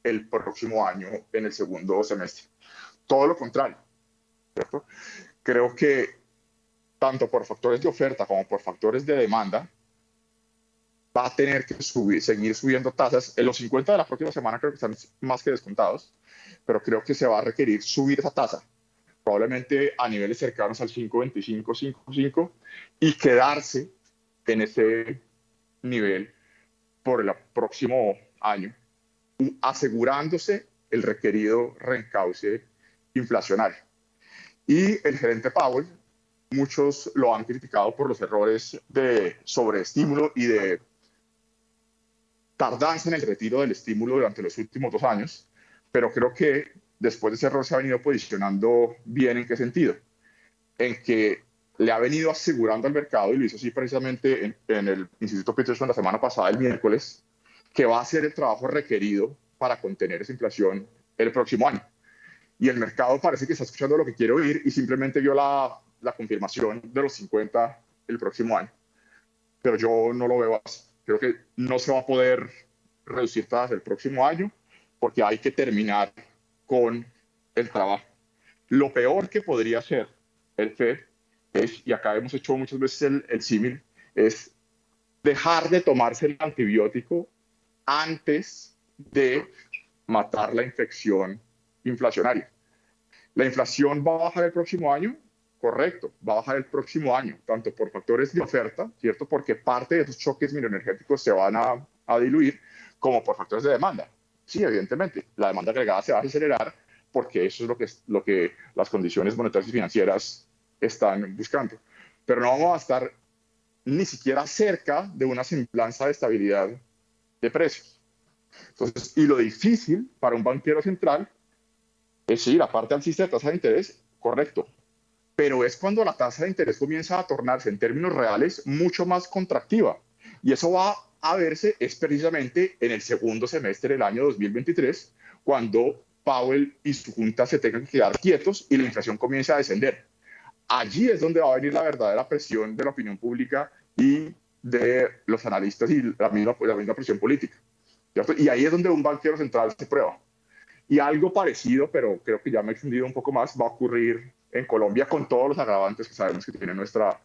el próximo año en el segundo semestre. Todo lo contrario. ¿cierto? Creo que tanto por factores de oferta como por factores de demanda, va a tener que subir, seguir subiendo tasas. En los 50 de la próxima semana creo que están más que descontados, pero creo que se va a requerir subir esa tasa, probablemente a niveles cercanos al 5.25, 5.5, y quedarse en ese nivel por el próximo año, asegurándose el requerido reencauce inflacionario. Y el gerente Powell muchos lo han criticado por los errores de sobreestímulo y de tardanza en el retiro del estímulo durante los últimos dos años, pero creo que después de ese error se ha venido posicionando bien en qué sentido, en que le ha venido asegurando al mercado, y lo hizo así precisamente en, en el Instituto Peterson la semana pasada, el miércoles, que va a hacer el trabajo requerido para contener esa inflación el próximo año. Y el mercado parece que está escuchando lo que quiere oír y simplemente vio la la confirmación de los 50 el próximo año. Pero yo no lo veo así. Creo que no se va a poder reducir tasas el próximo año porque hay que terminar con el trabajo. Lo peor que podría hacer el FED es, y acá hemos hecho muchas veces el, el símil, es dejar de tomarse el antibiótico antes de matar la infección inflacionaria. La inflación va a bajar el próximo año correcto, va a bajar el próximo año, tanto por factores de oferta, ¿cierto? Porque parte de esos choques microenergéticos se van a, diluir, como por factores de demanda. Sí, evidentemente, la demanda agregada se va a acelerar porque eso es lo que, las condiciones monetarias y financieras están buscando. Pero no vamos a estar ni siquiera cerca de una semblanza de estabilidad de precios. Entonces, y lo difícil para un banquero central es ir, aparte alcista de tasa de interés, correcto, pero es cuando la tasa de interés comienza a tornarse en términos reales mucho más contractiva. Y eso va a verse es precisamente en el segundo semestre del año 2023, cuando Powell y su junta se tengan que quedar quietos y la inflación comience a descender. Allí es donde va a venir la verdadera presión de la opinión pública y de los analistas y la misma, la misma presión política. Y ahí es donde un banquero central se prueba. Y algo parecido, pero creo que ya me he extendido un poco más, va a ocurrir en Colombia con todos los agravantes que sabemos que tiene nuestra,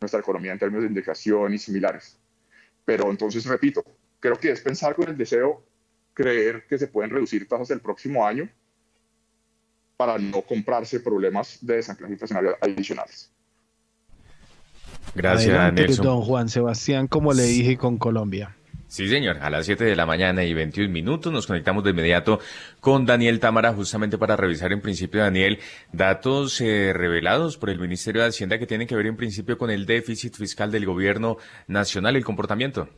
nuestra economía en términos de indexación y similares. Pero entonces, repito, creo que es pensar con el deseo, creer que se pueden reducir tasas el próximo año para no comprarse problemas de desanclaje inflacionario adicionales. Gracias, Nelson. Don Juan Sebastián, como le dije con Colombia. Sí, señor. A las 7 de la mañana y 21 minutos nos conectamos de inmediato con Daniel Támara justamente para revisar en principio, Daniel, datos eh, revelados por el Ministerio de Hacienda que tienen que ver en principio con el déficit fiscal del gobierno nacional el comportamiento.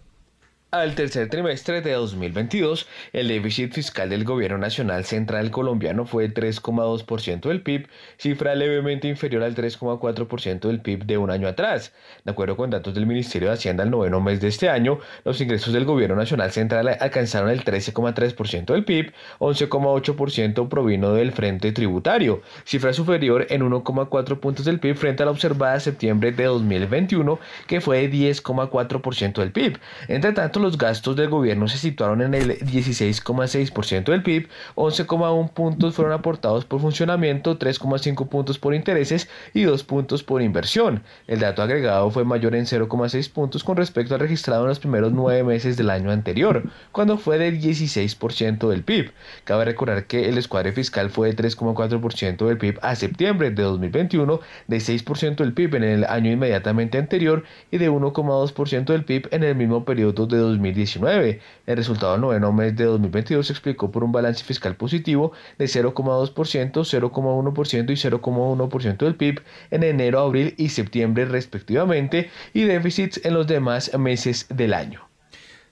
Al tercer trimestre de 2022, el déficit fiscal del Gobierno Nacional Central colombiano fue 3,2% del PIB, cifra levemente inferior al 3,4% del PIB de un año atrás. De acuerdo con datos del Ministerio de Hacienda al noveno mes de este año, los ingresos del Gobierno Nacional Central alcanzaron el 13,3% del PIB, 11,8% provino del frente tributario, cifra superior en 1,4 puntos del PIB frente a la observada septiembre de 2021, que fue de 10,4% del PIB. Entre tanto, los gastos del gobierno se situaron en el 16,6% del PIB, 11,1 puntos fueron aportados por funcionamiento, 3,5 puntos por intereses y 2 puntos por inversión. El dato agregado fue mayor en 0,6 puntos con respecto al registrado en los primeros nueve meses del año anterior, cuando fue del 16% del PIB. Cabe recordar que el escuadre fiscal fue de 3,4% del PIB a septiembre de 2021, de 6% del PIB en el año inmediatamente anterior y de 1,2% del PIB en el mismo periodo de 2019. El resultado del noveno mes de 2022 se explicó por un balance fiscal positivo de 0,2%, 0,1% y 0,1% del PIB en enero, abril y septiembre respectivamente y déficits en los demás meses del año.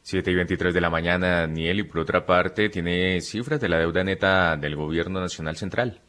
7 y 23 de la mañana, Daniel, y por otra parte, tiene cifras de la deuda neta del Gobierno Nacional Central.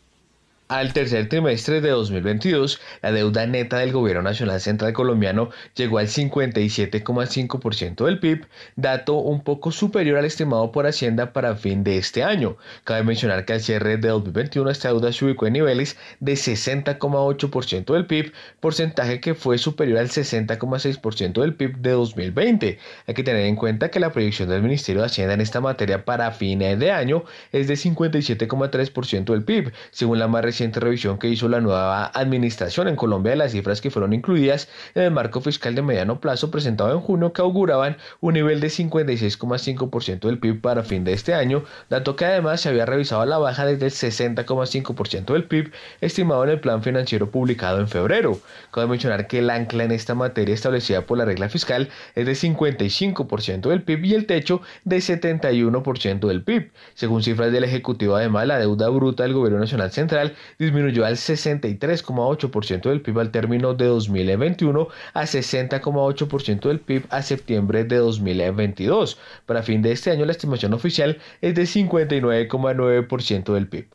Al tercer trimestre de 2022, la deuda neta del Gobierno Nacional Central Colombiano llegó al 57,5% del PIB, dato un poco superior al estimado por Hacienda para fin de este año. Cabe mencionar que al cierre de 2021 esta deuda se ubicó en niveles de 60,8% del PIB, porcentaje que fue superior al 60,6% del PIB de 2020. Hay que tener en cuenta que la proyección del Ministerio de Hacienda en esta materia para fines de año es de 57,3% del PIB, según la más reciente revisión que hizo la nueva administración en Colombia de las cifras que fueron incluidas en el marco fiscal de mediano plazo presentado en junio que auguraban un nivel de 56,5% del PIB para fin de este año, dato que además se había revisado a la baja desde el 60,5% del PIB estimado en el plan financiero publicado en febrero. Cabe mencionar que el ancla en esta materia establecida por la regla fiscal es de 55% del PIB y el techo de 71% del PIB. Según cifras del Ejecutivo, además, la deuda bruta del Gobierno Nacional Central disminuyó al 63,8% del PIB al término de 2021 a 60,8% del PIB a septiembre de 2022. Para fin de este año la estimación oficial es de 59,9% del PIB.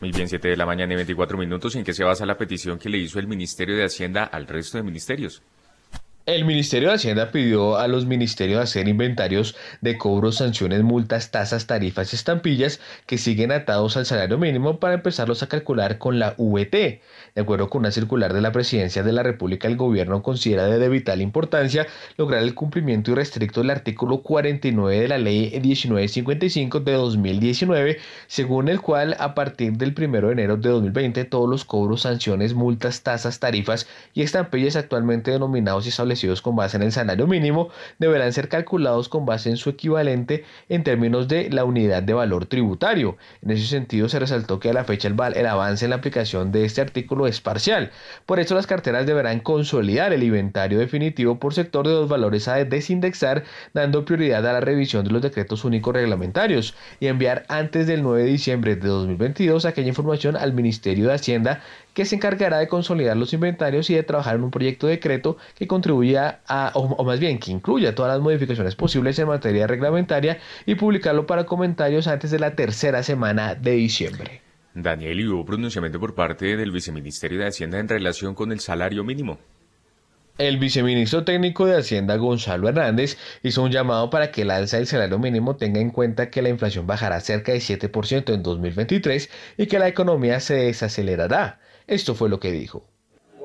Muy bien, 7 de la mañana y 24 minutos. ¿En qué se basa la petición que le hizo el Ministerio de Hacienda al resto de ministerios? El Ministerio de Hacienda pidió a los ministerios hacer inventarios de cobros, sanciones, multas, tasas, tarifas y estampillas que siguen atados al salario mínimo para empezarlos a calcular con la VT. De acuerdo con una circular de la Presidencia de la República, el gobierno considera de vital importancia lograr el cumplimiento irrestricto del artículo 49 de la Ley 1955 de 2019, según el cual a partir del 1 de enero de 2020 todos los cobros, sanciones, multas, tasas, tarifas y estampillas actualmente denominados y establecidos con base en el salario mínimo deberán ser calculados con base en su equivalente en términos de la unidad de valor tributario. En ese sentido se resaltó que a la fecha el, el avance en la aplicación de este artículo es parcial. Por eso las carteras deberán consolidar el inventario definitivo por sector de los valores a desindexar, dando prioridad a la revisión de los decretos únicos reglamentarios y enviar antes del 9 de diciembre de 2022 aquella información al Ministerio de Hacienda que se encargará de consolidar los inventarios y de trabajar en un proyecto de decreto que contribuya a, o, más bien que incluya todas las modificaciones posibles en materia reglamentaria y publicarlo para comentarios antes de la tercera semana de diciembre. Daniel, y hubo pronunciamiento por parte del Viceministerio de Hacienda en relación con el salario mínimo. El viceministro técnico de Hacienda, Gonzalo Hernández, hizo un llamado para que el alza del salario mínimo tenga en cuenta que la inflación bajará cerca de 7% en 2023 y que la economía se desacelerará. Esto fue lo que dijo.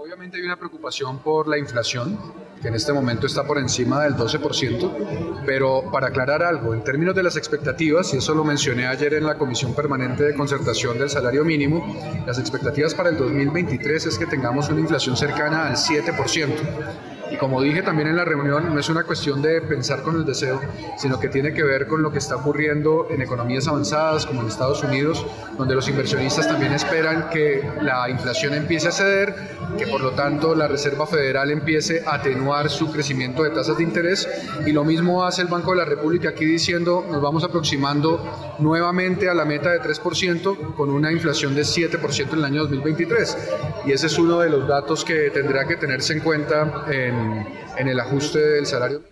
Obviamente hay una preocupación por la inflación, que en este momento está por encima del 12%, pero para aclarar algo, en términos de las expectativas, y eso lo mencioné ayer en la Comisión Permanente de Concertación del Salario Mínimo, las expectativas para el 2023 es que tengamos una inflación cercana al 7%. Y como dije también en la reunión, no es una cuestión de pensar con el deseo, sino que tiene que ver con lo que está ocurriendo en economías avanzadas como en Estados Unidos, donde los inversionistas también esperan que la inflación empiece a ceder, que por lo tanto la Reserva Federal empiece a atenuar su crecimiento de tasas de interés. Y lo mismo hace el Banco de la República aquí diciendo nos vamos aproximando nuevamente a la meta de 3% con una inflación de 7% en el año 2023. Y ese es uno de los datos que tendrá que tenerse en cuenta en en, el ajuste del salario.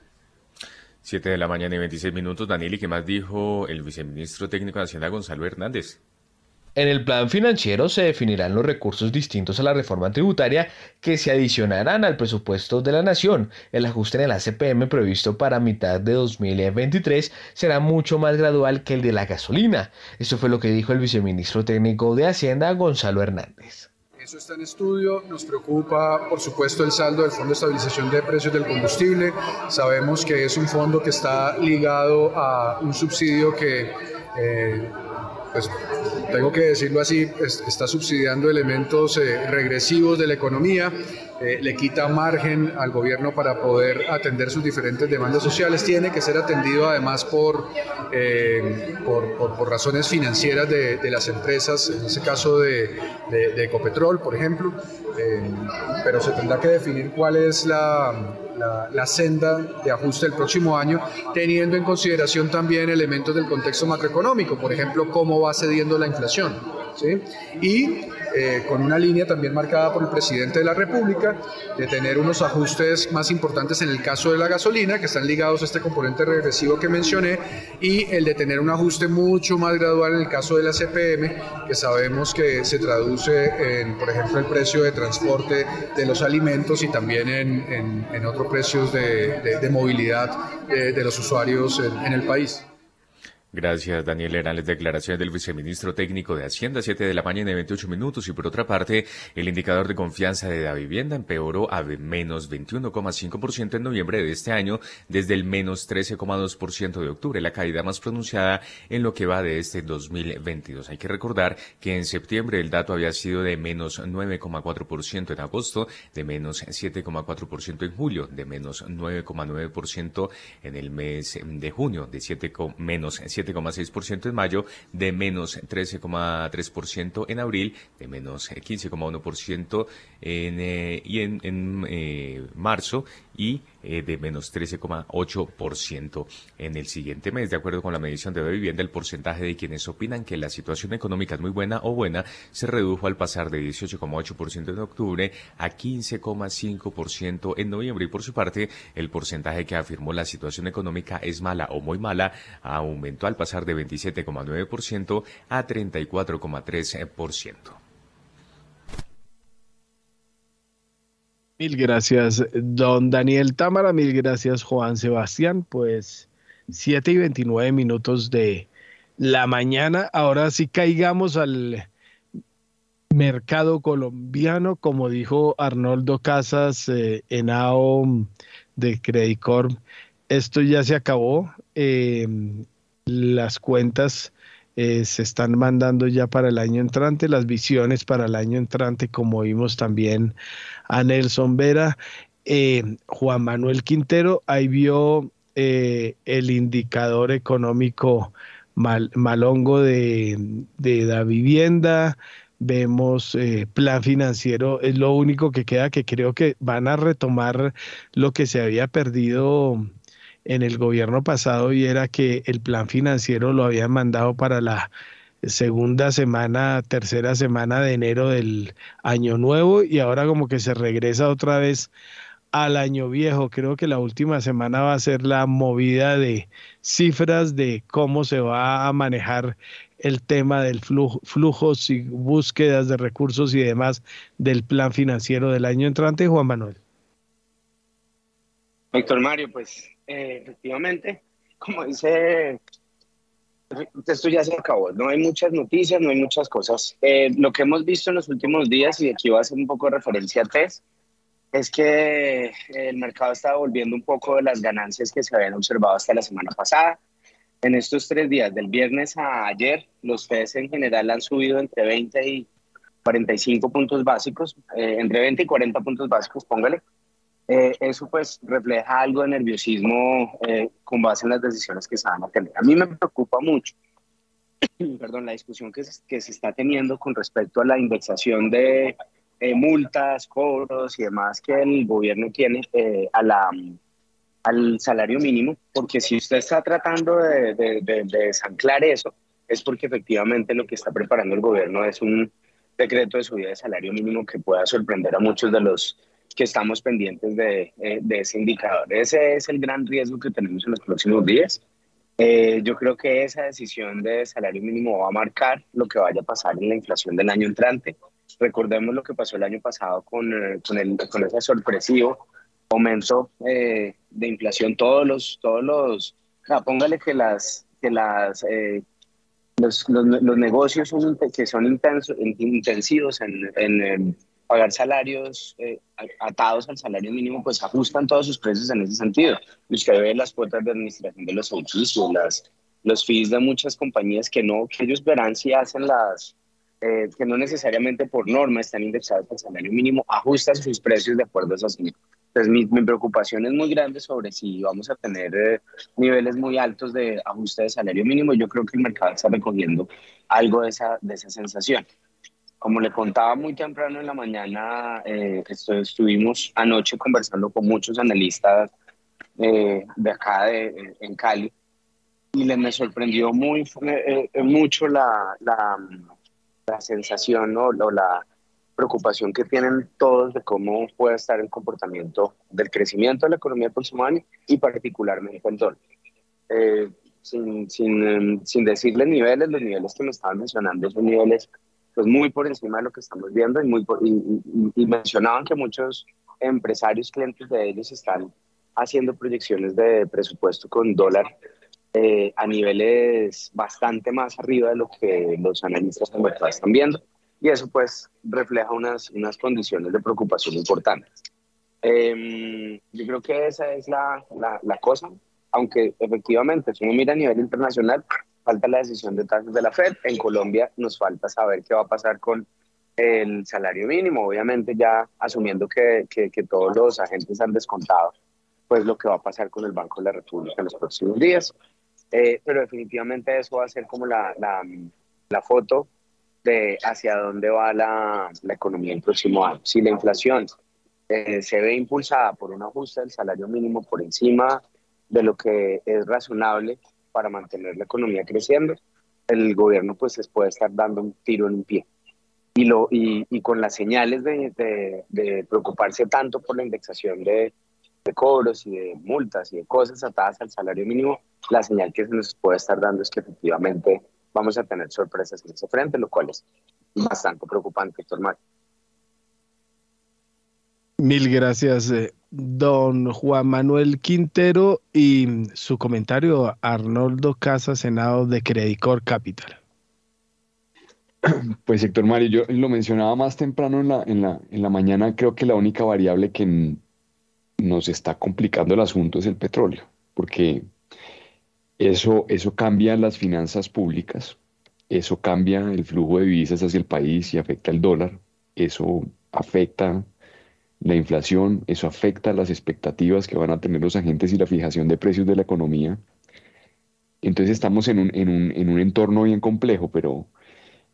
7 de la mañana y 26 minutos. Daniel, ¿y qué más dijo el viceministro técnico de Hacienda, Gonzalo Hernández? En el plan financiero se definirán los recursos distintos a la reforma tributaria que se adicionarán al presupuesto de la nación. El ajuste en el ACPM previsto para mitad de 2023 será mucho más gradual que el de la gasolina. Eso fue lo que dijo el viceministro técnico de Hacienda, Gonzalo Hernández. Eso está en estudio. Nos preocupa, por supuesto, el saldo del Fondo de Estabilización de Precios del Combustible. Sabemos que es un fondo que está ligado a un subsidio que eh, pues tengo que decirlo así, está subsidiando elementos eh, regresivos de la economía, eh, le quita margen al gobierno para poder atender sus diferentes demandas sociales, tiene que ser atendido además por, eh, por, razones financieras de, las empresas, en ese caso de, de Ecopetrol, por ejemplo, pero se tendrá que definir cuál es la la, senda de ajuste del próximo año, teniendo en consideración también elementos del contexto macroeconómico, por ejemplo, cómo va cediendo la inflación. ¿sí? Y eh, con una línea también marcada por el presidente de la República de tener unos ajustes más importantes en el caso de la gasolina, que están ligados a este componente regresivo que mencioné, y el de tener un ajuste mucho más gradual en el caso de la CPM, que sabemos que se traduce en, por ejemplo, el precio de transporte de los alimentos y también en, en, otros precios de, de, movilidad de, de, los usuarios en el país. Gracias, Daniel. Eran las declaraciones del viceministro técnico de Hacienda, 7 de la mañana y 28 minutos. Y por otra parte, el indicador de confianza de la vivienda empeoró a menos 21,5% en noviembre de este año, desde el menos 13,2% de octubre, la caída más pronunciada en lo que va de este 2022. Hay que recordar que en septiembre el dato había sido de menos 9,4% en agosto, de menos 7,4% en julio, de menos 9,9% en el mes de junio, de 7, menos 7 7,6% en mayo, de menos 13,3% en abril, de menos 15,1% en, eh, y en, en eh, marzo y eh, de menos 13,8% en el siguiente mes. De acuerdo con la medición de vivienda, el porcentaje de quienes opinan que la situación económica es muy buena o buena se redujo al pasar de 18,8% en octubre a 15,5% en noviembre. Y por su parte, el porcentaje que afirmó la situación económica es mala o muy mala aumentó al pasar de 27,9% a 34,3%. Mil gracias, don Daniel Támara, mil gracias, Juan Sebastián. Pues 7 y 29 minutos de la mañana. Ahora sí caigamos al mercado colombiano, como dijo Arnoldo Casas eh, en AOM de Credit Corp. Esto ya se acabó. Eh, las cuentas eh, se están mandando ya para el año entrante, las visiones para el año entrante, como vimos también a Nelson Vera. Eh, Juan Manuel Quintero, ahí vio eh, el indicador económico malongo de, de, la vivienda, vemos plan financiero, es lo único que queda que creo que van a retomar lo que se había perdido en el gobierno pasado y era que el plan financiero lo habían mandado para la segunda semana, tercera semana de enero del año nuevo y ahora como que se regresa otra vez al año viejo. Creo que la última semana va a ser la movida de cifras de cómo se va a manejar el tema del flujo, flujos y búsquedas de recursos y demás del plan financiero del año entrante, Juan Manuel. Héctor Mario, pues eh, efectivamente, (laughs) como dice, esto ya se acabó, no hay muchas noticias, no hay muchas cosas. Eh, lo que hemos visto en los últimos días, y aquí va a hacer un poco de referencia a TES, es que el mercado está volviendo un poco de las ganancias que se habían observado hasta la semana pasada. En estos tres días, del viernes a ayer, los TES en general han subido entre 20 y 45 puntos básicos, eh, entre 20 y 40 puntos básicos, póngale. Eh, eso pues refleja algo de nerviosismo eh, con base en las decisiones que se van a tener. A mí me preocupa mucho, (clears throat) perdón, la discusión que se, que se está teniendo con respecto a la indexación de multas, cobros y demás que el gobierno tiene a la, al salario mínimo, porque si usted está tratando de, de, de, de desanclar eso, es porque efectivamente lo que está preparando el gobierno es un decreto de subida de salario mínimo que pueda sorprender a muchos de los que estamos pendientes de, eh, de ese indicador. Ese es el gran riesgo que tenemos en los próximos días. Eh, yo creo que esa decisión de salario mínimo va a marcar lo que vaya a pasar en la inflación del año entrante. Recordemos lo que pasó el año pasado con, eh, con, el, con ese sorpresivo aumento de inflación. Todos los, todos los, póngale que las, que las los, los, los, negocios son, que son intensos, intensivos en, en, pagar salarios eh, atados al salario mínimo, pues ajustan todos sus precios en ese sentido. Usted ve las cuotas de administración de los edificios, las, los fees de muchas compañías que no, que ellos verán si hacen las, eh, que no necesariamente por norma están indexados al salario mínimo, ajustan sus precios de acuerdo a esas entonces, mi, mi, preocupación es muy grande sobre si vamos a tener eh, niveles muy altos de ajuste de salario mínimo. Yo creo que el mercado está recogiendo algo de esa, de esa sensación. Como le contaba muy temprano en la mañana, eh, estuvimos anoche conversando con muchos analistas eh, de acá de, en Cali y le me sorprendió muy, eh, mucho la, la, la sensación ¿no? o la preocupación que tienen todos de cómo puede estar el comportamiento del crecimiento de la economía el año y particularmente en dólar. Eh, sin, sin, em, sin decirles niveles, los niveles que me estaban mencionando son niveles pues, muy por encima de lo que estamos viendo y, muy y, mencionaban que muchos empresarios, clientes de ellos están haciendo proyecciones de presupuesto con dólar eh, a niveles bastante más arriba de lo que los analistas de mercado están viendo y eso pues refleja unas, unas condiciones de preocupación importantes. Eh, yo creo que esa es la, la, la, cosa, aunque efectivamente si uno mira a nivel internacional, falta la decisión de tasas de la Fed, en Colombia nos falta saber qué va a pasar con el salario mínimo, obviamente ya asumiendo que, que, todos los agentes han descontado, pues lo que va a pasar con el Banco de la República en los próximos días. Eh, pero definitivamente eso va a ser como la, la, la foto de hacia dónde va la, la economía el próximo año. Si la inflación eh, se ve impulsada por un ajuste del salario mínimo por encima de lo que es razonable para mantener la economía creciendo, el gobierno pues les puede estar dando un tiro en un pie. Y, lo, y, y con las señales de, de, de, preocuparse tanto por la indexación de, de cobros y de multas y de cosas atadas al salario mínimo, la señal que se nos puede estar dando es que efectivamente vamos a tener sorpresas en ese frente, lo cual es bastante preocupante, Héctor Mario. Mil gracias, eh, don Juan Manuel Quintero, y su comentario, Arnoldo Casa, Senado de Credicor Capital. (clears throat) Pues Héctor Mario, yo lo mencionaba más temprano en la, en la, en la mañana, creo que la única variable que nos está complicando el asunto es el petróleo, porque eso, eso cambia las finanzas públicas, eso cambia el flujo de divisas hacia el país y afecta el dólar, eso afecta la inflación, eso afecta las expectativas que van a tener los agentes y la fijación de precios de la economía. Entonces estamos en un, en un, en un entorno bien complejo, pero,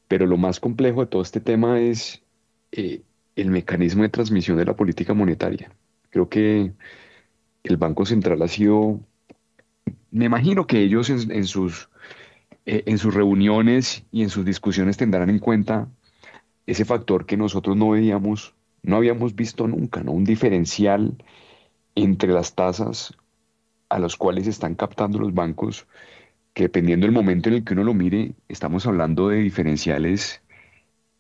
pero lo más complejo de todo este tema es eh, el mecanismo de transmisión de la política monetaria. Creo que el Banco Central ha sido me imagino que ellos en, sus, eh, en sus reuniones y en sus discusiones tendrán en cuenta ese factor que nosotros no veíamos, no habíamos visto nunca, ¿no? Un diferencial entre las tasas a las cuales están captando los bancos, que dependiendo del momento en el que uno lo mire, estamos hablando de diferenciales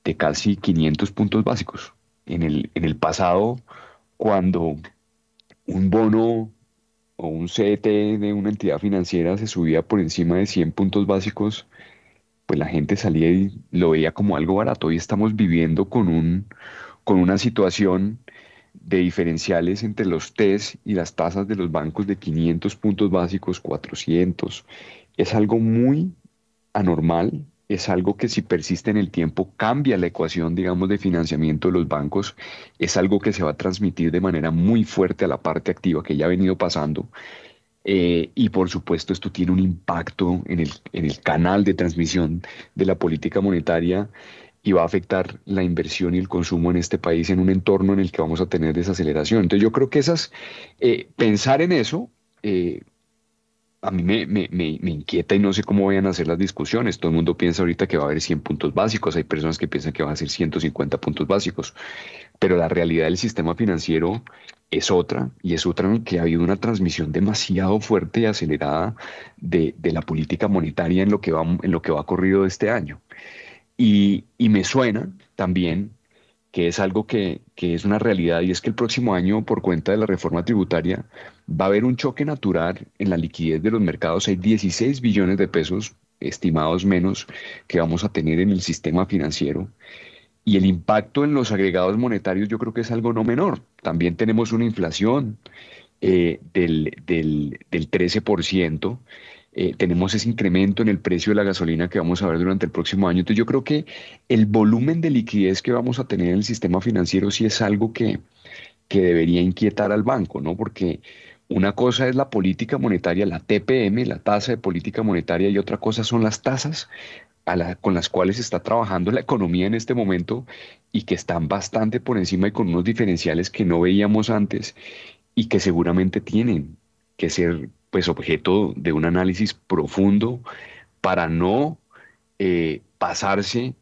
de casi 500 puntos básicos. En el, en el pasado, cuando un bono o un CET de una entidad financiera se subía por encima de 100 puntos básicos, pues la gente salía y lo veía como algo barato. Hoy estamos viviendo con, un, con una situación de diferenciales entre los TES y las tasas de los bancos de 500 puntos básicos, 400. Es algo muy anormal, es algo que si persiste en el tiempo cambia la ecuación, digamos, de financiamiento de los bancos, es algo que se va a transmitir de manera muy fuerte a la parte activa que ya ha venido pasando. Eh, y por supuesto esto tiene un impacto en el, en el canal de transmisión de la política monetaria y va a afectar la inversión y el consumo en este país en un entorno en el que vamos a tener desaceleración. Entonces yo creo que esas, eh, pensar en eso, eh, a mí me, me, me, inquieta y no sé cómo vayan a ser las discusiones. Todo el mundo piensa ahorita que va a haber 100 puntos básicos, hay personas que piensan que va a ser 150 puntos básicos, pero la realidad del sistema financiero es otra y es otra en que ha habido una transmisión demasiado fuerte y acelerada de, de la política monetaria en lo que va, en lo que va corrido este año. Y, me suena también que es algo que, es una realidad y es que el próximo año, por cuenta de la reforma tributaria, va a haber un choque natural en la liquidez de los mercados. Hay 16 billones de pesos estimados menos que vamos a tener en el sistema financiero. Y el impacto en los agregados monetarios yo creo que es algo no menor. También tenemos una inflación eh, del, del, del 13%. Eh, tenemos ese incremento en el precio de la gasolina que vamos a ver durante el próximo año. Entonces yo creo que el volumen de liquidez que vamos a tener en el sistema financiero sí es algo que, que debería inquietar al banco, ¿no? Porque una cosa es la política monetaria, la TPM, la tasa de política monetaria, y otra cosa son las tasas con las cuales está trabajando la economía en este momento y que están bastante por encima y con unos diferenciales que no veíamos antes y que seguramente tienen que ser pues objeto de un análisis profundo para no eh, pasarse,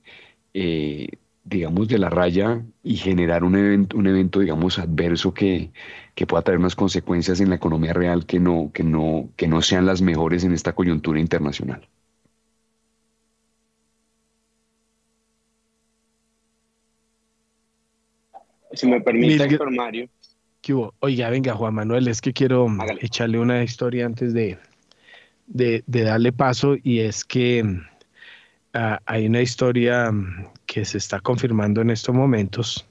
eh, digamos, de la raya y generar un evento, un evento digamos, adverso que, que, pueda traer unas consecuencias en la economía real que no, que, no, que no sean las mejores en esta coyuntura internacional. Si me permite, Mario. Oiga, venga, Juan Manuel, es que quiero echarle una historia antes de, de, darle paso y es que ah, hay una historia que se está confirmando en estos momentos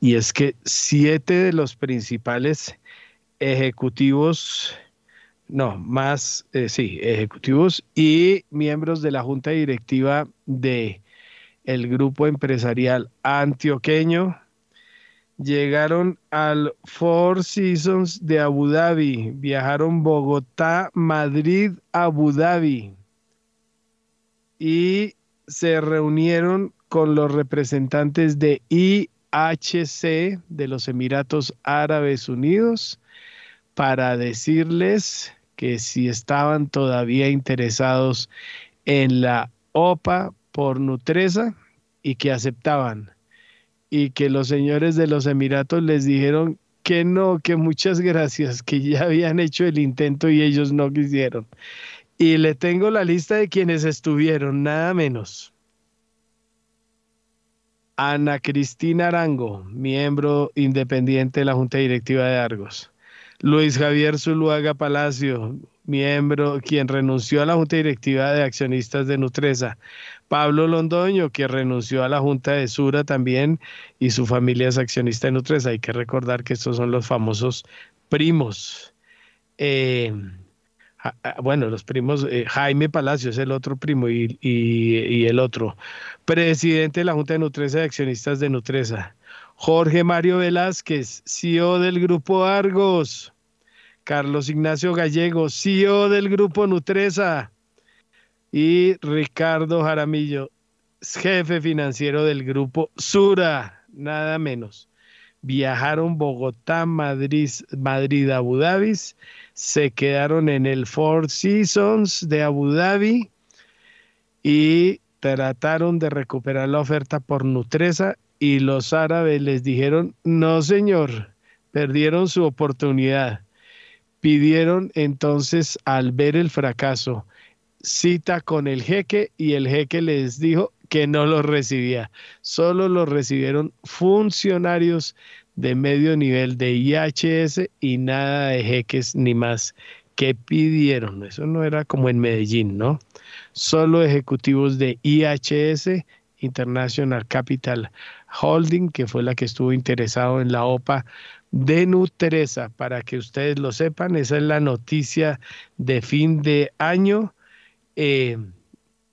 y es que siete de los principales ejecutivos, no, más, eh, sí, ejecutivos y miembros de la junta directiva de el grupo empresarial antioqueño, Llegaron al Four Seasons de Abu Dhabi, viajaron Bogotá, Madrid, Abu Dhabi. Y se reunieron con los representantes de IHC de los Emiratos Árabes Unidos para decirles que si estaban todavía interesados en la OPA por Nutresa y que aceptaban y que los señores de los Emiratos les dijeron que no, que muchas gracias, que ya habían hecho el intento y ellos no quisieron. Y le tengo la lista de quienes estuvieron, nada menos. Ana Cristina Arango, miembro independiente de la Junta Directiva de Argos. Luis Javier Zuluaga Palacio, miembro, quien renunció a la Junta Directiva de Accionistas de Nutresa. Pablo Londoño, que renunció a la Junta de Sura también, y su familia es accionista de Nutresa. Hay que recordar que estos son los famosos primos. Eh, bueno, los primos, eh, Jaime Palacio es el otro primo y, y, el otro. Presidente de la Junta de Nutresa de Accionistas de Nutresa. Jorge Mario Velázquez, CEO del Grupo Argos. Carlos Ignacio Gallego, CEO del Grupo Nutresa, y Ricardo Jaramillo, jefe financiero del Grupo Sura, nada menos. Viajaron Bogotá, Madrid, Madrid, Abu Dhabi, se quedaron en el Four Seasons de Abu Dhabi y trataron de recuperar la oferta por Nutresa y los árabes les dijeron, no señor, perdieron su oportunidad Pidieron entonces al ver el fracaso cita con el jeque y el jeque les dijo que no lo recibía. Solo lo recibieron funcionarios de medio nivel de IHS y nada de jeques ni más. ¿Qué pidieron? Eso no era como en Medellín, ¿no? Solo ejecutivos de IHS, International Capital Holding, que fue la que estuvo interesado en la OPA de Nutresa, para que ustedes lo sepan. Esa es la noticia de fin de año. Eh,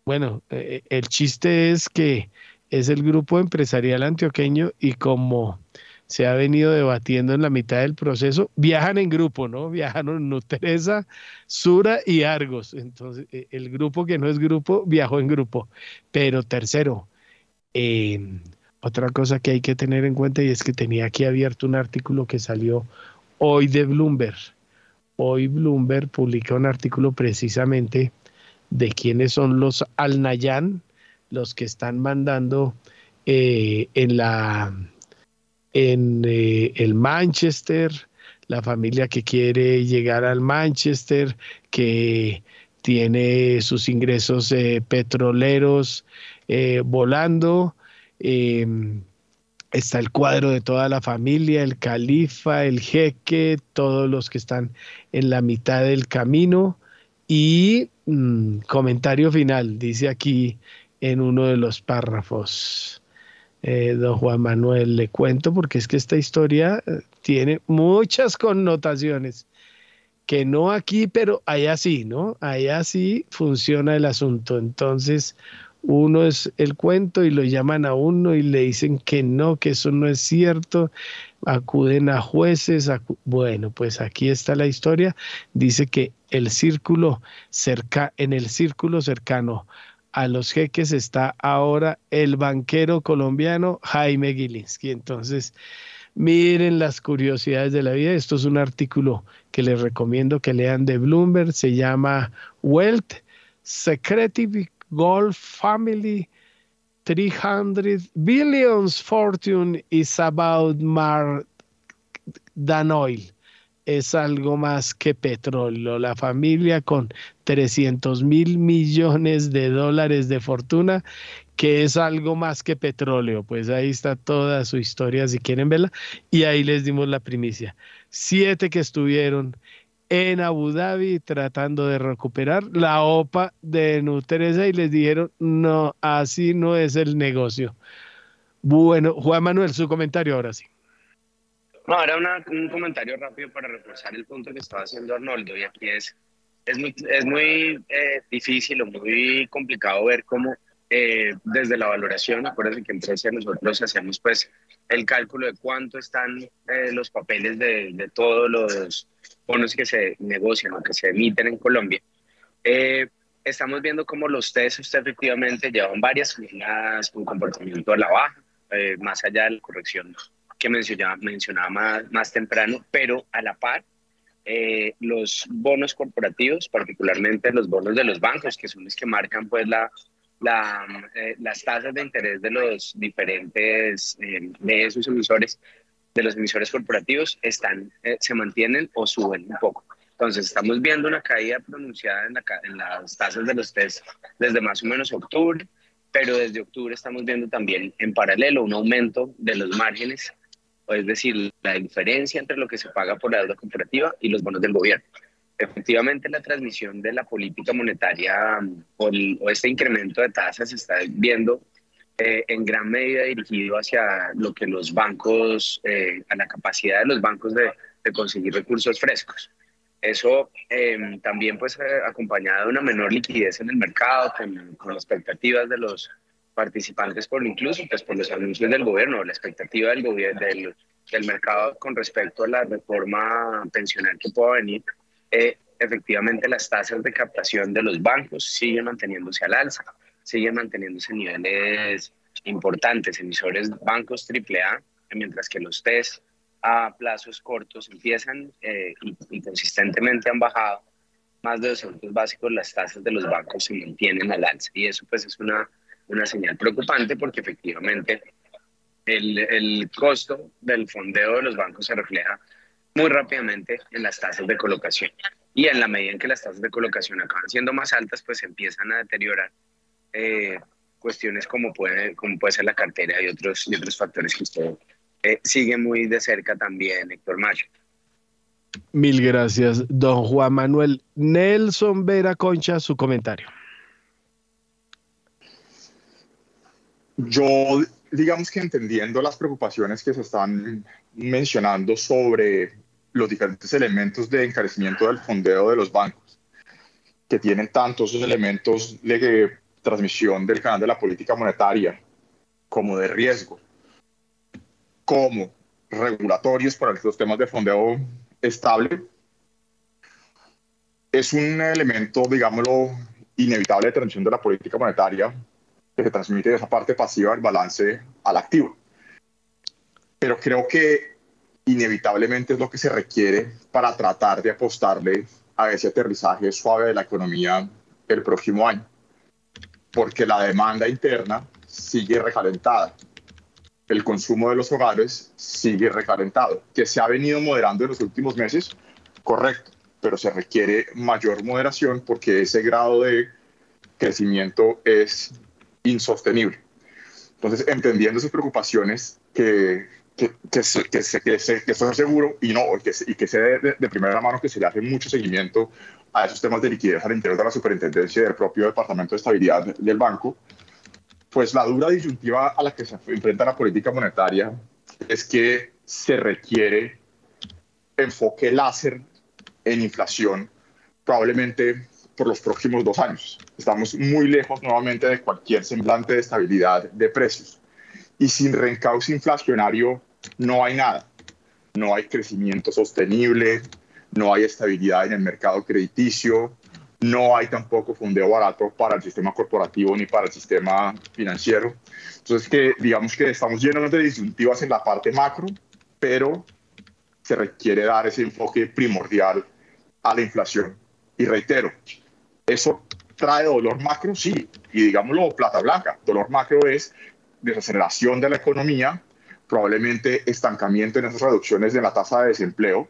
bueno, eh, el chiste es que es el grupo empresarial antioqueño y como se ha venido debatiendo en la mitad del proceso, viajan en grupo, ¿no? (laughs) Viajaron Nutresa, Sura y Argos. Entonces, el grupo que no es grupo viajó en grupo. Pero tercero, eh, otra cosa que hay que tener en cuenta y es que tenía aquí abierto un artículo que salió hoy de Bloomberg. Hoy Bloomberg publica un artículo precisamente de quiénes son los Al-Nayan, los que están mandando eh, en la en eh, el Manchester, la familia que quiere llegar al Manchester, que tiene sus ingresos eh, petroleros volando, Em, está el cuadro de toda la familia, el califa, el jeque, todos los que están en la mitad del camino. Y mm, comentario final, dice aquí en uno de los párrafos. Eh, don Juan Manuel, le cuento porque es que esta historia eh, tiene muchas connotaciones, que no aquí, pero allá sí, ¿no? Allá sí funciona el asunto. Entonces, uno es el cuento y lo llaman a uno y le dicen que no, que eso no es cierto, acuden a jueces, bueno, pues aquí está la historia, dice que el círculo cerca, en el círculo cercano a los jeques está ahora el banquero colombiano Jaime Gilinski. Entonces, miren las curiosidades de la vida. Esto es un artículo que les recomiendo que lean de Bloomberg, se llama Wealth Secretive Golf Family 300 billions fortune is about more than oil. Es algo más que petróleo. La familia con 300 mil millones de dólares de fortuna, que es algo más que petróleo. Pues ahí está toda su historia, si quieren verla. Y ahí les dimos la primicia. Siete que estuvieron en Abu Dhabi tratando de recuperar la OPA de Nutresa y les dijeron, no, así no es el negocio. Bueno, Juan Manuel, su comentario ahora sí. No, era un comentario rápido para reforzar el punto que estaba haciendo Arnoldo y aquí es, es muy, es muy eh, difícil o muy complicado ver cómo eh, desde la valoración, acuérdense que en Trecia nosotros hacemos pues el cálculo de cuánto están eh, los papeles de todos los bonos que se negocian o que se emiten en Colombia, eh, estamos viendo cómo los test efectivamente llevan varias semanas con comportamiento a la baja, eh, más allá de la corrección que mencionaba, mencionaba más, más temprano, pero a la par, eh, los bonos corporativos, particularmente los bonos de los bancos, que son los que marcan pues la, la, las tasas de interés de los diferentes de esos emisores, de los emisores corporativos están, eh, se mantienen o suben un poco. Entonces, estamos viendo una caída pronunciada en, la, en las tasas de los test desde más o menos octubre, pero desde octubre estamos viendo también en paralelo un aumento de los márgenes, es decir, la diferencia entre lo que se paga por la deuda corporativa y los bonos del gobierno. Efectivamente, la transmisión de la política monetaria o, o este incremento de tasas se está viendo eh, en gran medida dirigido hacia lo que los bancos, eh, a la capacidad de los bancos de, conseguir recursos frescos. Eso em, también pues eh, acompañado de una menor liquidez en el mercado, con, con expectativas de los participantes, por incluso pues por los anuncios del gobierno, la expectativa del gobierno del, del mercado con respecto a la reforma pensional que pueda venir, efectivamente las tasas de captación de los bancos siguen manteniéndose al alza siguen manteniéndose niveles importantes, emisores bancos AAA, mientras que los test a plazos cortos empiezan eh, y, consistentemente han bajado más de 200 básicos, las tasas de los bancos se mantienen al alza. Y eso pues es una, una señal preocupante porque efectivamente el, el costo del fondeo de los bancos se refleja muy rápidamente en las tasas de colocación. Y en la medida en que las tasas de colocación acaban siendo más altas, pues empiezan a deteriorar eh, cuestiones como puede, como puede ser la cartera y otros, y otros factores que usted eh, sigue muy de cerca también Héctor Mayo. Mil gracias, don Juan Manuel. Nelson Vera Concha, su comentario. Yo, digamos que entendiendo las preocupaciones que se están mencionando sobre los diferentes elementos de encarecimiento del fondeo de los bancos, que tienen tantos elementos de transmisión del canal de la política monetaria como de riesgo, como regulatorios para los temas de fondeo estable, es un elemento, digámoslo, inevitable de transmisión de la política monetaria que se transmite de esa parte pasiva del balance al activo. Pero creo que inevitablemente es lo que se requiere para tratar de apostarle a ese aterrizaje suave de la economía el próximo año, porque la demanda interna sigue recalentada, el consumo de los hogares sigue recalentado, que se ha venido moderando en los últimos meses, correcto, pero se requiere mayor moderación porque ese grado de crecimiento es insostenible. Entonces, entendiendo esas preocupaciones que, que, que, que, que, estoy seguro y no, que, y que de, de, primera mano que se le hace mucho seguimiento a esos temas de liquidez al interior de la superintendencia y del propio Departamento de Estabilidad del banco, pues la dura disyuntiva a la que se enfrenta la política monetaria es que se requiere enfoque láser en inflación probablemente por los próximos dos años. Estamos muy lejos nuevamente de cualquier semblante de estabilidad de precios. Y sin reencauce inflacionario no hay nada. No hay crecimiento sostenible, no hay estabilidad en el mercado crediticio, no hay tampoco fondeo barato para el sistema corporativo ni para el sistema financiero. Entonces, que digamos que estamos llenos de disyuntivas en la parte macro, pero se requiere dar ese enfoque primordial a la inflación. Y reitero, ¿Eso trae dolor macro? Sí, y digámoslo plata blanca. Dolor macro es desaceleración de la economía, probablemente estancamiento en esas reducciones de la tasa de desempleo,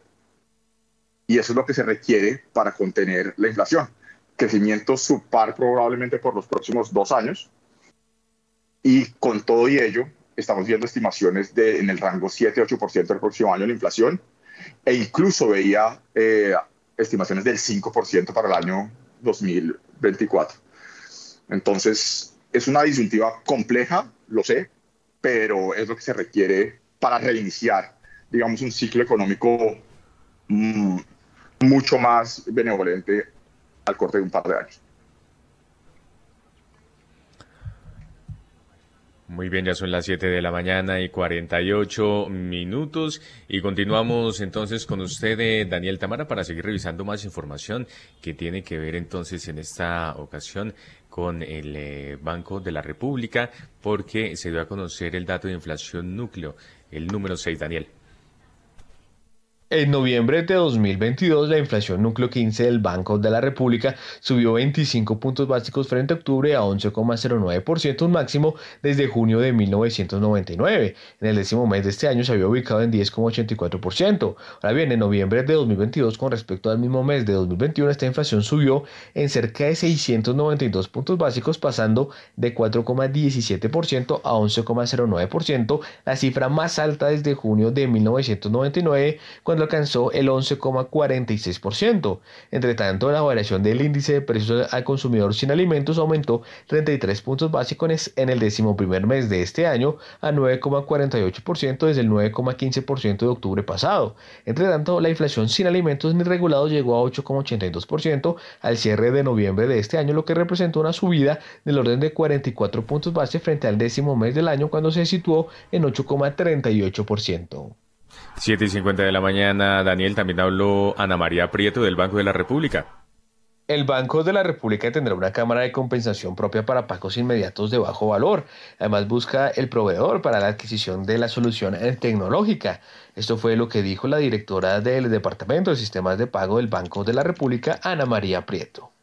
y eso es lo que se requiere para contener la inflación. Crecimiento subpar probablemente por los próximos dos años, y con todo y ello, estamos viendo estimaciones de en el rango 7-8% el próximo año la inflación, e incluso veía eh, estimaciones del 5% para el año 2024. Entonces, es una disyuntiva compleja, lo sé, pero es lo que se requiere para reiniciar, digamos, un ciclo económico mm, mucho más benevolente al corte de un par de años. Muy bien, ya son las 7 de la mañana y 48 minutos y continuamos entonces con usted, eh, Daniel Tamara, para seguir revisando más información que tiene que ver entonces en esta ocasión con el eh, Banco de la República porque se dio a conocer el dato de inflación núcleo, el número 6, Daniel. En noviembre de 2022, la inflación núcleo 15 del Banco de la República subió 25 puntos básicos frente a octubre a 11,09%, un máximo desde junio de 1999. En el décimo mes de este año se había ubicado en 10,84%. Ahora bien, en noviembre de 2022, con respecto al mismo mes de 2021, esta inflación subió en cerca de 692 puntos básicos, pasando de 4,17% a 11,09%, la cifra más alta desde junio de 1999, cuando alcanzó el 11,46%. Entre tanto, la variación del índice de precios al consumidor sin alimentos aumentó 33 puntos básicos en el décimo primer mes de este año a 9,48% desde el 9,15% de octubre pasado. Entre tanto, la inflación sin alimentos ni regulados llegó a 8,82% al cierre de noviembre de este año, lo que representó una subida del orden de 44 puntos base frente al décimo mes del año cuando se situó en 8,38%. 7 y 50 de la mañana, Daniel, también habló Ana María Prieto del Banco de la República. El Banco de la República tendrá una cámara de compensación propia para pagos inmediatos de bajo valor. Además, busca el proveedor para la adquisición de la solución tecnológica. Esto fue lo que dijo la directora del Departamento de Sistemas de Pago del Banco de la República, Ana María Prieto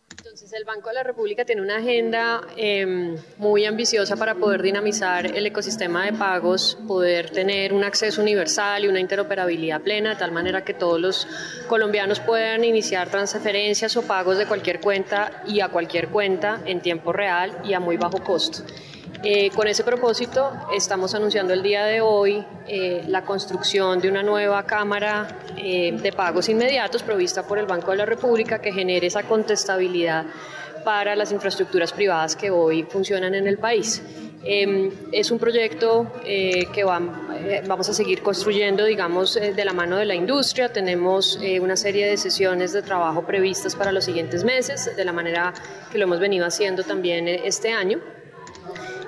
el Banco de la República tiene una agenda em, muy ambiciosa para poder dinamizar el ecosistema de pagos, poder tener un acceso universal y una interoperabilidad plena, de tal manera que todos los colombianos puedan iniciar transferencias o pagos de cualquier cuenta y a cualquier cuenta en tiempo real y a muy bajo costo. Eh, con ese propósito, estamos anunciando el día de hoy eh, la construcción de una nueva cámara eh, de pagos inmediatos provista por el Banco de la República que genere esa contestabilidad para las infraestructuras privadas que hoy funcionan en el país. Em, es un proyecto que vamos a seguir construyendo, digamos, de la mano de la industria. Tenemos una serie de sesiones de trabajo previstas para los siguientes meses, de la manera que lo hemos venido haciendo también este año.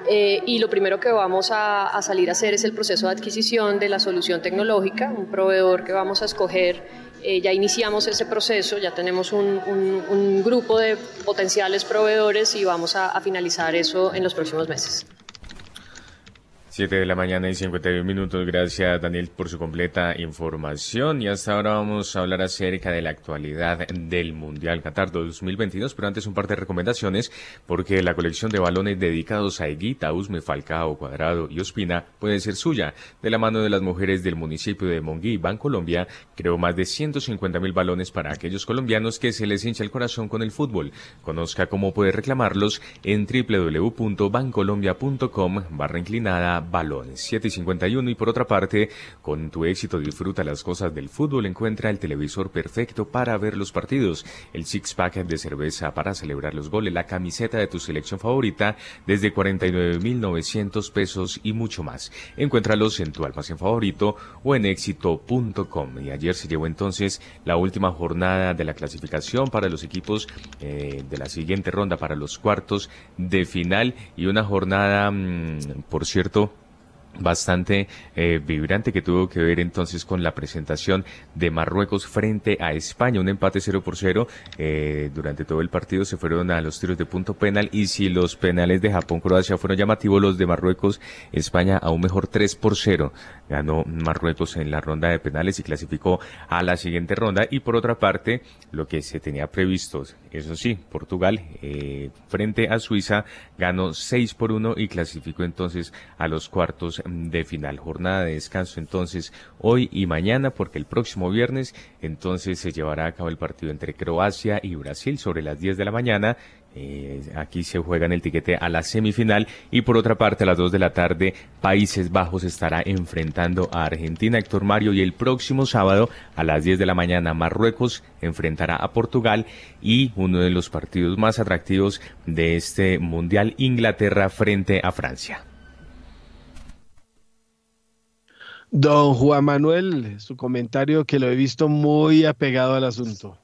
Eh, y lo primero que vamos a, salir a hacer es el proceso de adquisición de la solución tecnológica, un proveedor que vamos a escoger. Eh, ya iniciamos ese proceso, ya tenemos un, grupo de potenciales proveedores y vamos a finalizar eso en los próximos meses. 7 de la mañana y 51 minutos. Gracias, Daniel, por su completa información. Y hasta ahora vamos a hablar acerca de la actualidad del Mundial Qatar 2022. Pero antes, un par de recomendaciones, porque la colección de balones dedicados a Eguita, Usme, Falcao, Cuadrado y Ospina puede ser suya. De la mano de las mujeres del municipio de Monguí, Colombia, creó más de 150 mil balones para aquellos colombianos que se les hincha el corazón con el fútbol. Conozca cómo puede reclamarlos en www.bancolombia.com barra inclinada balones. 7 y 51 y por otra parte, con tu éxito disfruta las cosas del fútbol, encuentra el televisor perfecto para ver los partidos, el six pack de cerveza para celebrar los goles, la camiseta de tu selección favorita desde 49.900 pesos y mucho más. Encuéntralos en tu almacén favorito o en éxito.com. Y ayer se llevó entonces la última jornada de la clasificación para los equipos eh, de la siguiente ronda para los cuartos de final y una jornada, mm, por cierto, bastante eh, vibrante que tuvo que ver entonces con la presentación de Marruecos frente a España, un empate 0 por 0 eh, durante todo el partido se fueron a los tiros de punto penal y si los penales de Japón-Croacia fueron llamativos los de Marruecos, España aún mejor 3 por 0 ganó Marruecos en la ronda de penales y clasificó a la siguiente ronda. Y por otra parte lo que se tenía previsto, eso sí, Portugal eh, frente a Suiza ganó 6 por 1 y clasificó entonces a los cuartos de final. Jornada de descanso entonces hoy y mañana porque el próximo viernes entonces se llevará a cabo el partido entre Croacia y Brasil sobre las 10 de la mañana. Eh, aquí se juega en el tiquete a la semifinal y por otra parte a las 2 de la tarde Países Bajos estará enfrentando a Argentina Héctor Mario y el próximo sábado a las 10 de la mañana Marruecos enfrentará a Portugal y uno de los partidos más atractivos de este mundial Inglaterra frente a Francia. Don Juan Manuel, su comentario que lo he visto muy apegado al asunto.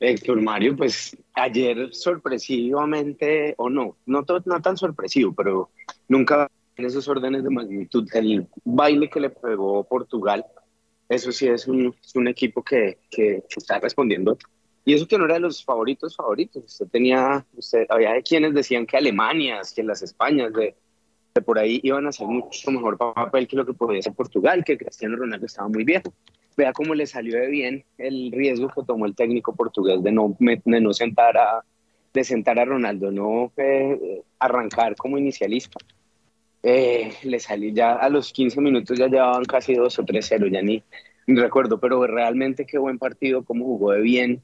Héctor Mario, pues ayer sorpresivamente, o no, no, no tan sorpresivo, pero nunca en esos órdenes de magnitud. El baile que le pegó Portugal, eso sí es un, un equipo que, que, está respondiendo. Y eso que no era de los favoritos favoritos. Usted tenía, usted, había quienes decían que Alemania, que las Españas, de, por ahí iban a hacer mucho mejor papel que lo que podía hacer Portugal, que Cristiano Ronaldo estaba muy viejo. Vea cómo le salió de bien el riesgo que tomó el técnico portugués de no, de no sentar a de sentar a Ronaldo, no eh, arrancar como inicialista. Eh, le salió ya a los 15 minutos, ya llevaban casi 2 o 3-0, ya ni, recuerdo, pero realmente qué buen partido, cómo jugó de bien.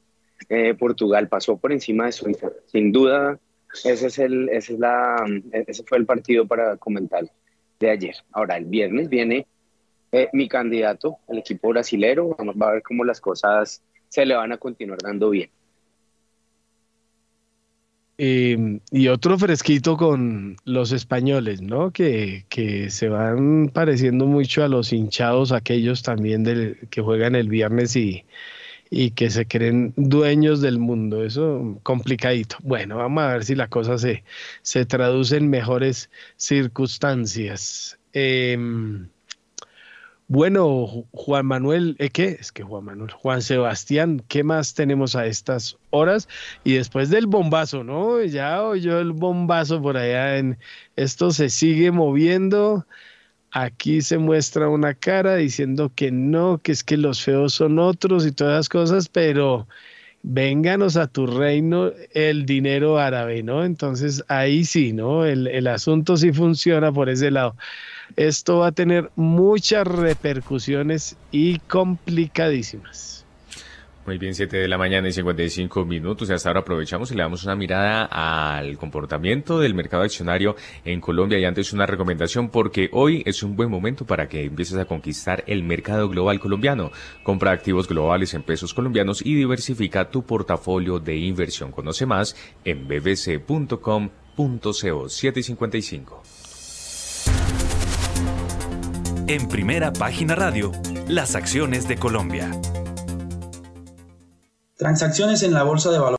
Eh, Portugal pasó por encima de Suiza, sin duda ese, es el, ese, es la, ese fue el partido para comentar de ayer. Ahora, el viernes viene eh, mi candidato, el equipo brasilero. Vamos a ver cómo las cosas se le van a continuar dando bien. Em, y otro fresquito con los españoles, ¿no? Que, que, se van pareciendo mucho a los hinchados, aquellos también del, que juegan el viernes y, y que se creen dueños del mundo. Eso complicadito. Bueno, vamos a ver si la cosa se, se traduce en mejores circunstancias. Em, bueno, Juan Manuel, ¿eh, ¿qué? Es que Juan Manuel, Juan Sebastián, ¿qué más tenemos a estas horas? Y después del bombazo, ¿no? Ya oyó el bombazo por allá en esto se sigue moviendo. Aquí se muestra una cara diciendo que no, que es que los feos son otros y todas las cosas, pero vénganos a tu reino el dinero árabe, ¿no? Entonces ahí sí, ¿no? El, el, asunto sí funciona por ese lado. Esto va a tener muchas repercusiones y complicadísimas. Muy bien, 7 de la mañana y 55 minutos y hasta ahora aprovechamos y le damos una mirada al comportamiento del mercado accionario en Colombia y antes una recomendación porque hoy es un buen momento para que empieces a conquistar el mercado global colombiano. Compra activos globales en pesos colombianos y diversifica tu portafolio de inversión. Conoce más en bbc.com.co 755. En primera página radio, las acciones de Colombia. Transacciones en la bolsa de valores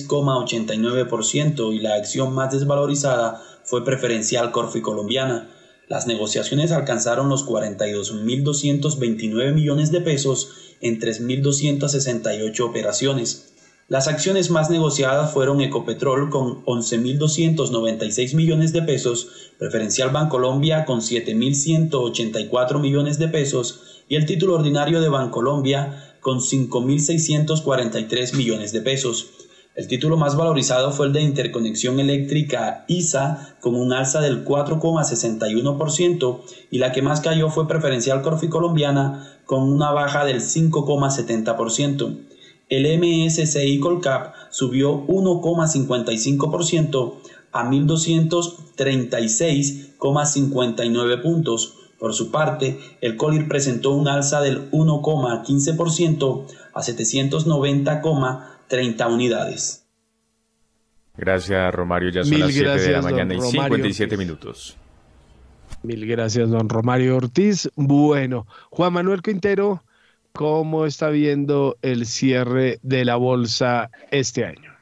6,89% y la acción más desvalorizada fue preferencial Corfi Colombiana. Las negociaciones alcanzaron los 42.229 millones de pesos en 3.268 operaciones. Las acciones más negociadas fueron Ecopetrol con 11.296 millones de pesos, Preferencial Bancolombia con 7.184 millones de pesos y el título ordinario de Bancolombia con 5.643 millones de pesos. El título más valorizado fue el de Interconexión Eléctrica ISA con un alza del 4,61% y la que más cayó fue Preferencial Corfi Colombiana con una baja del 5,70%. El MSCI Colcap subió 1,55% a 1.236,59 puntos por su parte, el COLIR presentó un alza del 1,15% a 790,30 unidades. Gracias, Romario. Ya son las 7 de la mañana y 57 minutos. Mil gracias, don Romario Ortiz. Bueno, Juan Manuel Quintero, ¿cómo está viendo el cierre de la bolsa este año?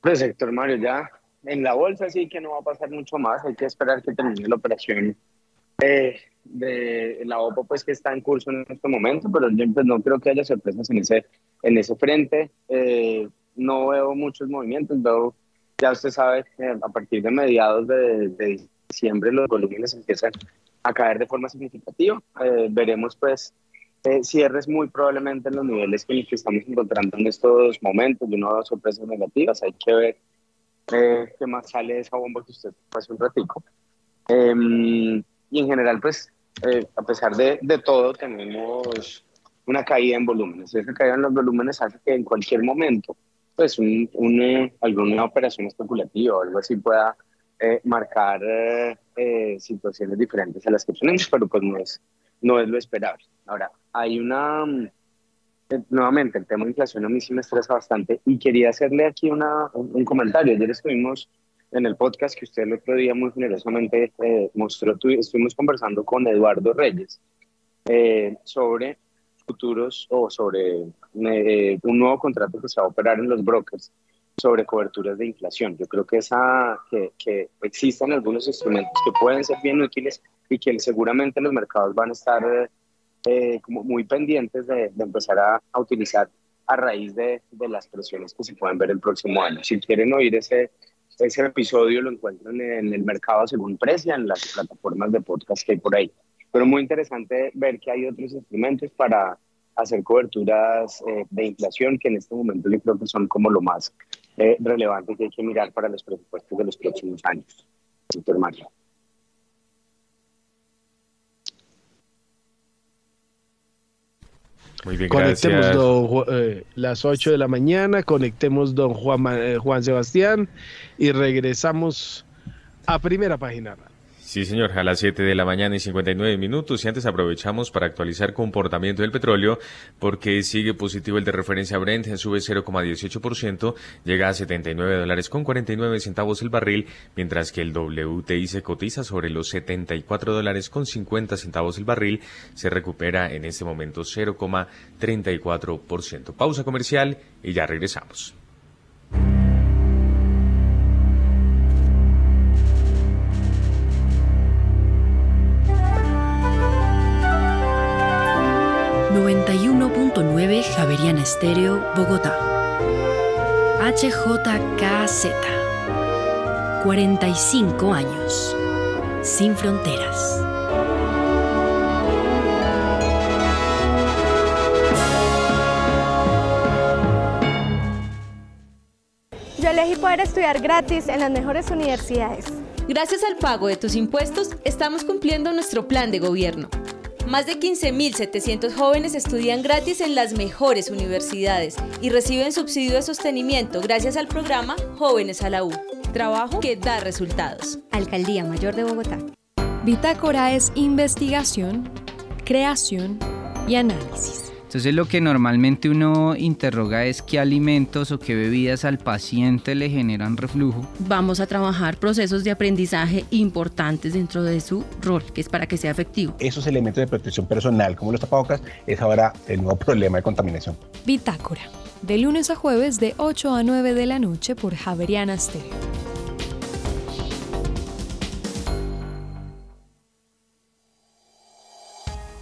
Pues, Héctor Mario, ya en la bolsa sí que no va a pasar mucho más, hay que esperar que termine la operación eh, de la OPA, pues que está en curso en este momento, pero yo pues, no creo que haya sorpresas en ese, en ese frente. Eh, no veo muchos movimientos, veo, ya usted sabe, a partir de mediados de, diciembre los volúmenes empiezan a caer de forma significativa. Eh, veremos pues cierres muy probablemente en los niveles que, que estamos encontrando en estos momentos. Yo no sorpresas negativas, hay que ver eh, que más sale de esa bomba que usted hace un ratico. Em, y en general, pues, eh, a pesar de, de, todo, tenemos una caída en volúmenes. Esa caída en los volúmenes hace que en cualquier momento, pues, un, alguna operación especulativa o algo así pueda eh, marcar eh, situaciones diferentes a las que tenemos, pero pues no es, no es lo esperable. Ahora, hay una eh, nuevamente, el tema de inflación a mí sí me estresa bastante y quería hacerle aquí una, un, comentario. Ayer estuvimos en el podcast que usted el otro día muy generosamente eh, mostró, estuvimos conversando con Eduardo Reyes eh, sobre futuros o sobre un nuevo contrato que se va a operar en los brokers sobre coberturas de inflación. Yo creo que, esa, que, que existen algunos instrumentos que pueden ser bien útiles y que seguramente los mercados van a estar eh, como muy pendientes de, empezar a, utilizar a raíz de, de, las presiones que se pueden ver el próximo año. Si quieren oír ese, ese episodio, lo encuentran en el mercado según precia, en las plataformas de podcast que hay por ahí. Pero muy interesante ver que hay otros instrumentos para hacer coberturas eh, de inflación que en este momento yo creo que son como lo más eh, relevante que hay que mirar para los presupuestos de los próximos años. Super Mario. Muy bien, conectemos eh, las 8 de la mañana, conectemos don Juan, eh, Juan Sebastián y regresamos a primera página. Sí, señor, a las 7 de la mañana y 59 minutos. Y antes aprovechamos para actualizar comportamiento del petróleo porque sigue positivo el de referencia Brent, sube 0,18%, llega a 79 dólares con 49 centavos el barril, mientras que el WTI se cotiza sobre los 74 dólares con 50 centavos el barril, se recupera en este momento 0,34%. Pausa comercial y ya regresamos. Javeriana Estéreo, Bogotá. HJKZ. 45 años. Sin fronteras. Yo elegí poder estudiar gratis en las mejores universidades. Gracias al pago de tus impuestos, estamos cumpliendo nuestro plan de gobierno Más de 15.700 jóvenes estudian gratis en las mejores universidades y reciben subsidio de sostenimiento gracias al programa Jóvenes a la U. Trabajo que da resultados. Alcaldía Mayor de Bogotá. Bitácora es investigación, creación y análisis. Entonces lo que normalmente uno interroga es qué alimentos o qué bebidas al paciente le generan reflujo. Vamos a trabajar procesos de aprendizaje importantes dentro de su rol, que es para que sea efectivo. Esos elementos de protección personal, como los tapabocas, es ahora el nuevo problema de contaminación. Bitácora, de lunes a jueves de 8 a 9 de la noche por Javeriana Stereo.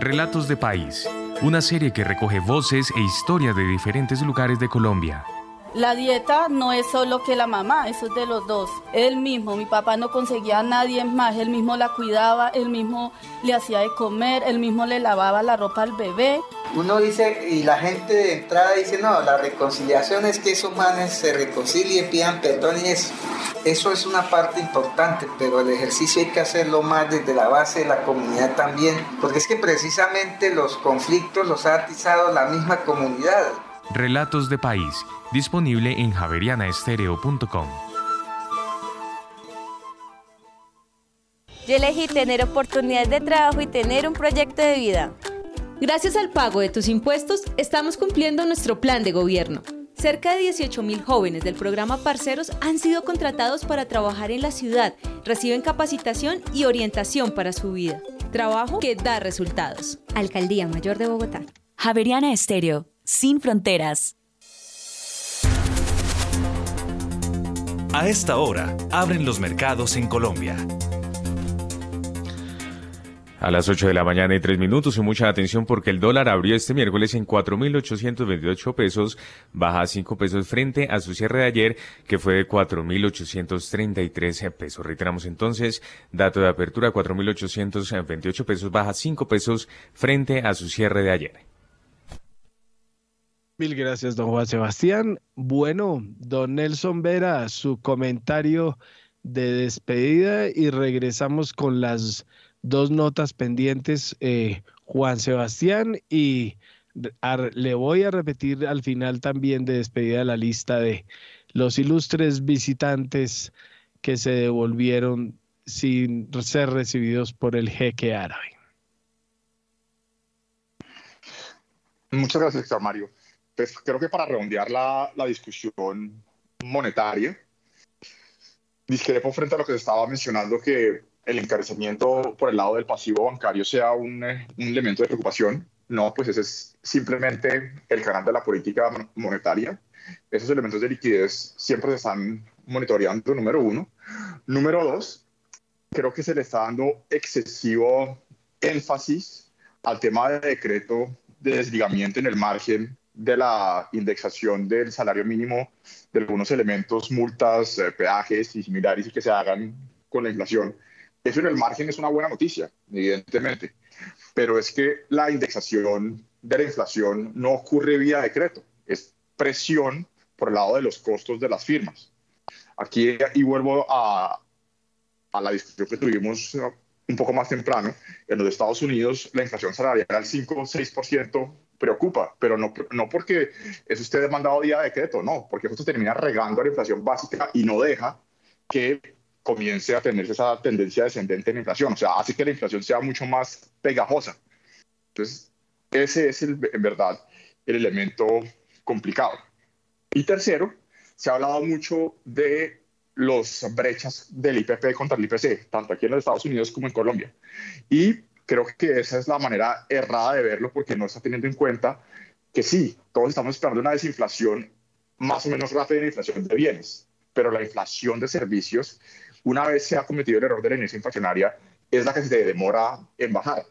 Relatos de País, una serie que recoge voces e historias de diferentes lugares de Colombia. La dieta no es solo que la mamá, eso es de los dos. Él mismo, mi papá no conseguía a nadie más, él mismo la cuidaba, él mismo le hacía de comer, él mismo le lavaba la ropa al bebé. Uno dice, y la gente de entrada dice, no, la reconciliación es que esos manes se reconcilien, pidan perdón y eso. Eso es una parte importante, pero el ejercicio hay que hacerlo más desde la base de la comunidad también, porque es que precisamente los conflictos los ha atizado la misma comunidad. Relatos de País, disponible en javerianaestereo.com. Yo elegí tener oportunidades de trabajo y tener un proyecto de vida. Gracias al pago de tus impuestos, estamos cumpliendo nuestro plan de gobierno. Cerca de 18.000 jóvenes del programa Parceros han sido contratados para trabajar en la ciudad, reciben capacitación y orientación para su vida. Trabajo que da resultados. Alcaldía Mayor de Bogotá. Javeriana Estéreo, sin fronteras. A esta hora, abren los mercados en Colombia. A las 8 de la mañana y 3 minutos y mucha atención porque el dólar abrió este miércoles en 4.828 pesos, baja 5 pesos frente a su cierre de ayer que fue de 4.833 pesos. Reiteramos entonces, dato de apertura 4.828 pesos, baja 5 pesos frente a su cierre de ayer. Mil gracias, don Juan Sebastián. Bueno, don Nelson Vera, su comentario de despedida y regresamos con las dos notas pendientes, eh, Juan Sebastián, y le voy a repetir al final también de despedida la lista de los ilustres visitantes que se devolvieron sin ser recibidos por el jeque árabe. Muchas gracias, Mario. Pues creo que para redondear la, la discusión monetaria, discrepo frente a lo que se estaba mencionando que el encarecimiento por el lado del pasivo bancario sea un, eh, un, elemento de preocupación. No, pues ese es simplemente el canal de la política monetaria. Esos elementos de liquidez siempre se están monitoreando, número uno. Número dos, creo que se le está dando excesivo énfasis al tema de decreto de desligamiento en el margen de la indexación del salario mínimo de algunos elementos, multas, eh, peajes y similares y que se hagan con la inflación. Eso en el margen es una buena noticia, evidentemente, pero es que la indexación de la inflación no ocurre vía decreto, es presión por el lado de los costos de las firmas. Aquí, y vuelvo a, a la discusión que tuvimos un poco más temprano, en los Estados Unidos la inflación salarial al 5 o 6% preocupa, pero no, no porque eso esté demandado vía decreto, no, porque eso termina regando a la inflación básica y no deja que comience a tener esa tendencia descendente en la inflación, o sea, hace que la inflación sea mucho más pegajosa. Entonces, ese es el, en verdad el elemento complicado. Y tercero, se ha hablado mucho de las brechas del IPP contra el IPC, tanto aquí en los Estados Unidos como en Colombia. Y creo que esa es la manera errada de verlo porque no está teniendo en cuenta que sí, todos estamos esperando una desinflación más o menos rápida en la inflación de bienes, pero la inflación de servicios, una vez se ha cometido el error de la inicia inflacionaria, es la que se demora en bajar.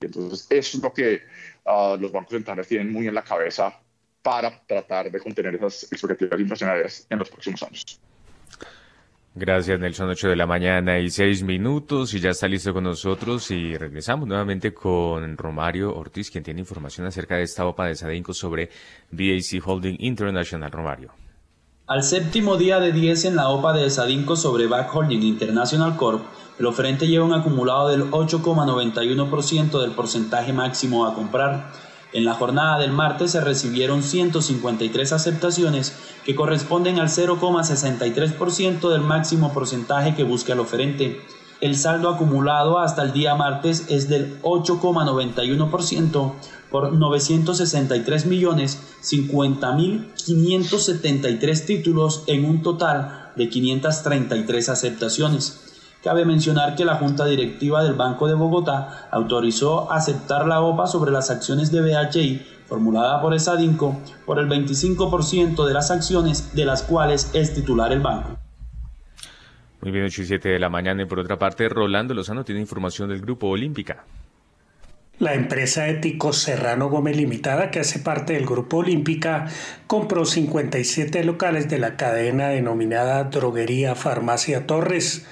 entonces, eso es lo que uh, los bancos centrales tienen muy en la cabeza para tratar de contener esas expectativas inflacionarias en los próximos años. Gracias, Nelson. 8 de la mañana y 6 minutos y ya está listo con nosotros y regresamos nuevamente con Romario Ortiz, quien tiene información acerca de esta OPA de Sadinco sobre BAC Holding International. Romario. Al séptimo día de 10 en la OPA de Sadinco sobre BAC Holding International Corp, el oferente lleva un acumulado del 8,91% del porcentaje máximo a comprar en la jornada del martes se recibieron 153 aceptaciones que corresponden al 0,63% del máximo porcentaje que busca el oferente. El saldo acumulado hasta el día martes es del 8,91% por 963 millones 50 mil 573 títulos en un total de 533 aceptaciones. Cabe mencionar que la Junta Directiva del Banco de Bogotá autorizó aceptar la OPA sobre las acciones de BHI formulada por Esadinco por el 25% de las acciones de las cuales es titular el banco. Muy bien, 8 y 7 de la mañana. Y por otra parte, Rolando Lozano tiene información del Grupo Olímpica. La empresa Ético Serrano Gómez Limitada, que hace parte del Grupo Olímpica, compró 57 locales de la cadena denominada Droguería Farmacia Torres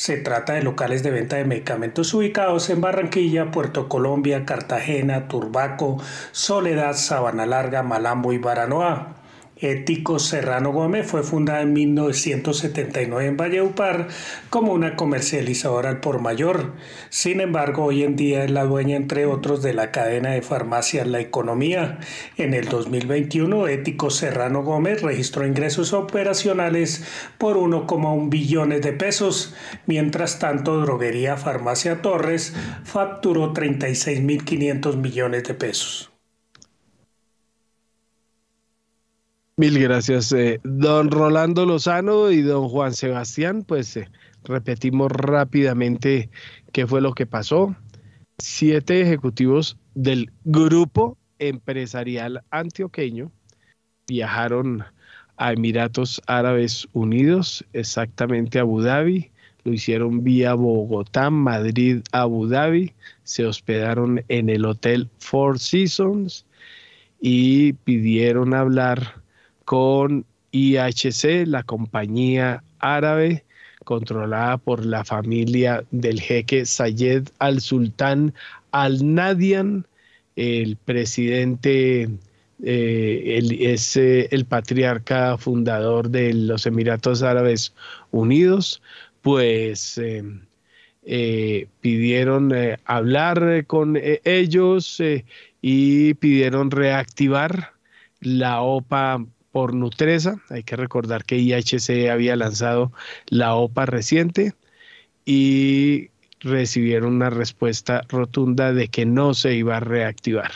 se trata de locales de venta de medicamentos ubicados en Barranquilla, Puerto Colombia, Cartagena, Turbaco, Soledad, Sabana Larga, Malambo y Baranoa. Ético Serrano Gómez fue fundada en 1979 en Valleupar como una comercializadora al por mayor. Sin embargo, hoy en día es la dueña, entre otros, de la cadena de farmacias La Economía. En el 2021, Ético Serrano Gómez registró ingresos operacionales por 1,1 billones de pesos. Mientras tanto, Droguería Farmacia Torres facturó 36.500 millones de pesos. Mil gracias, eh, don Rolando Lozano y don Juan Sebastián. Pues eh, repetimos rápidamente qué fue lo que pasó. Siete ejecutivos del grupo empresarial antioqueño viajaron a Emiratos Árabes Unidos, exactamente a Abu Dhabi. Lo hicieron vía Bogotá, Madrid, Abu Dhabi. Se hospedaron en el Hotel Four Seasons y pidieron hablar con IHC, la compañía árabe controlada por la familia del jeque Sayed al-Sultán al-Nadian, el presidente eh, es eh, el patriarca fundador de los Emiratos Árabes Unidos, pues eh, pidieron hablar con ellos y pidieron reactivar la OPA por Nutresa. Hay que recordar que IHC había lanzado la OPA reciente y recibieron una respuesta rotunda de que no se iba a reactivar.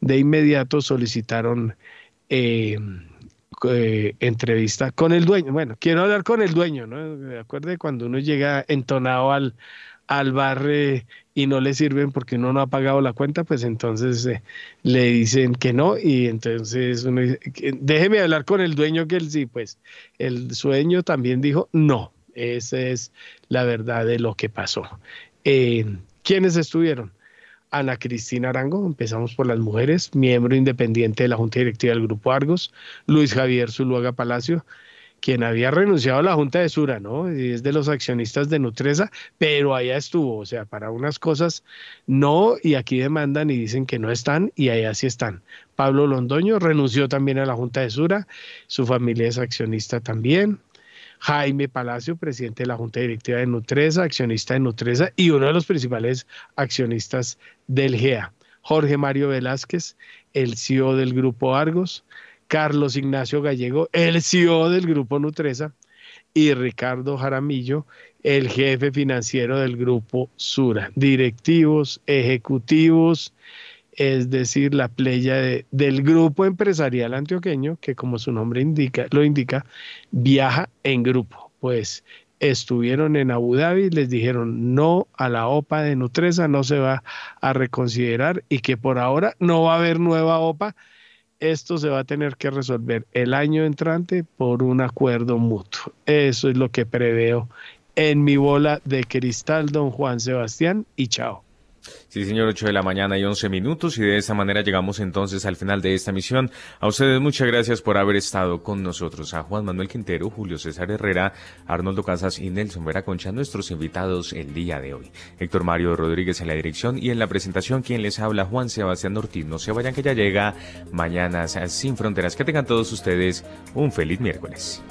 De inmediato solicitaron eh, eh, entrevista con el dueño. Bueno, quiero hablar con el dueño, ¿no? Acuerde cuando uno llega entonado al, al bar eh, y no le sirven porque uno no ha pagado la cuenta, pues entonces eh, le dicen que no y entonces uno dice, déjeme hablar con el dueño que él sí, pues el sueño también dijo no, esa es la verdad de lo que pasó. Eh, ¿Quiénes estuvieron? Ana Cristina Arango, empezamos por las mujeres, miembro independiente de la Junta Directiva del Grupo Argos, Luis Javier Zuluaga Palacio, quien había renunciado a la Junta de Sura, ¿no? Y es de los accionistas de Nutresa, pero allá estuvo, o sea, para unas cosas no, y aquí demandan y dicen que no están, y allá sí están. Pablo Londoño renunció también a la Junta de Sura, su familia es accionista también. Jaime Palacio, presidente de la Junta Directiva de Nutresa, accionista de Nutresa y uno de los principales accionistas del GEA. Jorge Mario Velázquez, el CEO del Grupo Argos, Carlos Ignacio Gallego, el CEO del Grupo Nutresa, y Ricardo Jaramillo, el jefe financiero del grupo Sura, directivos, ejecutivos, es decir, la playa del grupo empresarial antioqueño, que como su nombre indica, lo indica, viaja en grupo. Pues estuvieron en Abu Dhabi, les dijeron no a la OPA de Nutresa, no se va a reconsiderar y que por ahora no va a haber nueva OPA. Esto se va a tener que resolver el año entrante por un acuerdo mutuo. Eso es lo que preveo en mi bola de cristal, don Juan Sebastián, y chao. Sí, señor, 8 de la mañana y 11 minutos y de esta manera llegamos entonces al final de esta misión. A ustedes muchas gracias por haber estado con nosotros. A Juan Manuel Quintero, Julio César Herrera, Arnoldo Casas y Nelson Vera Concha, nuestros invitados el día de hoy. Héctor Mario Rodríguez en la dirección y en la presentación quien les habla Juan Sebastián Ortiz. No se vayan que ya llega Mañanas sin Fronteras. Que tengan todos ustedes un feliz miércoles.